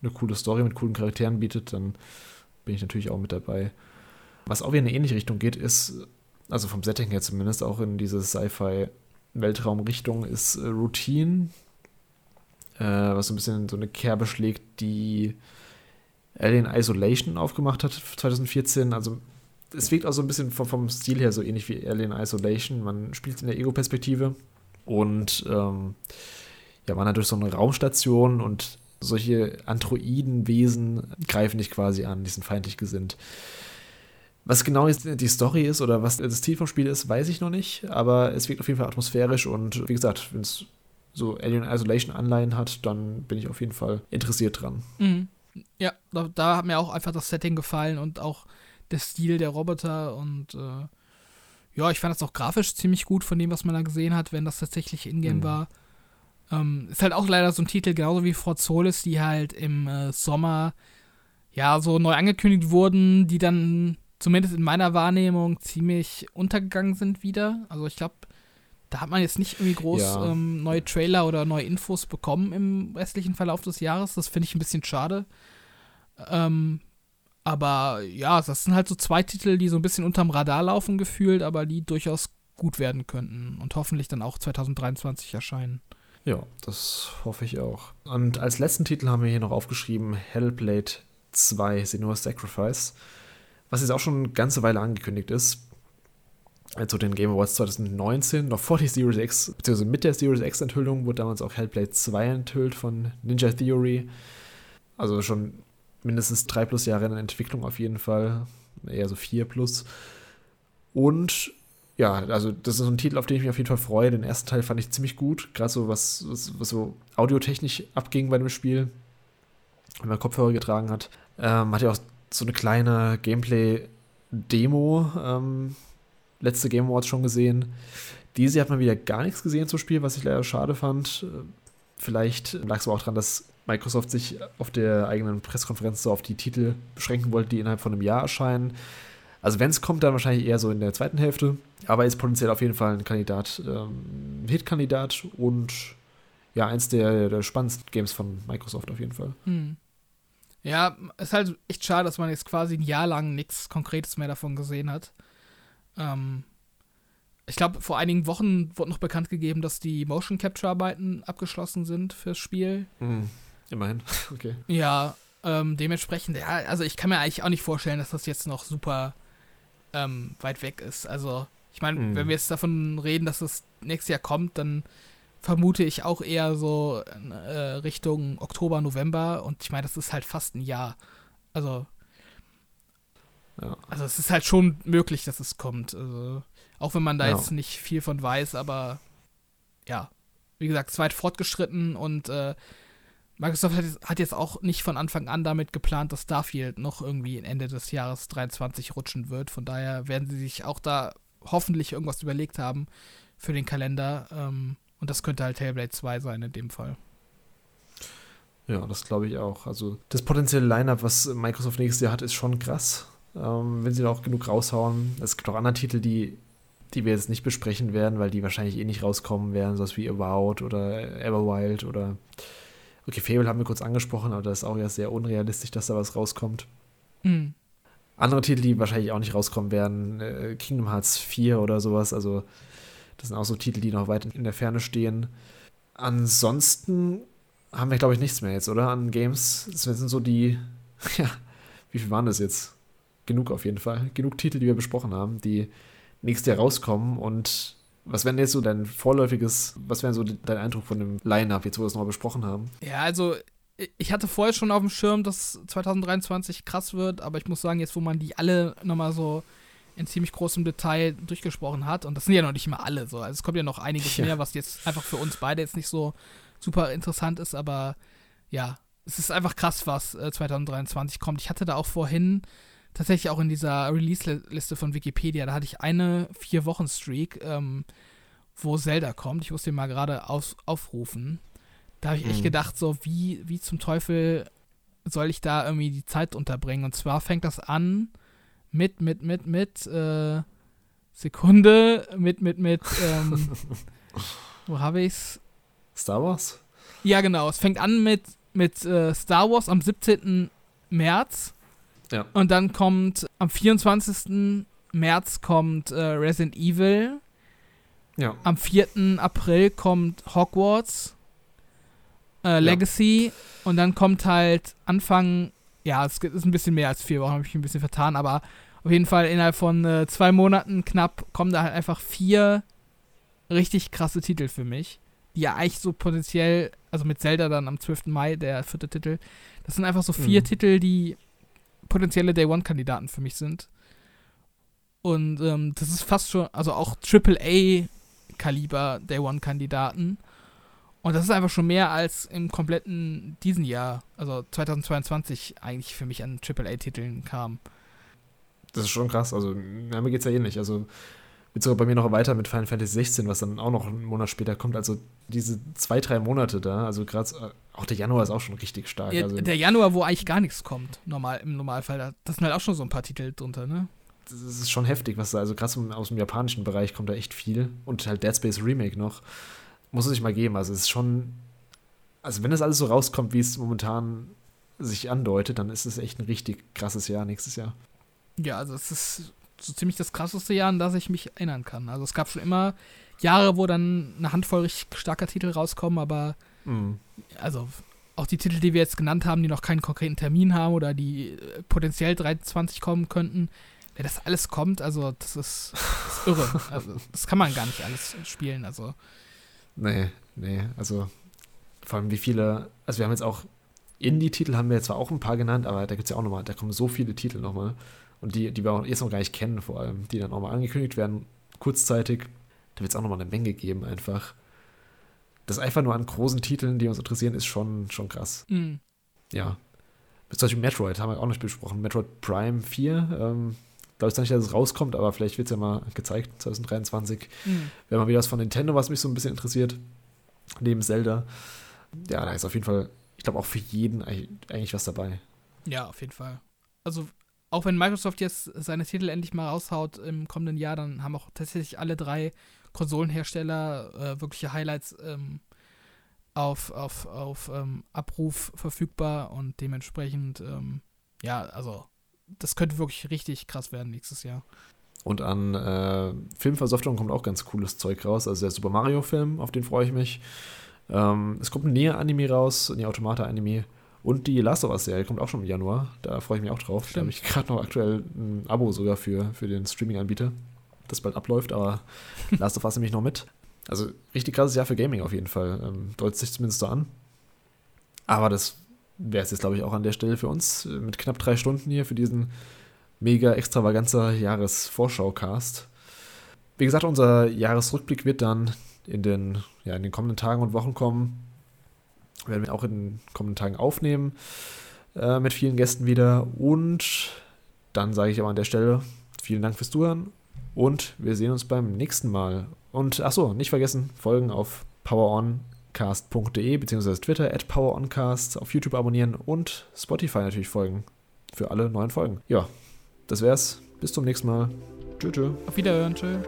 Speaker 1: eine coole Story mit coolen Charakteren bietet, dann bin ich natürlich auch mit dabei. Was auch wieder in eine ähnliche Richtung geht, ist, also vom Setting her zumindest, auch in diese Sci-Fi-Weltraum-Richtung, ist äh, Routine, äh, was so ein bisschen so eine Kerbe schlägt, die Alien Isolation aufgemacht hat 2014. Also es wirkt auch so ein bisschen vom, vom Stil her so ähnlich wie Alien Isolation. Man spielt in der Ego-Perspektive und ähm, ja, man hat durch so eine Raumstation und solche Androidenwesen greifen dich quasi an, die sind feindlich gesinnt. Was genau jetzt die Story ist oder was das Ziel vom Spiel ist, weiß ich noch nicht, aber es wirkt auf jeden Fall atmosphärisch und wie gesagt, wenn es so Alien Isolation Anleihen hat, dann bin ich auf jeden Fall interessiert dran.
Speaker 2: Mhm. Ja, da, da, hat mir auch einfach das Setting gefallen und auch der Stil der Roboter und äh, ja, ich fand das auch grafisch ziemlich gut von dem, was man da gesehen hat, wenn das tatsächlich Ingame mhm. war. Ähm, ist halt auch leider so ein Titel, genauso wie Fort Solis, die halt im äh, Sommer ja so neu angekündigt wurden, die dann zumindest in meiner Wahrnehmung ziemlich untergegangen sind wieder. Also ich glaube, da hat man jetzt nicht irgendwie groß ja. ähm, neue Trailer oder neue Infos bekommen im restlichen Verlauf des Jahres. Das finde ich ein bisschen schade. Ähm, aber ja, das sind halt so zwei Titel, die so ein bisschen unterm Radar laufen gefühlt, aber die durchaus gut werden könnten und hoffentlich dann auch 2023 erscheinen.
Speaker 1: Ja, das hoffe ich auch. Und als letzten Titel haben wir hier noch aufgeschrieben Hellblade 2 Senua's Sacrifice, was jetzt auch schon eine ganze Weile angekündigt ist also den Game Awards 2019, noch vor der Series X, beziehungsweise mit der Series X-Enthüllung, wurde damals auch Hellblade 2 enthüllt von Ninja Theory. Also schon mindestens drei plus Jahre in Entwicklung auf jeden Fall. Eher so vier plus. Und ja, also das ist so ein Titel, auf den ich mich auf jeden Fall freue. Den ersten Teil fand ich ziemlich gut, gerade so was, was, was, so audiotechnisch abging bei dem Spiel, wenn man Kopfhörer getragen hat. Ähm, hat ja auch so eine kleine Gameplay-Demo ähm, letzte Game Awards schon gesehen. Diese hat man wieder gar nichts gesehen zum Spiel, was ich leider schade fand. Vielleicht lag es aber auch daran, dass Microsoft sich auf der eigenen Pressekonferenz so auf die Titel beschränken wollte, die innerhalb von einem Jahr erscheinen. Also wenn es kommt, dann wahrscheinlich eher so in der zweiten Hälfte. Aber ist potenziell auf jeden Fall ein Kandidat, ähm, Hit-Kandidat und ja, eins der, der spannendsten Games von Microsoft auf jeden Fall.
Speaker 2: Hm. Ja, ist halt echt schade, dass man jetzt quasi ein Jahr lang nichts Konkretes mehr davon gesehen hat. Ähm, ich glaube, vor einigen Wochen wurde noch bekannt gegeben, dass die Motion Capture Arbeiten abgeschlossen sind fürs Spiel.
Speaker 1: Mhm. Immerhin, okay.
Speaker 2: Ja, ähm, dementsprechend, ja, also ich kann mir eigentlich auch nicht vorstellen, dass das jetzt noch super ähm, weit weg ist. Also, ich meine, mhm. wenn wir jetzt davon reden, dass das nächstes Jahr kommt, dann vermute ich auch eher so äh, Richtung Oktober, November und ich meine, das ist halt fast ein Jahr. Also, ja. Also es ist halt schon möglich, dass es kommt. Also, auch wenn man da ja. jetzt nicht viel von weiß, aber ja, wie gesagt, es weit fortgeschritten und äh, Microsoft hat, hat, jetzt auch nicht von Anfang an damit geplant, dass Starfield noch irgendwie Ende des Jahres 23 rutschen wird. Von daher werden sie sich auch da hoffentlich irgendwas überlegt haben für den Kalender. Ähm, und das könnte halt Hellblade 2 sein in dem Fall.
Speaker 1: Ja, das glaube ich auch. Also das potenzielle Line-up, was Microsoft nächstes Jahr hat, ist schon krass. Ähm, wenn sie da auch genug raushauen. Es gibt auch andere Titel, die, die wir jetzt nicht besprechen werden, weil die wahrscheinlich eh nicht rauskommen werden, sowas wie Avowed oder Everwild oder Okay, Fable haben wir kurz angesprochen, aber das ist auch ja sehr unrealistisch, dass da was rauskommt. Mhm. Andere Titel, die wahrscheinlich auch nicht rauskommen werden, äh, Kingdom Hearts 4 oder sowas, also das sind auch so Titel, die noch weit in der Ferne stehen. Ansonsten haben wir, glaube ich, nichts mehr jetzt, oder? An Games. Das sind so die, ja, wie viel waren das jetzt? Genug auf jeden Fall. Genug Titel, die wir besprochen haben, die nächstes Jahr rauskommen. Und was wäre jetzt so dein vorläufiges, was wäre so dein Eindruck von dem Line-Up, jetzt wo wir es nochmal besprochen haben?
Speaker 2: Ja, also ich hatte vorher schon auf dem Schirm, dass 2023 krass wird, aber ich muss sagen, jetzt wo man die alle nochmal so in ziemlich großem Detail durchgesprochen hat, und das sind ja noch nicht immer alle so, also es kommt ja noch einiges ja. mehr, was jetzt einfach für uns beide jetzt nicht so super interessant ist, aber ja, es ist einfach krass, was äh, 2023 kommt. Ich hatte da auch vorhin tatsächlich auch in dieser Release-Liste von Wikipedia, da hatte ich eine Vier-Wochen-Streak, ähm, wo Zelda kommt. Ich muss den mal gerade aufrufen. Da habe ich echt mhm. gedacht, so, wie, wie zum Teufel soll ich da irgendwie die Zeit unterbringen? Und zwar fängt das an mit, mit, mit, mit, äh, Sekunde, mit, mit, mit, ähm, wo habe ich's?
Speaker 1: Star Wars?
Speaker 2: Ja, genau. Es fängt an mit, mit äh, Star Wars am 17. März.
Speaker 1: Ja.
Speaker 2: Und dann kommt am 24. März kommt äh, Resident Evil.
Speaker 1: Ja.
Speaker 2: Am 4. April kommt Hogwarts äh, Legacy. Ja. Und dann kommt halt Anfang, ja, es ist ein bisschen mehr als vier Wochen, habe ich ein bisschen vertan, aber auf jeden Fall innerhalb von äh, zwei Monaten knapp kommen da halt einfach vier richtig krasse Titel für mich die ja eigentlich so potenziell, also mit Zelda dann am 12. Mai, der vierte Titel, das sind einfach so vier mhm. Titel, die potenzielle Day One-Kandidaten für mich sind. Und ähm, das ist fast schon, also auch AAA-Kaliber Day One-Kandidaten. Und das ist einfach schon mehr als im kompletten diesen Jahr, also 2022, eigentlich für mich an AAA-Titeln kam.
Speaker 1: Das ist schon krass. Also, ja, mir geht's ja ähnlich. Also, geht sogar bei mir noch weiter mit Final Fantasy 16, was dann auch noch einen Monat später kommt. Also diese zwei, drei Monate da, also gerade äh, auch der Januar ist auch schon richtig stark.
Speaker 2: Ja,
Speaker 1: also,
Speaker 2: der Januar, wo eigentlich gar nichts kommt, normal, im Normalfall. Das sind halt auch schon so ein paar Titel drunter, ne?
Speaker 1: Das ist schon heftig, was da, also gerade aus dem japanischen Bereich kommt da echt viel. Und halt Dead Space Remake noch. Muss es sich mal geben. Also es ist schon, also wenn das alles so rauskommt, wie es momentan sich andeutet, dann ist es echt ein richtig krasses Jahr nächstes Jahr.
Speaker 2: Ja, also es ist so ziemlich das krasseste Jahr, an das ich mich erinnern kann. Also es gab schon immer Jahre, wo dann eine Handvoll richtig starker Titel rauskommen, aber mhm. also auch die Titel, die wir jetzt genannt haben, die noch keinen konkreten Termin haben oder die äh, potenziell 23 kommen könnten, wenn das alles kommt, also das ist, das ist irre. also das kann man gar nicht alles spielen, also.
Speaker 1: Nee, nee, also vor allem wie viele, also wir haben jetzt auch Indie-Titel haben wir jetzt zwar auch ein paar genannt, aber da gibt es ja auch nochmal, da kommen so viele Titel nochmal und die, die wir auch jetzt noch gar nicht kennen, vor allem, die dann auch mal angekündigt werden, kurzzeitig. Da wird es auch nochmal eine Menge geben, einfach. Das einfach nur an großen Titeln, die uns interessieren, ist schon, schon krass. Mhm. Ja. Zum Beispiel Metroid haben wir auch nicht besprochen. Metroid Prime 4. Ähm, glaube ich zwar nicht, dass es rauskommt, aber vielleicht wird es ja mal gezeigt, 2023. Mhm. Wäre mal wieder was von Nintendo, was mich so ein bisschen interessiert. Neben Zelda. Ja, da ist auf jeden Fall, ich glaube, auch für jeden eigentlich was dabei.
Speaker 2: Ja, auf jeden Fall. Also auch wenn Microsoft jetzt seine Titel endlich mal raushaut im kommenden Jahr, dann haben auch tatsächlich alle drei Konsolenhersteller äh, wirkliche Highlights ähm, auf, auf, auf ähm, Abruf verfügbar und dementsprechend, ähm, ja, also das könnte wirklich richtig krass werden nächstes Jahr.
Speaker 1: Und an äh, Filmversoftungen kommt auch ganz cooles Zeug raus. Also der Super Mario-Film, auf den freue ich mich. Ähm, es kommt ein Näher-Anime raus, ein Automata-Anime. Und die Last of Us-Serie kommt auch schon im Januar. Da freue ich mich auch drauf. Stimmt. Da habe ich gerade noch aktuell ein Abo sogar für, für den Streaming-Anbieter, das bald abläuft, aber Last of Us nehme ich noch mit. Also richtig krasses Jahr für Gaming auf jeden Fall. Ähm, deutet sich zumindest so an. Aber das wäre es jetzt, glaube ich, auch an der Stelle für uns. Äh, mit knapp drei Stunden hier für diesen mega extravaganzer Jahresvorschau-Cast. Wie gesagt, unser Jahresrückblick wird dann in den, ja, in den kommenden Tagen und Wochen kommen werden wir auch in den kommenden Tagen aufnehmen äh, mit vielen Gästen wieder. Und dann sage ich aber an der Stelle vielen Dank fürs Zuhören und wir sehen uns beim nächsten Mal. Und achso, nicht vergessen, folgen auf Power On poweroncast.de bzw. Twitter at poweroncast, auf YouTube abonnieren und Spotify natürlich folgen für alle neuen Folgen. Ja, das wär's. Bis zum nächsten Mal.
Speaker 2: Tschö, tschö. Auf Wiederhören. Tschö.